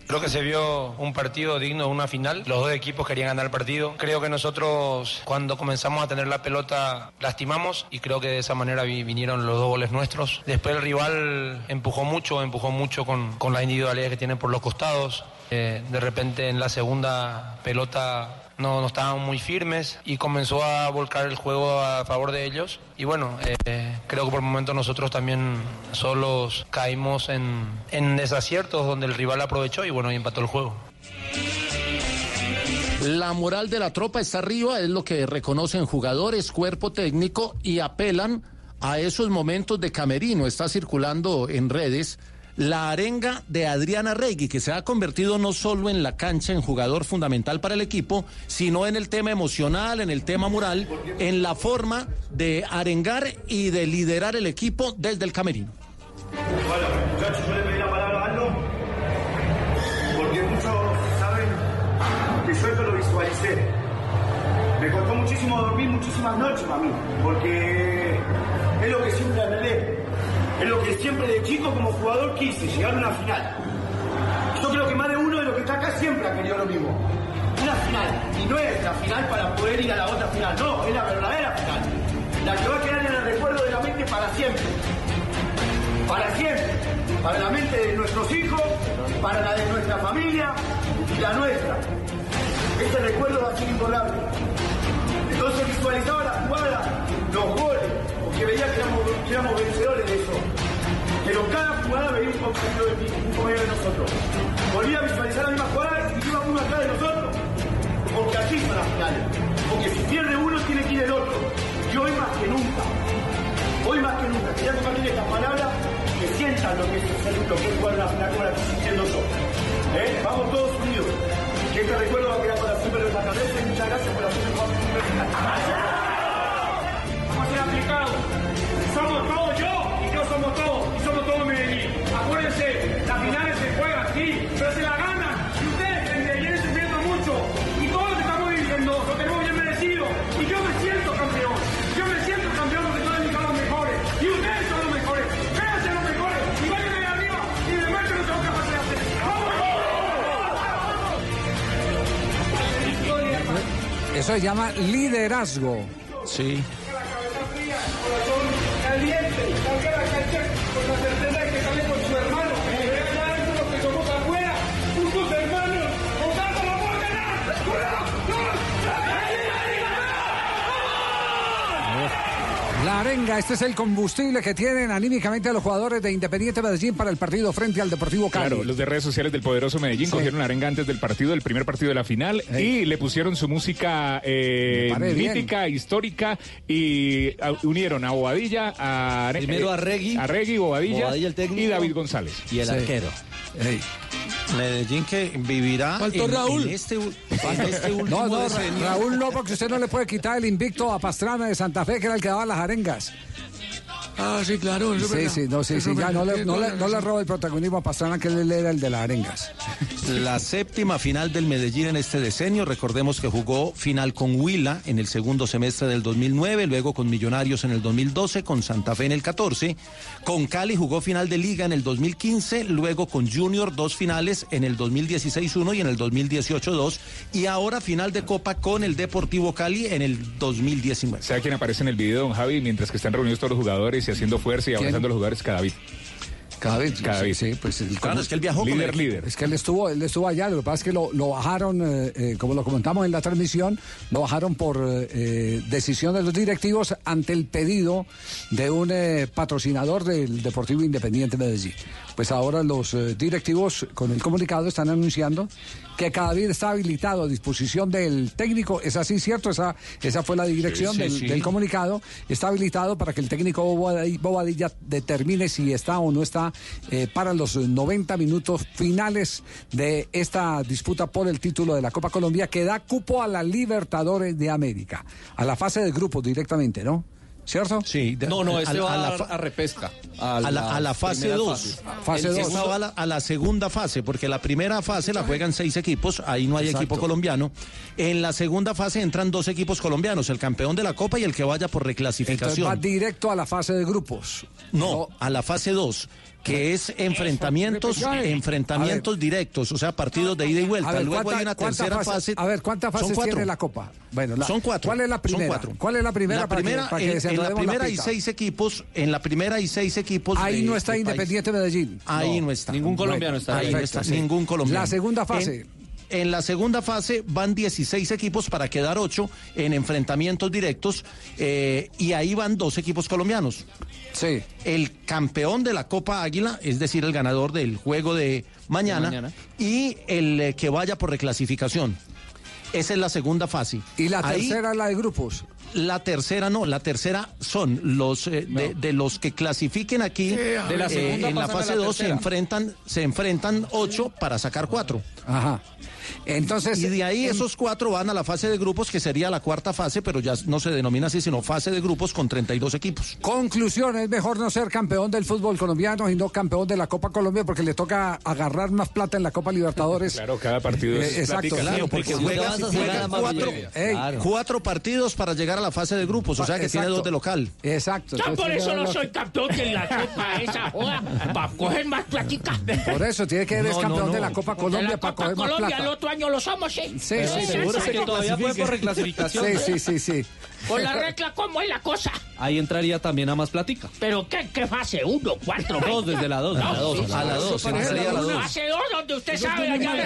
Creo que se vio un partido digno de una final. Los dos equipos querían ganar el partido. Creo que nosotros cuando comenzamos a tener la pelota lastimamos y creo que de esa manera vi- vinieron los dos goles nuestros. Después el rival empujó mucho, empujó mucho con, con las individualidades que tienen por los costados. Eh, de repente en la segunda pelota no, no estaban muy firmes y comenzó a volcar el juego a favor de ellos. Y bueno, eh, creo que por momentos nosotros también solos caímos en, en desaciertos donde el rival aprovechó y bueno, y empató el juego. La moral de la tropa está arriba, es lo que reconocen jugadores, cuerpo técnico y apelan a esos momentos de camerino. Está circulando en redes la arenga de Adriana Regui, que se ha convertido no solo en la cancha en jugador fundamental para el equipo, sino en el tema emocional, en el tema moral, en la forma de arengar y de liderar el equipo desde el camerino. Bueno, muchachos, yo le pedí la palabra a Aldo porque muchos saben que yo esto lo visualicé. Me costó muchísimo dormir muchísimas noches para mí, porque es lo que siempre. Es lo que siempre de chico como jugador quise, llegar a una final. Yo creo que más de uno de los que está acá siempre ha querido lo mismo. Una final. Y no es la final para poder ir a la otra final, no, es la verdadera final. La que va a quedar en el recuerdo de la mente para siempre para siempre, para la mente de nuestros hijos, para la de nuestra familia y la nuestra. Ese recuerdo va a ser imborrable. Entonces visualizaba la jugada, los goles, porque veía que éramos, quedamos vencedores de eso. Pero cada jugada veía un compañero de mí, un compañero de nosotros. Volvía a visualizar la misma jugada y iba uno atrás de nosotros. Porque así son las finales. Porque si pierde uno, tiene que ir el otro. Y hoy más que nunca, hoy más que nunca, quería compartir estas palabras que sientan lo que es hacer lo que es jugar la final como la estoy sintiendo yo. ¿Eh? Vamos todos unidos. Que este recuerdo va a quedar para siempre en nuestra cabeza y muchas gracias por la hacer el paso. Vamos a ser aplicados somos todos yo y yo somos todos, y somos todos Medellín. Acuérdense, las finales se juegan, sí, pero se la ganan. Y ustedes en Medellín sufriendo mucho. Y todo lo que estamos viviendo lo tenemos bien merecido. Y yo me siento campeón. Yo me siento campeón porque todos mis los mejores. Y ustedes son los mejores. Créanse los mejores. Y vayan de arriba y demuestren lo que son capaces de hacer. ¡Vamos! Eso se llama liderazgo. Sí. Arenga, este es el combustible que tienen anímicamente los jugadores de Independiente Medellín para el partido frente al Deportivo Cali. Claro, los de redes sociales del poderoso Medellín Sí. cogieron la arenga antes del partido, del primer partido de la final, y le pusieron su música eh, mítica, histórica, y a- unieron a Bobadilla, a Primero a Regui. a Regui, Bobadilla, Bobadilla, el técnico. y David González. Y el Sí. arquero. Medellín que vivirá Faltó en, Raúl. en este, en este último No, no. Raúl no, porque usted no le puede quitar el invicto a Pastrana de Santa Fe, que era el que daba las arengas. Ah, sí, claro. eso es Sí, verdad. sí, no, sí, Eso sí, ya no le, no le, le el protagonismo a Pastrana, que él era el de las arengas. La séptima final del Medellín en este decenio. Recordemos que jugó final con Huila en el segundo semestre del 2009, luego con Millonarios en el 2012, con Santa Fe en el 14. Con Cali jugó final de Liga en el 2015, luego con Junior dos finales en el 2016-1 y en el 2018-2. Y ahora final de Copa con el Deportivo Cali en el 2019. ¿Sabe quién aparece en el video, don Javi? Mientras que están reunidos todos los jugadores y haciendo fuerza y abrazando a los jugadores, cada vez. Cada vez, Cada vez. sí, pues el- Claro, es que él viajó con Líder, el- líder. Es que él estuvo, él estuvo allá, lo que pasa es que lo, lo bajaron, eh, eh, como lo comentamos en la transmisión, lo bajaron por eh, eh, decisión de los directivos ante el pedido de un eh, patrocinador del Deportivo Independiente Medellín. Pues ahora los eh, directivos con el comunicado están anunciando que cada vez está habilitado a disposición del técnico, es así cierto, esa, esa fue la dirección Sí, sí, del, sí. del comunicado, está habilitado para que el técnico Bobadilla, Bobadilla determine si está o no está eh, para los 90 minutos finales de esta disputa por el título de la Copa Colombia que da cupo a la Libertadores de América, a la fase de grupos directamente, ¿no? ¿Cierto? Sí. de- No, no, este a- va a a, la a repesca. a la, a la fase primeras 2. fases. Fase a la, a la segunda fase, porque la primera fase la juegan seis equipos, ahí no hay Exacto. equipo colombiano. En la segunda fase entran dos equipos colombianos, el campeón de la Copa y el que vaya por Entonces va reclasificación. directo a la fase de grupos. No, a la fase 2, que es enfrentamientos, enfrentamientos directos, o sea, partidos de ida y vuelta. Ver, Luego ¿cuánta- hay una tercera fase. A ver, ¿cuántas Son fases cuatro. tiene la Copa? Bueno, la- Son cuatro. ¿Cuál es la Son primera? cuatro. ¿Cuál es la primera? La para que- primera, para que en, en la primera hay seis equipos, en la primera hay seis equipos. Ahí de- no está de Independiente Medellín. Ahí no, está. Ningún colombiano está Ahí no está sí. ningún colombiano. La segunda fase. En, en la segunda fase van 16 equipos para quedar 8 en enfrentamientos directos eh, y ahí van dos equipos colombianos. Sí. El campeón de la Copa Águila, es decir, el ganador del juego de mañana, De mañana. y el eh, que vaya por reclasificación. Esa es la segunda fase. Y la Ahí- tercera es la de grupos. la tercera no, la tercera son los eh, de, de los que clasifiquen aquí De la eh, segunda en la fase la 2 se enfrentan se enfrentan ocho para sacar cuatro. Ajá. Entonces. Y de ahí en- esos cuatro van a la fase de grupos que sería la cuarta fase, pero ya no se denomina así, sino fase de grupos con 32 equipos. Conclusión, es mejor no ser campeón del fútbol colombiano y no campeón de la Copa Colombia porque le toca agarrar más plata en la Copa Libertadores. Claro, cada partido es Eh, exacto. Claro, porque y juega, vas a juega ganar más cuatro. Ey, Claro. cuatro partidos para llegar a la fase de grupos, o sea que tiene dos de local. Exacto. Ya por eso no soy campeón de la Copa esa joda, para coger más platica. Por eso tiene que eres No, campeón no. de la Copa Colombia la para Copa coger más Colombia el plata. Otro año lo somos, sí. Sí, Eh, sí, sí. Seguro sí, que sí. todavía puede por reclasificación. Sí, sí, sí, sí. Con la regla, ¿cómo es la cosa? Ahí entraría también a más platica. ¿Pero qué, qué fase? ¿Uno, cuatro, Dos, desde la dos. No, a la dos. sí, A la dos, la. Fase dos, donde usted sabe ya metido.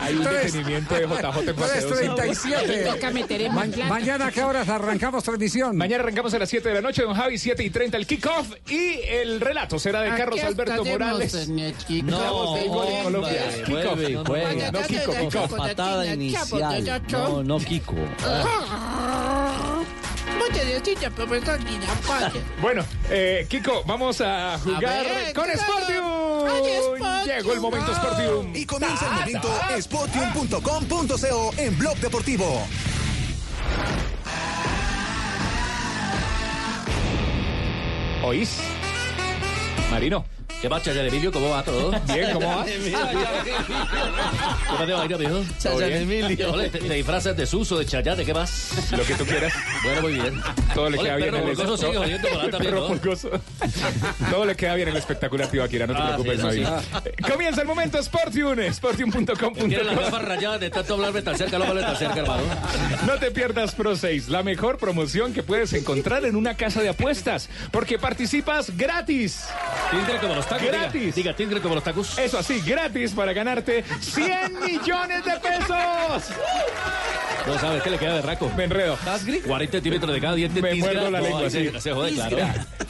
Hay un detenimiento de JJ en fase 2. 3.37. Toca meter en Ma- más plata. mañana, ¿a qué horas arrancamos transmisión? Mañana arrancamos a las 7 de la noche, don Javi, 7 y 30 el kickoff y el relato será de Carlos Alberto Morales. No, Colombia. vuelve juega. No, Kiko, Kiko. Patada inicial. No, no, Kiko. Bueno, eh, Kiko, vamos a jugar ver, con claro. Sportium. Ay, Sportium. Llegó el momento Sportium. Y comienza el momento spotium.com.co en Blog Deportivo. ¿Oís? Marino. ¿Qué más, Chayan Emilio? ¿Cómo va todo? Bien, ¿cómo vas? ¿Cómo te va, amigo? Chayanne bien? Emilio. Ole, ¿Te, te disfrazas de Suso, de Chayanne? ¿Qué más? Lo que tú quieras. Bueno, muy bien. Todo le Ole, queda bien en el pulgoso. Todo le queda bien en el espectacular, Tibaquira, no te Ah, preocupes, sí, eso Mavi. sí. Eh, Comienza el momento Sportium, sportium.com. Tiene las gafas rayadas de tanto hablarme tan cerca, no hablarme tan cerca, hermano. No te pierdas Pro 6, la mejor promoción que puedes encontrar en una casa de apuestas, porque participas gratis. Como los tacos. Gratis. Diga, diga tigre como los tacos. Eso así, gratis para ganarte 100 millones de pesos. No sabes qué le queda de raco. Me enredo. 40 centímetros de cada diente. Me muerdo la No, lengua. sí. Se jode, claro.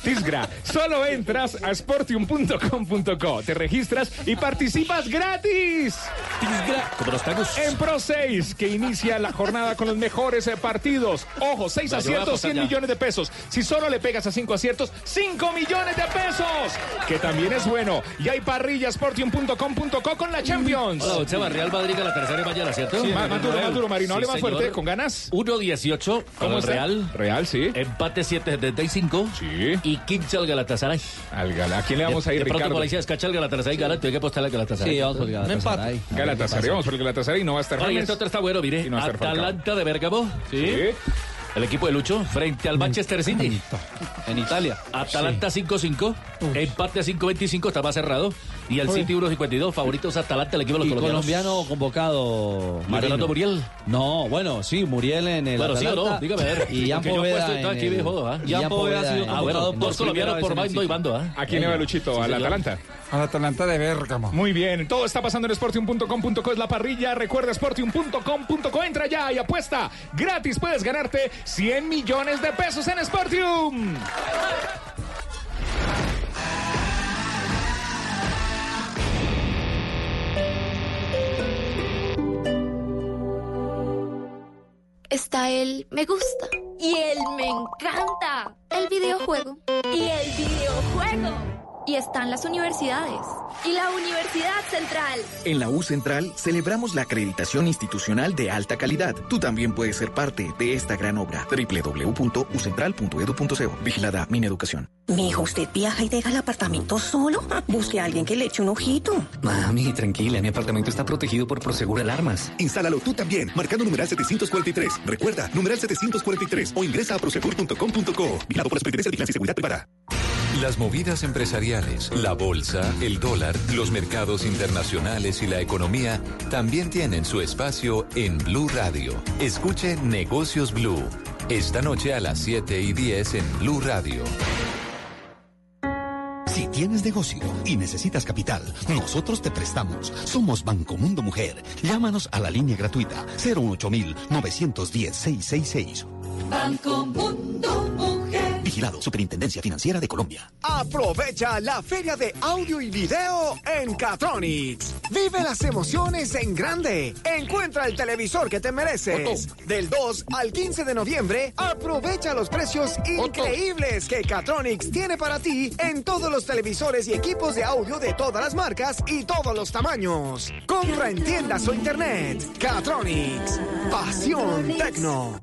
Tisgra. Solo entras a sportium.com.co, te registras y participas gratis. Tisgra, como los tacos. En Pro 6, que inicia la jornada con los mejores eh, partidos. Ojo, 6 Va, yo voy a aciertos, apostar 100 ya. millones de pesos. Si solo le pegas a 5 aciertos, 5 millones de pesos. Que también es bueno. Y hay parrilla sportium.com.co con la Champions. Hola, don Seba, Real Madrid a la tercera y mañana, ¿cierto? Sí, más- duro, más duro, Marino. Hable más señor. fuerte, con ganas. 1-18 con ¿Cómo el está? Real. Real, sí. Empate 7-75. Sí. Y 15 al Galatasaray. Al Gala- ¿A quién le vamos de, a ir, de pronto Ricardo? ahí se descacha el Galatasaray, gana, hay que apostar al Galatasaray. Sí, vamos por Un Galatasaray. empate. Galatasaray, vamos por el Galatasaray. No va a estar y James. este otro está bueno, mire. No. Atalanta de Bérgamo. Sí. El equipo de Lucho frente al Manchester City. En Italia. Atalanta 5-5. Empate a 5-25, está más cerrado. Y el Uy. City 1-52. Favoritos Atalanta, el equipo de los Y colombianos. colombiano convocado. Marino. Fernando Muriel. No, bueno, sí, Muriel en el Bueno, sí o no, dígame a ver. Y Jan Poveda aquí ¿ah? Jan Poveda ha sido convocado ah, bueno, por dos colombianos por bando y bando, ¿ah? ¿A quién le va Luchito? ¿Al. Atalanta? Al Atalanta de Bérgamo. Muy bien, todo está pasando en sportium.com.co, es la parrilla. Recuerda sportium.com.co, entra ya y apuesta. Gratis puedes ganarte 100 millones de pesos en Sportium. Está el me gusta. Y el me encanta. El videojuego. Y el videojuego. Y están las universidades. Y la Universidad Central. En la U Central celebramos la acreditación institucional de alta calidad. Tú también puedes ser parte de esta gran obra. www.ucentral.edu.co. Vigilada Mineducación. Mijo, ¿usted viaja y deja el apartamento solo? Busque a alguien que le eche un ojito. Mami, tranquila, mi apartamento está protegido por Prosegur Alarmas. Instálalo tú también, marcando numeral 743. Recuerda, numeral 743 o ingresa a prosegur.com.co. Vigilado por la Superintendencia de Vigilancia y Seguridad Privada. Las movidas empresariales, la bolsa, el dólar, los mercados internacionales y la economía también tienen su espacio en Blue Radio. Escuche Negocios Blue. Esta noche a las 7 y 10 en Blue Radio. Si tienes negocio y necesitas capital, nosotros te prestamos. Somos Banco Mundo Mujer. Llámanos a la línea gratuita 018 910 666. Banco Mundo Mujer. Vigilado Superintendencia Financiera de Colombia. Aprovecha la feria de audio y video en Catronics. Vive las emociones en grande. Encuentra el televisor que te mereces. Del 2 al 15 de noviembre, aprovecha los precios increíbles que Catronics tiene para ti en todos los televisores y equipos de audio de todas las marcas y todos los tamaños. Compra en tiendas o internet. Catronics. Pasión Tecno.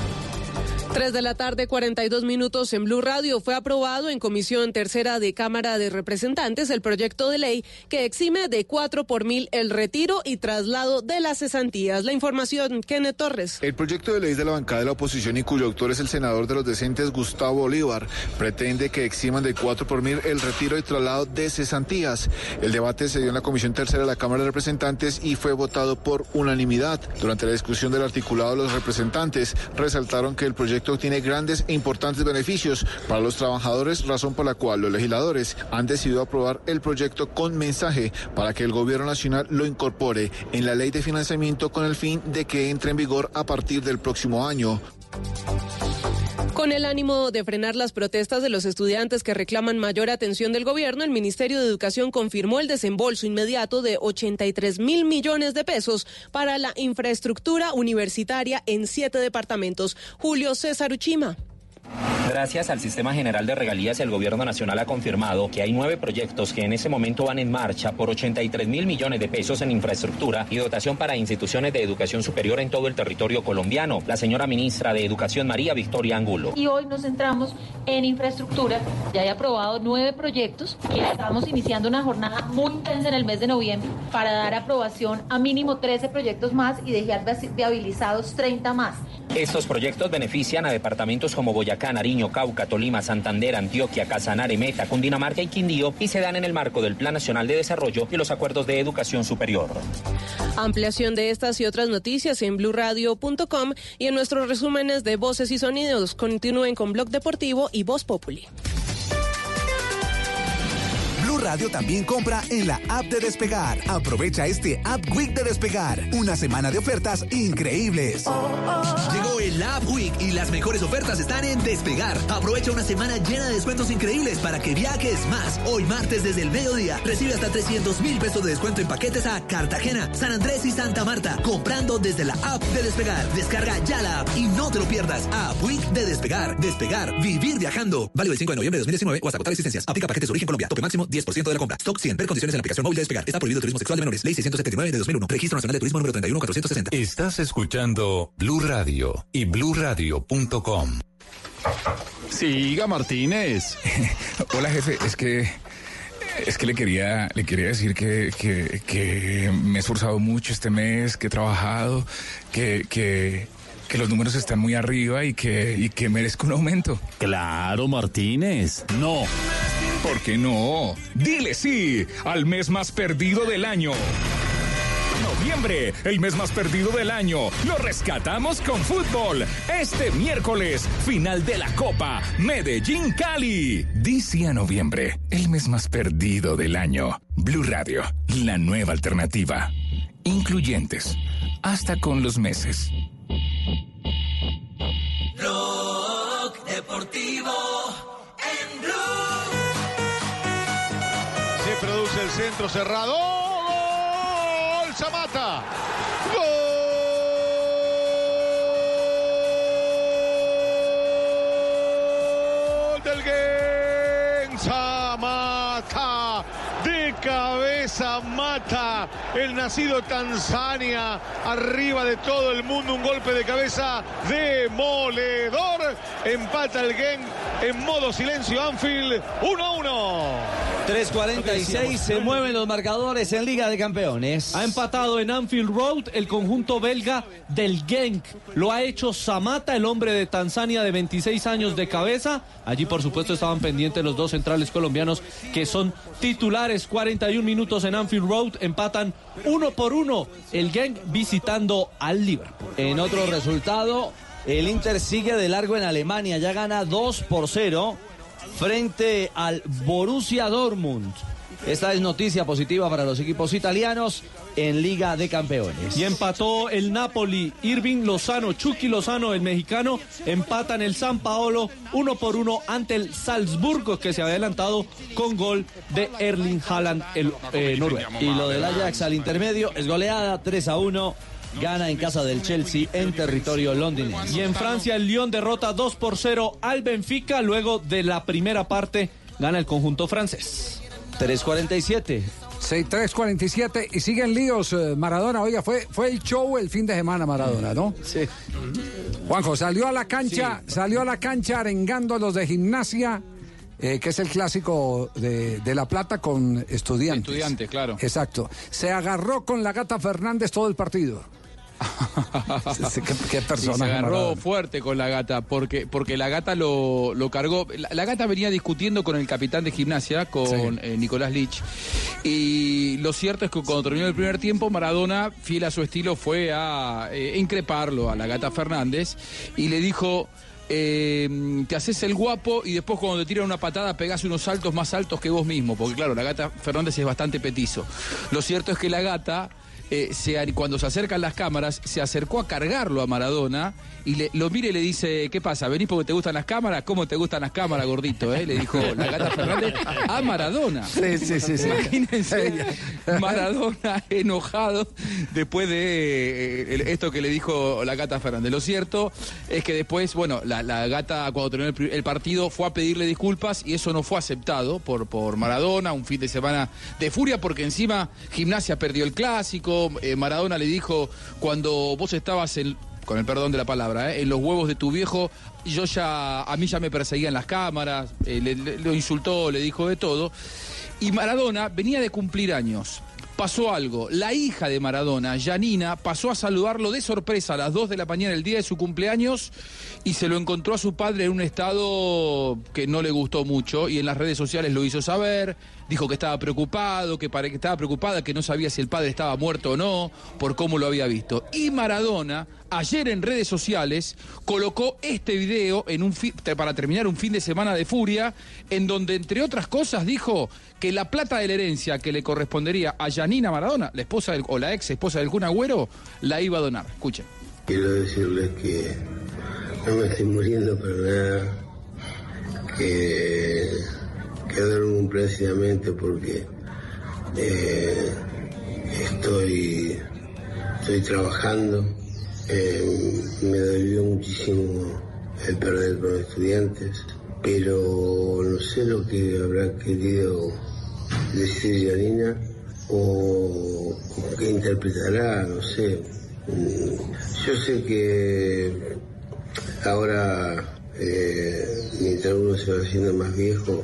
3 de la tarde, 42 minutos en Blue Radio. Fue aprobado en Comisión Tercera de Cámara de Representantes el proyecto de ley que exime de 4 por mil el retiro y traslado de las cesantías. La información, Kenneth Torres. El proyecto de ley de la bancada de la oposición y cuyo autor es el senador de los decentes Gustavo Bolívar pretende que eximan de 4 por mil el retiro y traslado de cesantías. El debate se dio en la Comisión Tercera de la Cámara de Representantes y fue votado por unanimidad. Durante la discusión del articulado, los representantes resaltaron que el proyecto tiene grandes e importantes beneficios para los trabajadores, razón por la cual los legisladores han decidido aprobar el proyecto con mensaje para que el gobierno nacional lo incorpore en la ley de financiamiento con el fin de que entre en vigor a partir del próximo año. Con el ánimo de frenar las protestas de los estudiantes que reclaman mayor atención del gobierno, el Ministerio de Educación confirmó el desembolso inmediato de 83 mil millones de pesos para la infraestructura universitaria en siete departamentos. Julio César Uchima. Gracias al Sistema General de Regalías, el Gobierno Nacional ha confirmado que hay nueve proyectos que en ese momento van en marcha por 83 mil millones de pesos en infraestructura y dotación para instituciones de educación superior en todo el territorio colombiano. La señora ministra de Educación, María Victoria Angulo. Y hoy nos centramos en infraestructura. Ya he aprobado nueve proyectos y estamos iniciando una jornada muy intensa en el mes de noviembre para dar aprobación a mínimo 13 proyectos más y dejar viabilizados 30 más. Estos proyectos benefician a departamentos como Boyacá, Nariño, Cauca, Tolima, Santander, Antioquia, Casanare, Meta, Cundinamarca y Quindío y se dan en el marco del Plan Nacional de Desarrollo y los acuerdos de educación superior. Ampliación de estas y otras noticias en blurradio.com y en nuestros resúmenes de voces y sonidos. Continúen con Blog Deportivo y Voz Populi. Blue Radio también compra en la app de Despegar. Aprovecha este App Week de Despegar. Una semana de ofertas increíbles. Llegó el App Week y las mejores ofertas están en Despegar. Aprovecha una semana llena de descuentos increíbles para que viajes más. Hoy martes desde el mediodía recibe hasta 300 mil pesos de descuento en paquetes a Cartagena, San Andrés y Santa Marta. Comprando desde la app de Despegar. Descarga ya la app y no te lo pierdas. App Week de Despegar. Despegar. Vivir viajando. Válido el 5 de noviembre de 2019 o hasta agotar existencias. Aplica paquetes de origen Colombia. Tope máximo 10% de la compra. Stock 100. Ver condiciones en la aplicación móvil de Despegar. Está prohibido el turismo sexual de menores. Ley 679 de 2001. Registro Nacional de Turismo número 31460. Estás escuchando Blue Radio y bluradio.com. Siga Martínez. Hola jefe, es que es que le quería le quería decir que, que, que me he esforzado mucho este mes, que he trabajado, que, que, que los números están muy arriba y que, y que merezco un aumento. Claro, Martínez. No. ¿Por qué no? Dile sí al mes más perdido del año. Noviembre, el mes más perdido del año. Lo rescatamos con fútbol. Este miércoles, final de la Copa Medellín Cali. Dice a noviembre, el mes más perdido del año. Blue Radio, la nueva alternativa. Incluyentes, hasta con los meses. Centro cerrado. ¡Gol! Zamata. ¡Gol del Gen! Zamata. De cabeza mata el nacido Tanzania. Arriba de todo el mundo. Un golpe de cabeza demoledor. Empata el Gen en modo silencio Anfield. 1 a 1. 3.46, se mueven los marcadores en Liga de Campeones. Ha empatado en Anfield Road el conjunto belga del Genk. Lo ha hecho Samata, el hombre de Tanzania de 26 años de cabeza. Allí, por supuesto, estaban pendientes los dos centrales colombianos que son titulares. 41 minutos en Anfield Road, empatan uno por uno. El Genk visitando al Liverpool. En otro resultado, el Inter sigue de largo en Alemania, ya gana 2 por 0 frente al Borussia Dortmund. Esta es noticia positiva para los equipos italianos en Liga de Campeones. Y empató el Napoli, Irving Lozano, Chucky Lozano, el mexicano, empatan el San Paolo uno por uno ante el Salzburgo que se había adelantado con gol de Erling Haaland, el eh, noruego. Y lo del Ajax al intermedio es goleada 3 a 1. Gana en casa del Chelsea en territorio londinense. Y en Francia el Lyon derrota 2 por 0 al Benfica. Luego de la primera parte gana el conjunto francés. 3.47. Sí, 3.47 y siguen líos eh, Maradona. Oiga, fue, fue el show el fin de semana Maradona, ¿no? Sí. Juanjo, salió a la cancha, salió a la cancha arengando a los de gimnasia, eh, que es el clásico de, de La Plata con estudiantes. Estudiantes, claro. Exacto. Se agarró con la gata Fernández todo el partido. ¿Qué, persona? se agarró fuerte con la gata, porque, porque la gata lo, lo cargó. La, la gata venía discutiendo con el capitán de gimnasia, con Sí. eh, Nicolás Lich. Y lo cierto es que cuando terminó el primer tiempo, Maradona, fiel a su estilo, fue a eh, increparlo a la gata Fernández y le dijo. eh, te haces el guapo y después cuando te tiran una patada pegás unos saltos más altos que vos mismo, porque claro, la gata Fernández es bastante petizo. Lo cierto es que la gata eh, se cuando se acercan las cámaras, se acercó a cargarlo a Maradona y le, lo mira y le dice, ¿qué pasa? ¿Venís porque te gustan las cámaras? ¿Cómo te gustan las cámaras, gordito? eh? Le dijo la gata Fernández a Maradona. Sí, sí, sí, sí. Imagínense Maradona enojado después de eh, esto que le dijo la gata Fernández. Lo cierto es que después, bueno, la, la gata cuando terminó el, el partido fue a pedirle disculpas y eso no fue aceptado por, por Maradona, un fin de semana de furia porque encima Gimnasia perdió el clásico, eh, Maradona le dijo cuando vos estabas en con el perdón de la palabra, ¿eh? en los huevos de tu viejo, yo ya, a mí ya me perseguían las cámaras, eh, le- le- lo insultó, le dijo de todo. Y Maradona venía de cumplir años. Pasó algo. La hija de Maradona, Janina, pasó a saludarlo de sorpresa a las 2 de la mañana el día de su cumpleaños y se lo encontró a su padre en un estado que no le gustó mucho y en las redes sociales lo hizo saber. Dijo que estaba preocupado, que, que estaba preocupada, que no sabía si el padre estaba muerto o no, por cómo lo había visto. Y Maradona, ayer en redes sociales, colocó este video en un para terminar un fin de semana de furia, en donde, entre otras cosas, dijo que la plata de la herencia que le correspondería a Janina Maradona, la esposa del- o la ex esposa del Kun Agüero, la iba a donar. Escuchen. Quiero decirles que no me estoy muriendo para nada, que, que duermo plácidamente porque eh, estoy, estoy trabajando. Eh, me dolió muchísimo el perder con estudiantes, pero no sé lo que habrá querido decir Yanina o, qué interpretará, no sé. Yo sé que ahora, eh, mientras uno se va haciendo más viejo,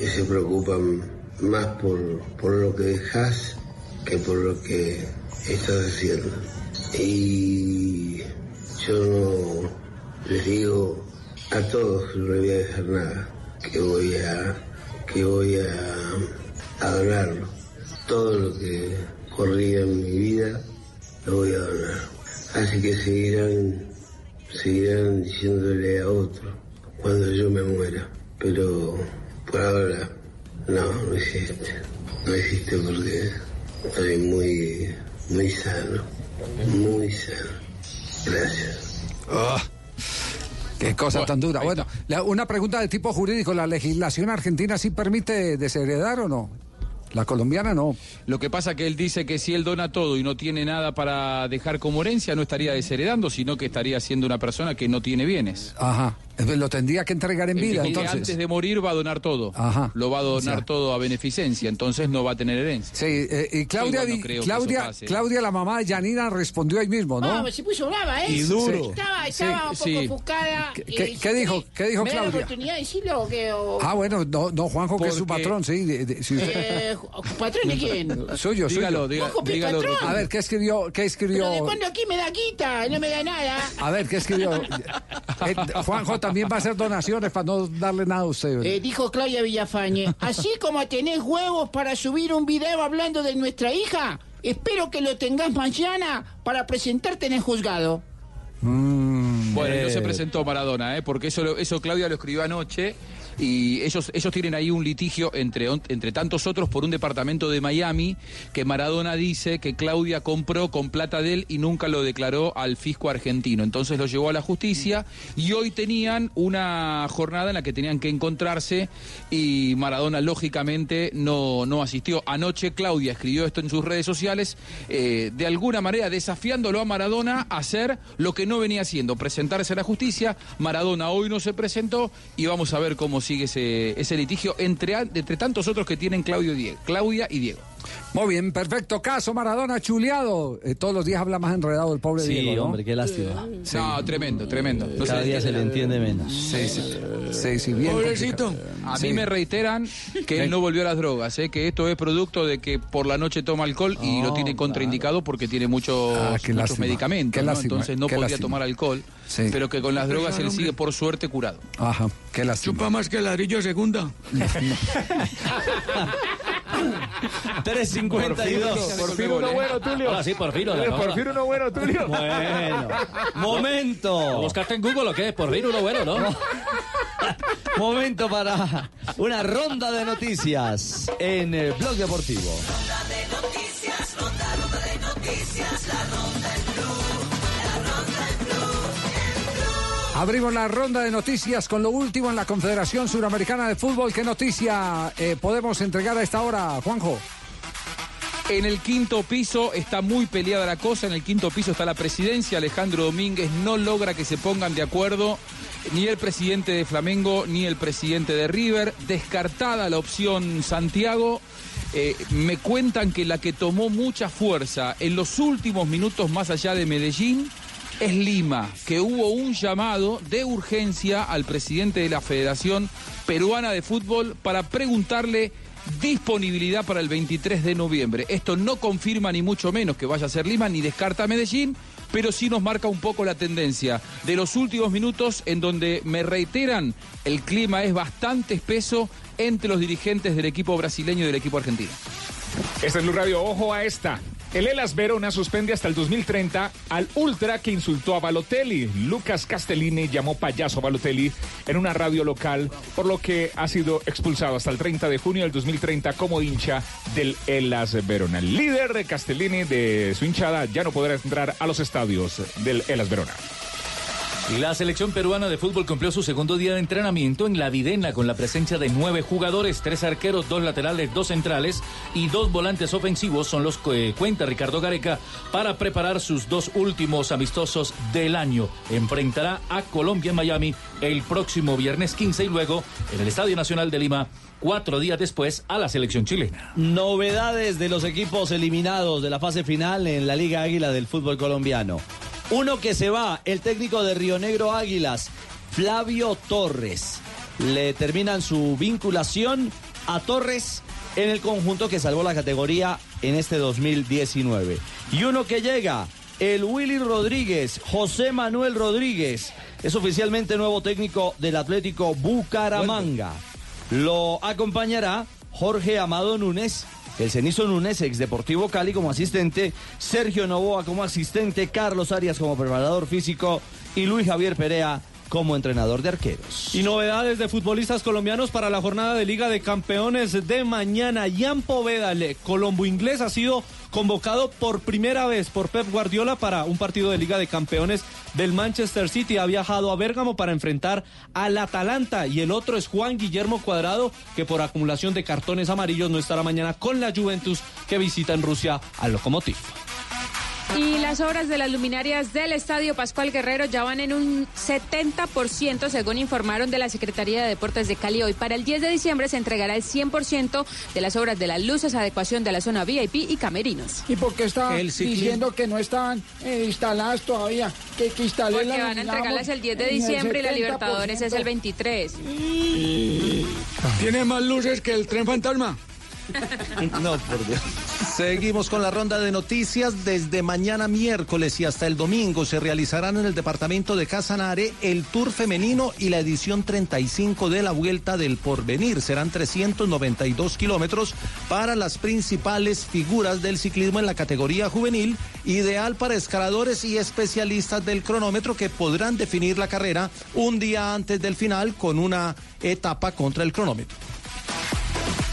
eh, se preocupan más por, por lo que dejas que por lo que estás haciendo. Y yo no les digo a todos que no voy a dejar nada, que voy a, que voy a, a donarlo. Todo lo que corría en mi vida lo voy a donar. Así que seguirán, seguirán diciéndole a otro cuando yo me muera. Pero por ahora no, no existe. No existe porque estoy muy, muy sano. Muy sano. Gracias. Ah, Qué cosa tan dura. Bueno, la- una pregunta de tipo jurídico. ¿La legislación argentina sí permite desheredar o no? La colombiana no. Lo que pasa que él dice que si él dona todo y no tiene nada para dejar como herencia, no estaría desheredando, sino que estaría siendo una persona que no tiene bienes. Ajá. Lo tendría que entregar en vida, entonces. antes de morir va a donar todo. Ajá. Lo va a donar O sea. todo a beneficencia, entonces no va a tener herencia. Sí, eh, y Claudia, Igual no di- creo que Claudia. Claudia, la mamá de Janina, respondió ahí mismo, ¿no? Ah, se puso brava, ¿eh? Y duro. Estaba, Sí, estaba un poco sí. ofuscada. ¿Qué- y qué- dijo- qué dijo ¿me da la Claudia? oportunidad de decirlo o qué? O- Ah, bueno, no, no Juanjo, que es su Porque- patrón, sí. de- de- si usted- Eh, ¿Patrón de quién? Suyo, Dígalo, suyo. diga- Juanjo, ¿qué dígalo. A ver, ¿qué escribió? ¿Qué escribió? ¿Pero de cuándo aquí me da quita? No me da nada. A ver, ¿qué escribió? Eh, Juanjo también va a hacer donaciones para no darle nada a usted. Eh, dijo Claudia Villafañe, así como tenés huevos para subir un video hablando de nuestra hija, espero que lo tengas mañana para presentarte en el juzgado. Bueno, y no se Eh. presentó Maradona, ¿eh? porque eso, lo- eso Claudia lo escribió anoche y ellos, ellos tienen ahí un litigio entre, entre tantos otros por un departamento de Miami que Maradona dice que Claudia compró con plata de él y nunca lo declaró al fisco argentino. Entonces lo llevó a la justicia y hoy tenían una jornada en la que tenían que encontrarse y Maradona lógicamente no, no asistió. Anoche Claudia escribió esto en sus redes sociales, eh, de alguna manera desafiándolo a Maradona a hacer lo que no venía haciendo, presentarse a la justicia. Maradona hoy no se presentó y vamos a ver cómo sigue ese, ese litigio entre, entre tantos otros que tienen Claudio y Diego, Claudia y Diego. Muy bien, perfecto. Caso Maradona chuleado. Eh, todos los días habla más enredado el pobre Sí, Diego, ¿no? hombre, qué lástima. No, tremendo, tremendo. No Cada se día le se le entiende menos. Sí, sí. Sí, sí, bien Pobrecito. complicado. A Sí. mí me reiteran que él no volvió a las drogas, ¿eh? que esto es producto de que por la noche toma alcohol y lo Oh, tiene contraindicado porque tiene muchos, Ah, qué muchos lástima, medicamentos, qué ¿no? lástima, entonces no qué podía lástima. tomar alcohol, Sí. pero que con las drogas él sigue por suerte curado. Ajá, qué lástima. Chupa más que ladrillo segunda. 352. Por fin uno bueno, Tulio. Ahora sí, por fin. Eh, por fin uno bueno, Tulio. Bueno, momento. ¿Buscaste en Google o qué? Por fin uno bueno, ¿no? Momento para una ronda de noticias en el Blog Deportivo. Ronda de noticias. Abrimos la ronda de noticias con lo último en la Confederación Suramericana de Fútbol. ¿Qué noticia eh, podemos entregar a esta hora, Juanjo? En el quinto piso está muy peleada la cosa. En el quinto piso está la presidencia. Alejandro Domínguez no logra que se pongan de acuerdo ni el presidente de Flamengo ni el presidente de River. Descartada la opción Santiago. Eh, me cuentan que la que tomó mucha fuerza en los últimos minutos más allá de Medellín es Lima, que hubo un llamado de urgencia al presidente de la Federación Peruana de Fútbol para preguntarle disponibilidad para el 23 de noviembre. Esto no confirma ni mucho menos que vaya a ser Lima ni descarta Medellín, pero sí nos marca un poco la tendencia de los últimos minutos en donde me reiteran el clima es bastante espeso entre los dirigentes del equipo brasileño y del equipo argentino. Esta es Blue Radio. Ojo a esta. El Elas Verona suspende hasta el 2030 al ultra que insultó a Balotelli. Lucas Castellini llamó payaso a Balotelli en una radio local, por lo que ha sido expulsado hasta el 30 de junio del 2030 como hincha del Elas Verona. El líder de Castellini de su hinchada ya no podrá entrar a los estadios del Elas Verona. La selección peruana de fútbol cumplió su segundo día de entrenamiento en la Videna con la presencia de nueve jugadores, tres arqueros, dos laterales, dos centrales y dos volantes ofensivos son los que cuenta Ricardo Gareca para preparar sus dos últimos amistosos del año. Enfrentará a Colombia en Miami el próximo viernes 15 y luego en el Estadio Nacional de Lima cuatro días después a la selección chilena. Novedades de los equipos eliminados de la fase final en la Liga Águila del fútbol colombiano. Uno que se va, el técnico de Río Negro Águilas, Flavio Torres. Le terminan su vinculación a Torres en el conjunto que salvó la categoría en este 2019. Y uno que llega, el Willy Rodríguez, José Manuel Rodríguez, es oficialmente nuevo técnico del Atlético Bucaramanga. Lo acompañará Jorge Amado Núñez, el Cenizo Núñez, ex Deportivo Cali como asistente, Sergio Novoa como asistente, Carlos Arias como preparador físico y Luis Javier Perea como entrenador de arqueros. Y novedades de futbolistas colombianos para la jornada de Liga de Campeones de mañana. Jan Poveda, el colombo inglés, ha sido convocado por primera vez por Pep Guardiola para un partido de Liga de Campeones del Manchester City. Ha viajado a Bérgamo para enfrentar al Atalanta y el otro es Juan Guillermo Cuadrado, que por acumulación de cartones amarillos no estará mañana con la Juventus que visita en Rusia al Lokomotiv. Y las obras de las luminarias del Estadio Pascual Guerrero ya van en un 70%, según informaron de la Secretaría de Deportes de Cali. Hoy para el 10 de diciembre se entregará el 100% de las obras de las luces, adecuación de la zona VIP y camerinos. ¿Y por qué está diciendo que no están eh, instaladas todavía? Que, que instalen Porque las van a entregarlas el 10 de diciembre y la 70%. Libertadores es el 23. Tiene más luces que el tren fantasma. No, por Dios. Seguimos con la ronda de noticias. Desde mañana miércoles y hasta el domingo se realizarán en el departamento de Casanare el Tour Femenino y la edición 35 de la Vuelta del Porvenir. Serán 392 kilómetros para las principales figuras del ciclismo en la categoría juvenil, ideal para escaladores y especialistas del cronómetro que podrán definir la carrera un día antes del final con una etapa contra el cronómetro.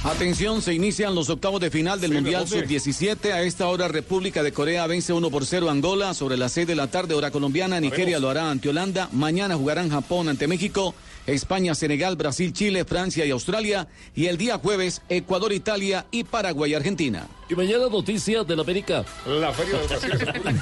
Atención, se inician los octavos de final del Sí, Mundial ¿dónde? Sub-17. A esta hora, República de Corea vence 1 por 0 a Angola sobre las 6 de la tarde, hora colombiana. Nigeria lo hará ante Holanda. Mañana jugarán Japón ante México. España, Senegal, Brasil, Chile, Francia y Australia. Y el día jueves, Ecuador, Italia y Paraguay, Argentina. Y mañana noticias de la América. La Feria de.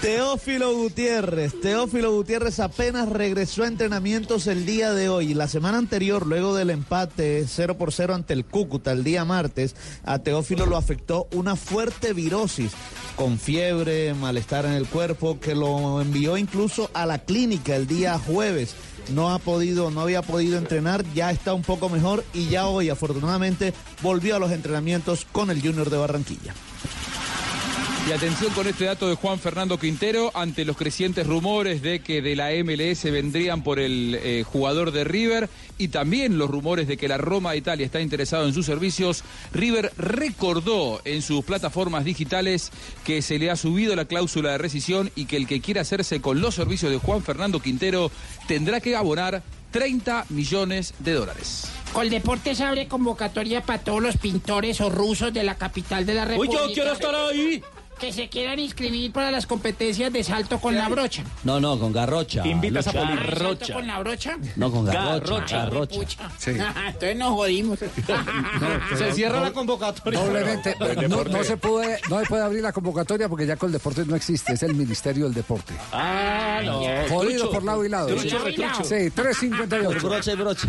Teófilo Gutiérrez. Teófilo Gutiérrez apenas regresó a entrenamientos el día de hoy. La semana anterior, luego del empate 0 por 0 ante el Cúcuta el día martes, a Teófilo lo afectó una fuerte virosis con fiebre, malestar en el cuerpo, que lo envió incluso a la clínica el día jueves. No ha podido, no había podido entrenar, ya está un poco mejor y ya hoy afortunadamente volvió a los entrenamientos con el Junior de Barranquilla. Y atención con este dato de Juan Fernando Quintero ante los crecientes rumores de que de la MLS vendrían por el eh, jugador de River y también los rumores de que la Roma de Italia está interesado en sus servicios. River recordó en sus plataformas digitales que se le ha subido la cláusula de rescisión y que el que quiera hacerse con los servicios de Juan Fernando Quintero tendrá que abonar 30 millones de dólares. Coldeportes abre convocatoria para todos los pintores o rusos de la capital de la Uy, República. yo quiero estar ahí. Que se quieran inscribir para las competencias de salto con la brocha. No, no, con garrocha. Invitas a. Poli- ¿Salto Garrocha. con la brocha? No, con garrocha. Garrocha. Sí. Entonces nos jodimos. Se cierra la convocatoria. Doblemente, no, se puede, no se puede abrir la convocatoria porque ya con el deporte no existe, es el Ministerio del Deporte. Ah, no. Jodido Trucho. por lado y lado. Trucho. Sí, 358. Brocha y brocha.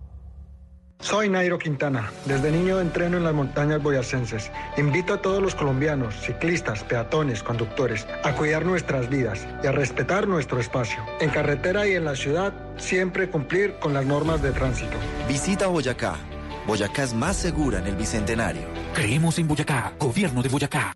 Soy Nairo Quintana. Desde niño entreno en las montañas boyacenses. Invito a todos los colombianos, ciclistas, peatones, conductores, a cuidar nuestras vidas y a respetar nuestro espacio. En carretera y en la ciudad, siempre cumplir con las normas de tránsito. Visita Boyacá. Boyacá es más segura en el Bicentenario. Creemos en Boyacá, gobierno de Boyacá.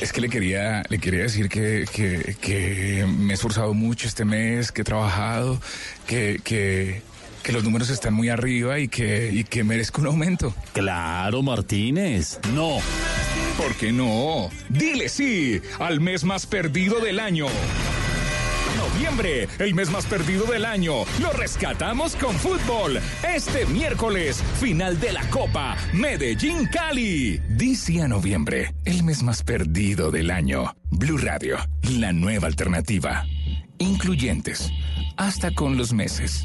es que le quería le quería decir que, que, que me he esforzado mucho este mes, que he trabajado, que, que, que los números están muy arriba y que, y que merezco un aumento. Claro, Martínez. No. ¿Por qué no? Dile sí al mes más perdido del año. Noviembre, el mes más perdido del año. Lo rescatamos con fútbol. Este miércoles, final de la Copa Medellín Cali. Dice a noviembre, el mes más perdido del año. Blue Radio, la nueva alternativa. Incluyentes, hasta con los meses.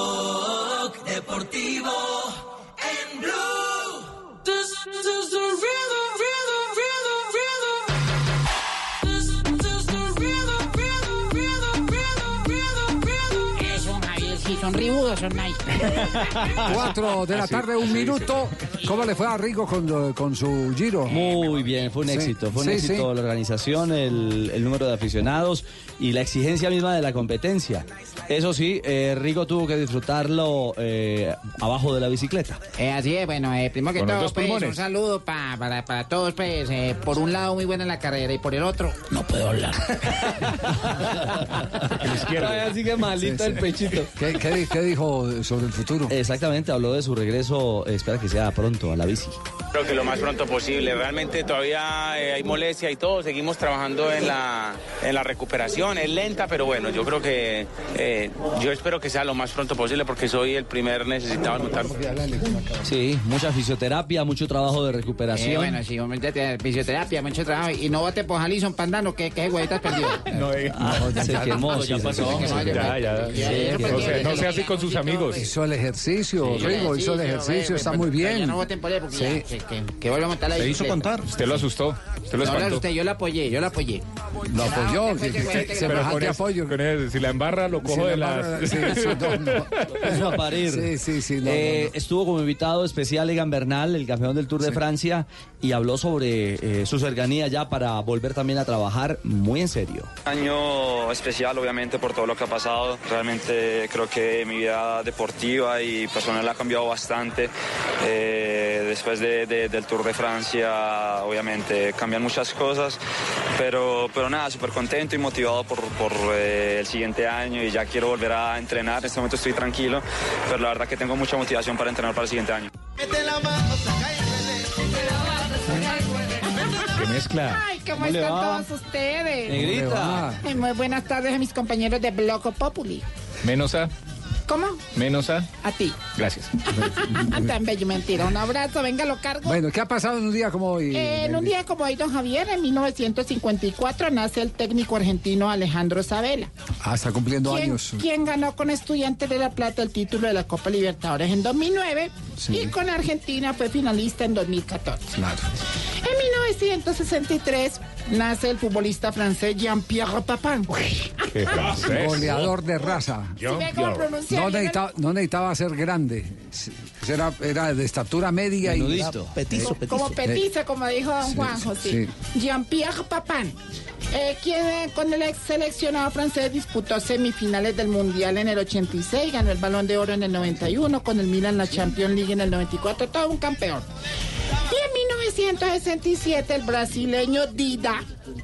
son ribudos, son nice. Cuatro de la tarde, un minuto. ¿Cómo le fue a Rigo con, con su giro? Muy bien, fue un Sí, éxito. Fue un sí, éxito sí. la organización, el, el número de aficionados y la exigencia misma de la competencia. Eso sí, eh, Rigo tuvo que disfrutarlo eh, abajo de la bicicleta. Eh, así es, bueno, eh, primero que Con todo, pues, un saludo pa- para, para todos, pues, eh, por un lado muy buena la carrera y por el otro, no puedo hablar. Así que malito Sí, sí. el pechito. ¿Qué, qué qué dijo sobre el futuro? Exactamente, habló de su regreso, eh, espera que sea pronto a la bici. Creo que lo más pronto posible. Realmente todavía eh, hay molestia y todo. Seguimos trabajando en la, en la recuperación. Es lenta, pero bueno, yo creo que eh, yo espero que sea lo más pronto posible porque soy el primer necesitado en montar. Sí, mucha fisioterapia, mucho trabajo de recuperación. Eh, bueno, sí, hombre, ya te- fisioterapia, mucho trabajo. Y no bote por Jalison Pandano, que, que güey estás perdido. No, Ah, se quemó, ya pasó. se quemó. Ya, ya. Sea así con sus amigos. Hizo el ejercicio, Sí, Rigo, hizo el ejercicio, está muy bien. No voten por él porque Sí. ya, que, que, que vuelva a montar la bicicleta. Usted lo asustó. Usted lo No, espantó. usted, yo la apoyé, yo la apoyé. Lo apoyó, semejante apoyo. si la embarra, lo cojo de la a parir. Sí, sí, sí, Eh. Estuvo como invitado especial Egan Bernal, el campeón del Tour de Francia, y habló sobre eh, su cercanía ya para volver también a trabajar muy en serio. Año especial, obviamente, por todo lo que ha pasado. Realmente creo que mi vida deportiva y personal ha cambiado bastante. Eh, después de- de- del Tour de Francia, obviamente, cambian muchas cosas. Pero, pero nada, súper contento y motivado por, por, eh, el siguiente año y ya quiero volver a entrenar. En este momento estoy tranquilo, pero la verdad que tengo mucha motivación para entrenar para el siguiente año. Que mezcla. Ay, ¿cómo, ¿Cómo le están va? todos ustedes? Negrita. Muy buenas tardes a mis compañeros de Bloco Populi. Menos a. ¿Cómo? Menos a. A ti. Gracias. Tan bello, mentira. Un abrazo, venga, lo cargo. Bueno, ¿qué ha pasado en un día como hoy? Eh, en un día como hoy, don Javier, en 1954 nace el técnico argentino Alejandro Sabela. Ah, está cumpliendo años. quien ganó con Estudiantes de La Plata el título de la Copa Libertadores en 2009 Sí. y con Argentina fue finalista en 2014. Claro. En 1963 nace el futbolista francés Jean-Pierre Papin. Qué francés. Goleador de raza. ¿Sí No necesitaba, no necesitaba ser grande. Era, era de estatura media y. Menudito. Petizo, Como petiza, como dijo don Sí, Juanjo, sí. Jean-Pierre Papin, eh, quien eh, con el ex seleccionado francés disputó semifinales del Mundial en el 86, ganó el Balón de Oro en el 91, con el Milan la Champions League en el 94, todo un campeón. Y en 1967 el brasileño Dida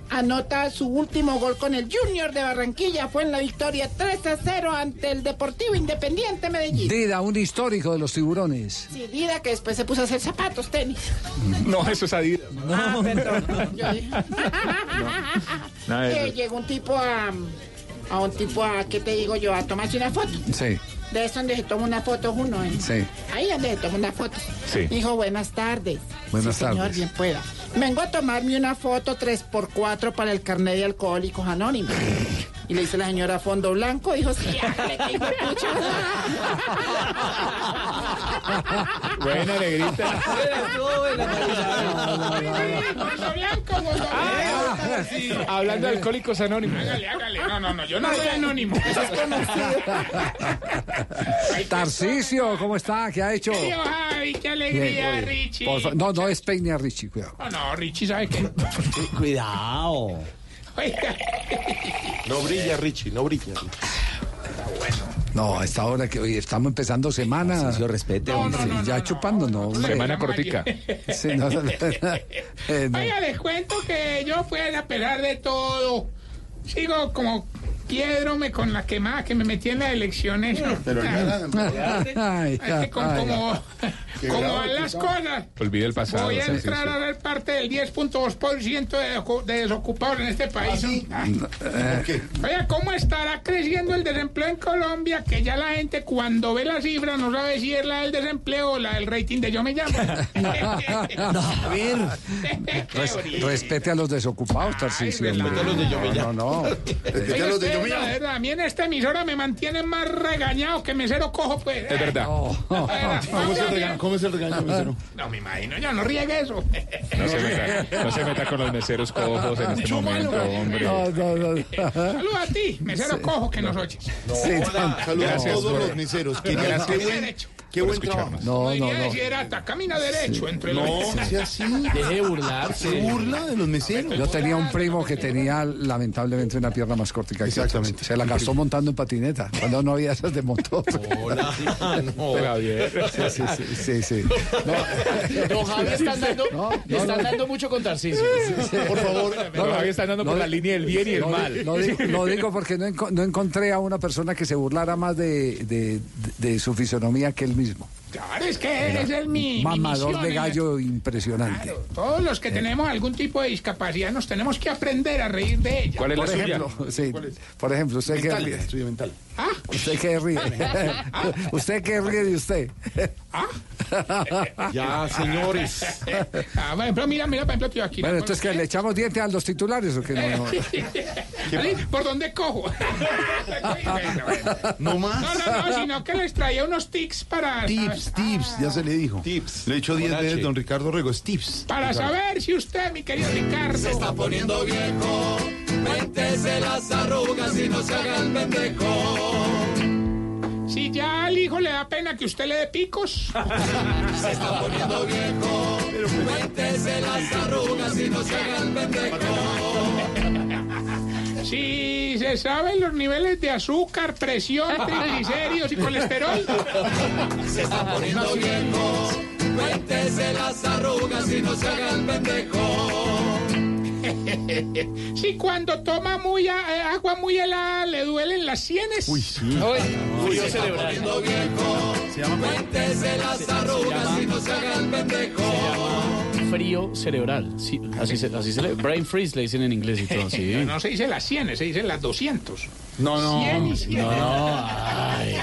anota su último gol con el Junior de Barranquilla, fue en la victoria 3 a 0 ante el Deportivo Independiente Medellín. Dida, un histórico de los tiburones. Sí, Dida que después se puso a hacer zapatos, tenis. No, eso es Adidas. Ah, perdón. Yo- Nada de que eso. llegó un tipo a, a un tipo a, ¿qué te digo yo? A tomarse una foto. Sí, De eso donde se toma una foto uno. ¿eh? sí. Ahí donde se toma una foto. Sí. Dijo, buenas tardes. Buenas Sí, señor, tardes. bien pueda. Vengo a tomarme una foto 3x4 para el carnet de alcohólicos anónimos. Y le dice la señora Fondo Blanco, dijo, sí, hágale, que pucha. Buena negrita. Fondo blanco, fondo blanco. Hablando de alcohólicos anónimos. Hágale, hágale. No, no, no, yo no soy anónimo. Eso es conocido. Tarcisio, ¿cómo está? ¿Qué ha hecho? Javi, qué alegría. Richie. No, no es Peine a Richie, cuidado. No, no, Richie, ¿sabe qué? Cuidado. Oiga, No brilla, Richie, no brilla. No, a esta hora que hoy estamos empezando semana. Tarcisio, respete, hombre. ya chupando, no. hombre. Semana cortica. Sí, no, no, no, no. Oiga, les cuento que yo fui a pesar de todo. Sigo como piedrome con la quemada que me metí en las elecciones. Pero Ay, Es que como, ay, como, Qué como grave, van las cosas. Olvide el pasado. Voy a sí, entrar sí. a ver parte del 10.2% de, de desocupados en este país. Ah. eh, Oiga, ¿cómo estará creciendo el desempleo en Colombia? Que ya la gente cuando ve la cifra no sabe si es la del desempleo o la del rating de Yo Me Llamo. A ver. res- respete a los desocupados, verdad. hombre. a los de Yo Me No, no. no. Respete a los de A mí en esta emisora me mantienen más regañado que mesero cojo, pues. Es verdad. ¿Cómo es el regaño, cómo es el regaño, mesero? No me imagino, yo no riegue eso. No se meta, no se meta con los meseros cojos en este momento, hombre. No, no, no. Saludos a ti, mesero cojo que nos oyes. Sí, Hola, saludos a todos por- los miseros. Qué, buen. Qué buen trabajo. No, No, no, no. deshidrata, camina derecho entre los... No, sea así. Deje de burlarse. Se burla de los meseros. Yo tenía un primo que tenía lamentablemente una pierna más cortica que. Exactamente. Se la gastó montando en patineta, cuando no había esas de motor. Hola. No. Javier. Sí, sí, sí, sí, sí. Don Javi están dando, No, no, están no. dando mucho con Tarcisio. Por favor. No, Javier está andando por no, la línea del bien y el Lo, mal. lo digo, lo digo porque no, enco- no encontré a una persona que se burlara más de, de- de su fisonomía que él mismo. Claro, es que ese es mi, mi Mamador misión de gallo impresionante. Claro, todos los que tenemos algún tipo de discapacidad nos tenemos que aprender a reír de ella. ¿Cuál es la Por suya? ejemplo, sí, por ejemplo, usted que Mental, ríe. estudio mental. Ah, Usted que ríe. usted que ríe de usted. Ya, señores. Ah, bueno, pero mira, mira, por ejemplo, tío, aquí. Bueno, entonces que le echamos dientes a los titulares o qué no, no. Ali, ¿Por dónde cojo? Bueno, bueno. No más. No, no, no, sino que les traía unos tics para... Tips, tips, ya se le dijo. Tips. Le he dicho 10 Con veces, H. don Ricardo Rego, es tips. Para Ricardo. saber si usted, mi querido Ricardo... Se está poniendo viejo, cuéntese las arrugas y no se haga el pendejo. Si ya al hijo le da pena que usted le dé picos. Se está poniendo viejo, cuéntese las arrugas y no se haga el pendejo. Si se saben los niveles de azúcar, presión, triglicéridos y colesterol. Se está poniendo viejo, cuéntese las arrugas y no se haga el pendejo. Si cuando toma muy a- eh, agua muy helada le duelen las sienes. Uy, sí. Frío se está poniendo viejo, cuéntese las arrugas y no se haga el pendejo. Frío cerebral. Sí, así se, así se le. Brain freeze le dicen en inglés y todo. Sí. No se dice las sienes, se dice las 200. No, no. Y.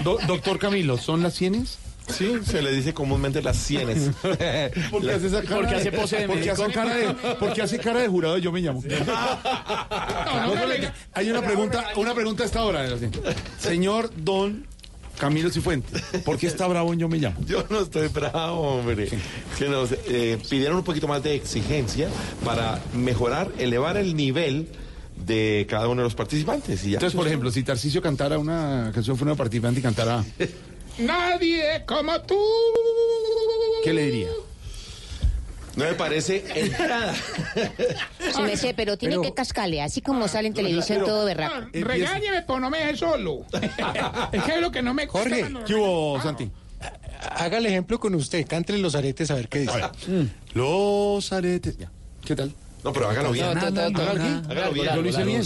Do- doctor Camilo, ¿son las cienes? Sí, se le dice comúnmente las sienes. ¿Por qué hace esa cara Porque de- hace pose de porque hace cara de, porque hace cara de jurado yo me llamo. Hay una pregunta, una pregunta a esta hora. Señor Don Camilo Cifuentes, ¿por qué está bravo en Yo me llamo? Yo no estoy bravo, hombre. Que nos eh, pidieron un poquito más de exigencia para mejorar, elevar el nivel de cada uno de los participantes. Y ya. Entonces, por ejemplo, si Tarcisio cantara una canción fuera una participante y cantara, Nadie como tú. ¿qué le diría? No me parece entrada. Sí, me sé, pero tiene que cascarle, así como sale en televisión todo berraco. No, regáñeme, pero no me deje solo. es que es lo que no me gusta. Jorge, cuando- ¿qué hubo, Santi? Haga el ejemplo con usted, cántele los aretes a ver qué dice. Los aretes. Ya. ¿Qué tal? No, pero hágalo bien. No, no, Hágalo bien. Yo lo hice bien.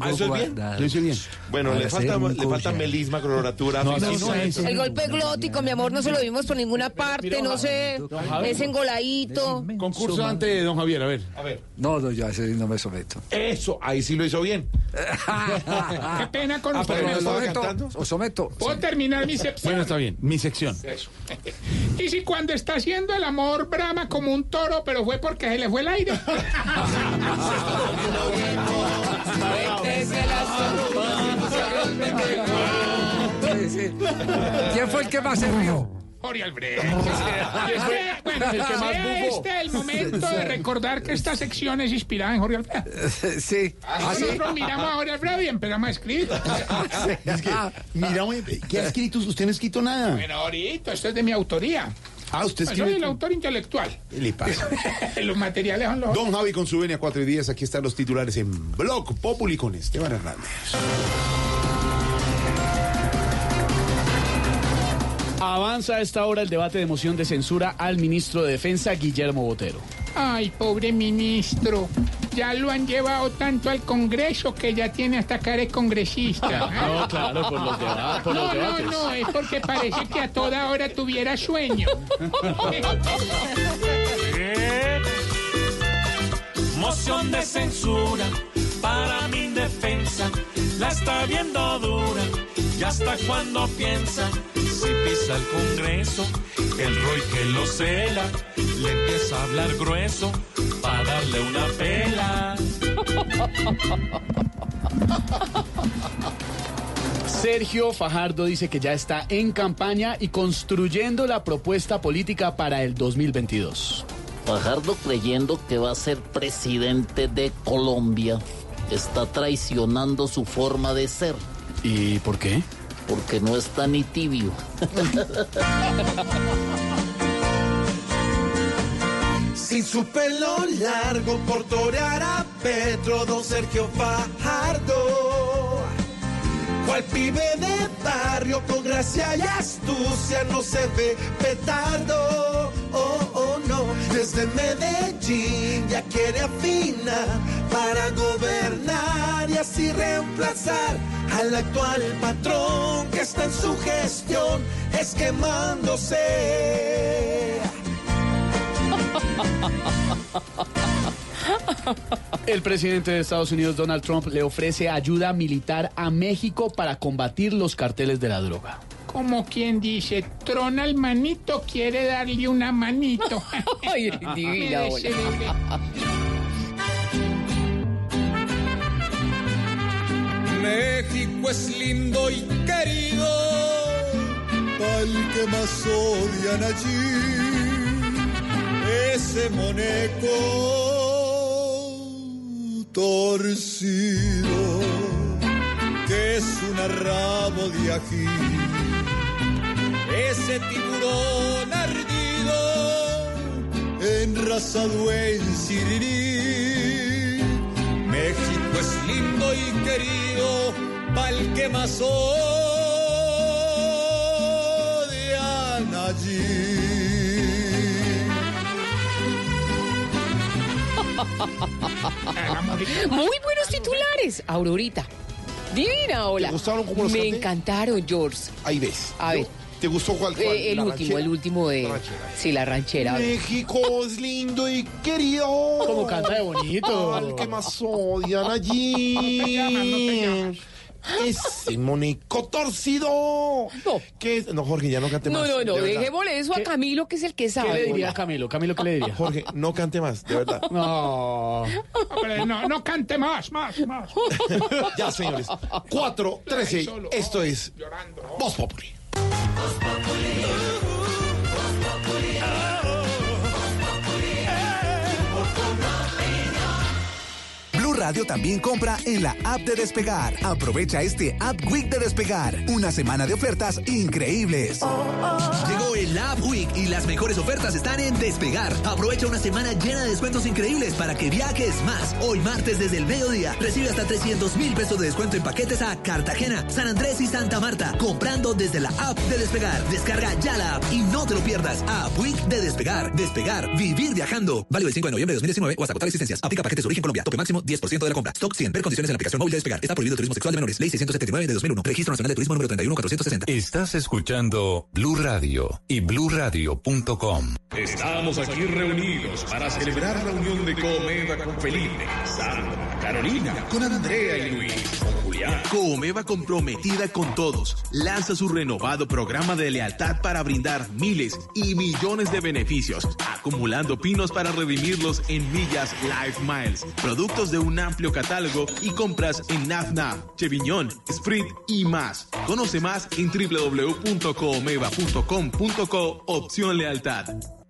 ¿Ah, eso es bien? Lo hice bien. Bueno, le falta, le falta melisma, coloratura. No, no. El golpe glótico, mi amor, no se lo vimos por ninguna parte, no sé, es engoladito. Concurso antes de don Javier, a ver. A ver. No, no, ya ese no me someto. Eso, ahí sí lo hizo bien. Qué pena con Ah, no estaba someto, cantando. o someto. Puedo terminar mi sección. Bueno, está bien. Mi sección. Eso. y si cuando está haciendo el amor brama como un toro, pero fue porque se le fue el aire. ¿Quién fue el que más se rió? Jorge Alfredo. bueno, El que más este el momento de recordar que esta sección es inspirada en Jorge Alfredo. Sí. ¿Ah, sí? Nosotros miramos a Jorge Alfredo y empezamos a escribir. Es que, mira, güey, ¿qué ha escrito? Usted no ha escrito nada. Bueno, ahorita, esto es de mi autoría. Ah, usted Soy el autor intelectual. ¿Qué le pasa? Los materiales son los... Don Javi con su venia 4 y 10. Aquí están los titulares en Blog Populi con Esteban Hernández. Avanza a esta hora el debate de moción de censura al ministro de Defensa, Guillermo Botero. Ay, pobre ministro. Ya lo han llevado tanto al Congreso que ya tiene hasta cara de congresista. No, claro, por los, deba- por los No, no, debates. no, es porque parece que a toda hora tuviera sueño. Moción de censura para mi defensa. La está viendo dura. Y hasta cuando piensa, si pisa el Congreso, el Roy que lo cela, le empieza a hablar grueso para darle una pela. Sergio Fajardo dice que ya está en campaña y construyendo la propuesta política para el 2022. Fajardo creyendo que va a ser presidente de Colombia está traicionando su forma de ser. ¿Y por qué? Porque no está ni tibio. Sin su pelo largo por torear a Petro, don Sergio Fajardo. Cual pibe de barrio con gracia y astucia no se ve petardo. Oh, oh. Desde Medellín ya quiere afinar para gobernar y así reemplazar al actual patrón que está en su gestión esquemándose. El presidente de Estados Unidos, Donald Trump, le ofrece ayuda militar a México para combatir los carteles de la droga. Como quien dice, trona el manito, quiere darle una manito. Ay, divina. México es lindo y querido, al que más odian allí, ese moneco torcido, que es un rabo de ají, ese tiburón ardido, enrasado en sirirí. México es lindo y querido, pa'l que más odian allí. Muy buenos titulares, Aurorita. Divina, hola. ¿Te gustaron cómo los Me canté? encantaron, George. Ahí ves. A ver. ¿Te gustó cuál? cuál? Eh, el ¿La último, ranchera? el último de. La ranchera. Sí, la ranchera. México es lindo y querido. Como canta de bonito. Al que más odian allí. Ese monico torcido. No. ¿Qué es? No, Jorge, ya no cante No, más. no, no, verdad. dejémosle eso a Camilo, que es el que ¿Qué sabe. le diría a Camilo? Camilo, ¿qué le diría? Jorge, no cante más, de verdad. No. Hombre, no, no cante más, más, más. ya, señores. 4, 13. Esto es Voz Populi. Voz Populi. Radio también compra en la app de Despegar. Aprovecha este App Week de Despegar. Una semana de ofertas increíbles. Llegó el App Week y las mejores ofertas están en Despegar. Aprovecha una semana llena de descuentos increíbles para que viajes más. Hoy martes desde el mediodía recibe hasta 300 mil pesos de descuento en paquetes a Cartagena, San Andrés y Santa Marta. Comprando desde la app de Despegar. Descarga ya la app y no te lo pierdas. App Week de Despegar. Despegar. Vivir viajando. Válido del 5 de noviembre de 2019 o hasta agotar existencias. Aplica paquetes de origen Colombia. Tope máximo 10% de la compra. Stock 100. Ver condiciones en la aplicación móvil de Despegar. Está prohibido turismo sexual de menores. Ley 679 de 2001. Registro Nacional de Turismo número 31460. Estás escuchando Blue Radio y bluradio.com. Estamos aquí reunidos para celebrar la unión de Comeda con Felipe, Sandra, Carolina, con Andrea y Luis, con Julián. Coomeva comprometida con todos lanza su renovado programa de lealtad para brindar miles y millones de beneficios, acumulando pinos para redimirlos en millas Life Miles, productos de un amplio catálogo y compras en NAFNAF, Cheviñón, Sprit y más. Conoce más en www.coomeva.com.co opción lealtad.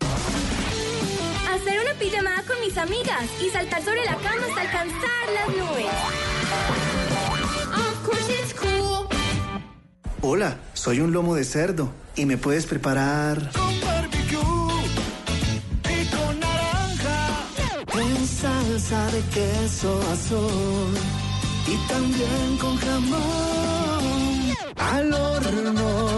Hacer una pijamada con mis amigas y saltar sobre la cama hasta alcanzar las nubes. Of course it's cool. Hola, soy un lomo de cerdo y me puedes preparar Con barbecue y con naranja. con salsa de queso azul y también con jamón al horno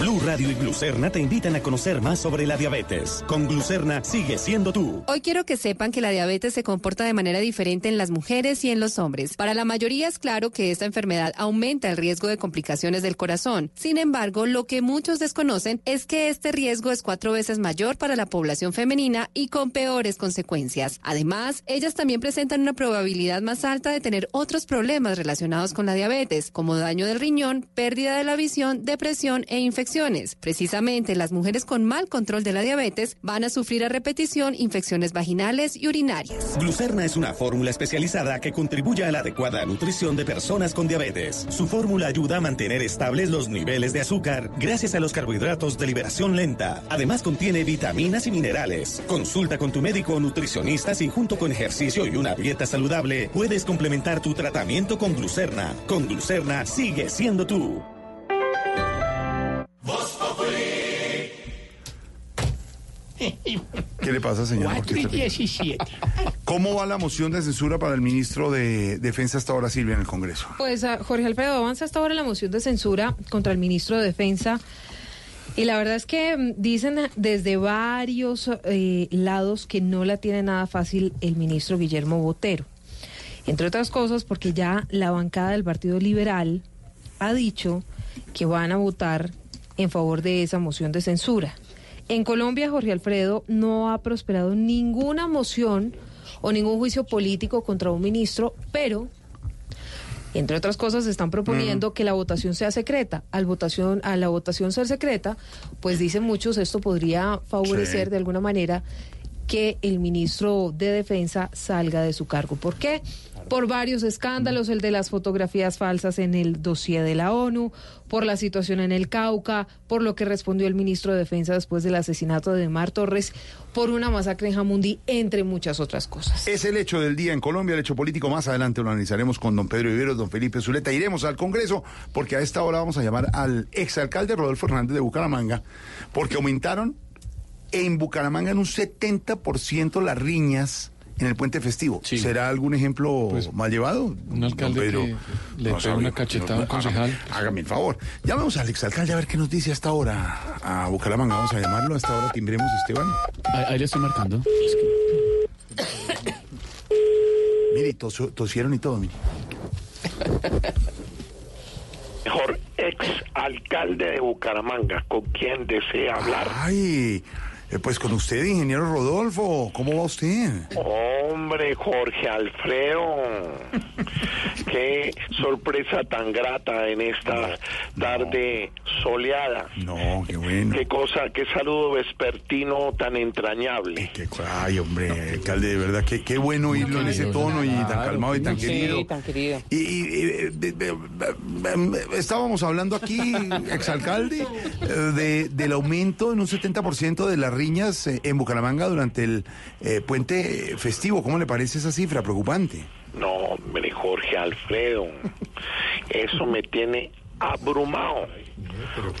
Blue Radio y Glucerna te invitan a conocer más sobre la diabetes. Con Glucerna sigue siendo tú. Hoy quiero que sepan que la diabetes se comporta de manera diferente en las mujeres y en los hombres. Para la mayoría es claro que esta enfermedad aumenta el riesgo de complicaciones del corazón. Sin embargo, lo que muchos desconocen es que este riesgo es cuatro veces mayor para la población femenina y con peores consecuencias. Además, ellas también presentan una probabilidad más alta de tener otros problemas relacionados con la diabetes, como daño del riñón, pérdida de la visión, depresión e Precisamente las mujeres con mal control de la diabetes van a sufrir a repetición infecciones vaginales y urinarias. Glucerna es una fórmula especializada que contribuye a la adecuada nutrición de personas con diabetes. Su fórmula ayuda a mantener estables los niveles de azúcar gracias a los carbohidratos de liberación lenta. Además contiene vitaminas y minerales. Consulta con tu médico o nutricionista si junto con ejercicio y una dieta saludable puedes complementar tu tratamiento con Glucerna. Con Glucerna sigue siendo tú. le pasa, señor? ¿Por 4 qué y se ríe? 17. ¿Cómo va la moción de censura para el ministro de Defensa hasta ahora, Silvia, en el Congreso? Pues ah, Jorge Alfredo avanza hasta ahora la moción de censura contra el ministro de Defensa. Y la verdad es que mm, dicen desde varios eh, lados que no la tiene nada fácil el ministro Guillermo Botero. Entre otras cosas porque ya la bancada del Partido Liberal ha dicho que van a votar en favor de esa moción de censura. En Colombia, Jorge Alfredo, no ha prosperado ninguna moción o ningún juicio político contra un ministro, pero entre otras cosas, están proponiendo que la votación sea secreta. Al votación, a la votación ser secreta, pues dicen muchos, esto podría favorecer Sí. de alguna manera que el ministro de Defensa salga de su cargo. ¿Por qué? Por varios escándalos, el de las fotografías falsas en el dossier de la ONU, por la situación en el Cauca, por lo que respondió el ministro de Defensa después del asesinato de Mar Torres, por una masacre en Jamundí, entre muchas otras cosas. Es el hecho del día en Colombia, el hecho político. Más adelante lo analizaremos con don Pedro Viveros, don Felipe Zuleta. Iremos al Congreso porque a esta hora vamos a llamar al exalcalde Rodolfo Hernández de Bucaramanga porque aumentaron en Bucaramanga en un 70% las riñas en el puente festivo. ¿Será algún ejemplo mal llevado? un alcalde Pedro? que le No pega una cachetada a un concejal. Hágame, el favor. Llamemos al exalcalde a ver qué nos dice hasta ahora a Bucaramanga. Vamos a llamarlo. Hasta ahora timbremos, Esteban. Ahí, ahí le estoy marcando. Mire, tosió- tosieron y todo, mire. Mejor ex alcalde de Bucaramanga, con quien desea hablar. Ay, eh, pues con usted, ingeniero Rodolfo, ¿cómo va usted? Hombre, Jorge Alfredo, qué sorpresa tan grata en esta tarde soleada. No, qué bueno. Qué cosa, qué saludo vespertino tan entrañable. Ay, hombre, alcalde, de verdad, qué, qué bueno oírlo en ese tono y tan calmado y tan querido. tan querido. Y, y, eh, de- de- de- estábamos hablando aquí, exalcalde, eh, de, del aumento en un 70% de las riñas eh, en Bucaramanga durante el eh, puente festivo. ¿Cómo le parece esa cifra? Preocupante. No, hombre, Jorge Alfredo, eso me tiene abrumado.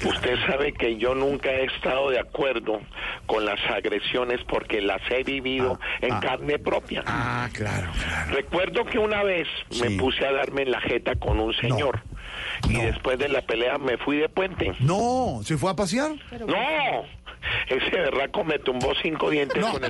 Usted sabe que yo nunca he estado de acuerdo con las agresiones porque las he vivido en carne propia. Ah, claro, claro. Recuerdo que una vez me puse a darme en la jeta con un señor y después de la pelea me fui de puente. No, ¿se fue a pasear? No, ese berraco me tumbó cinco dientes con el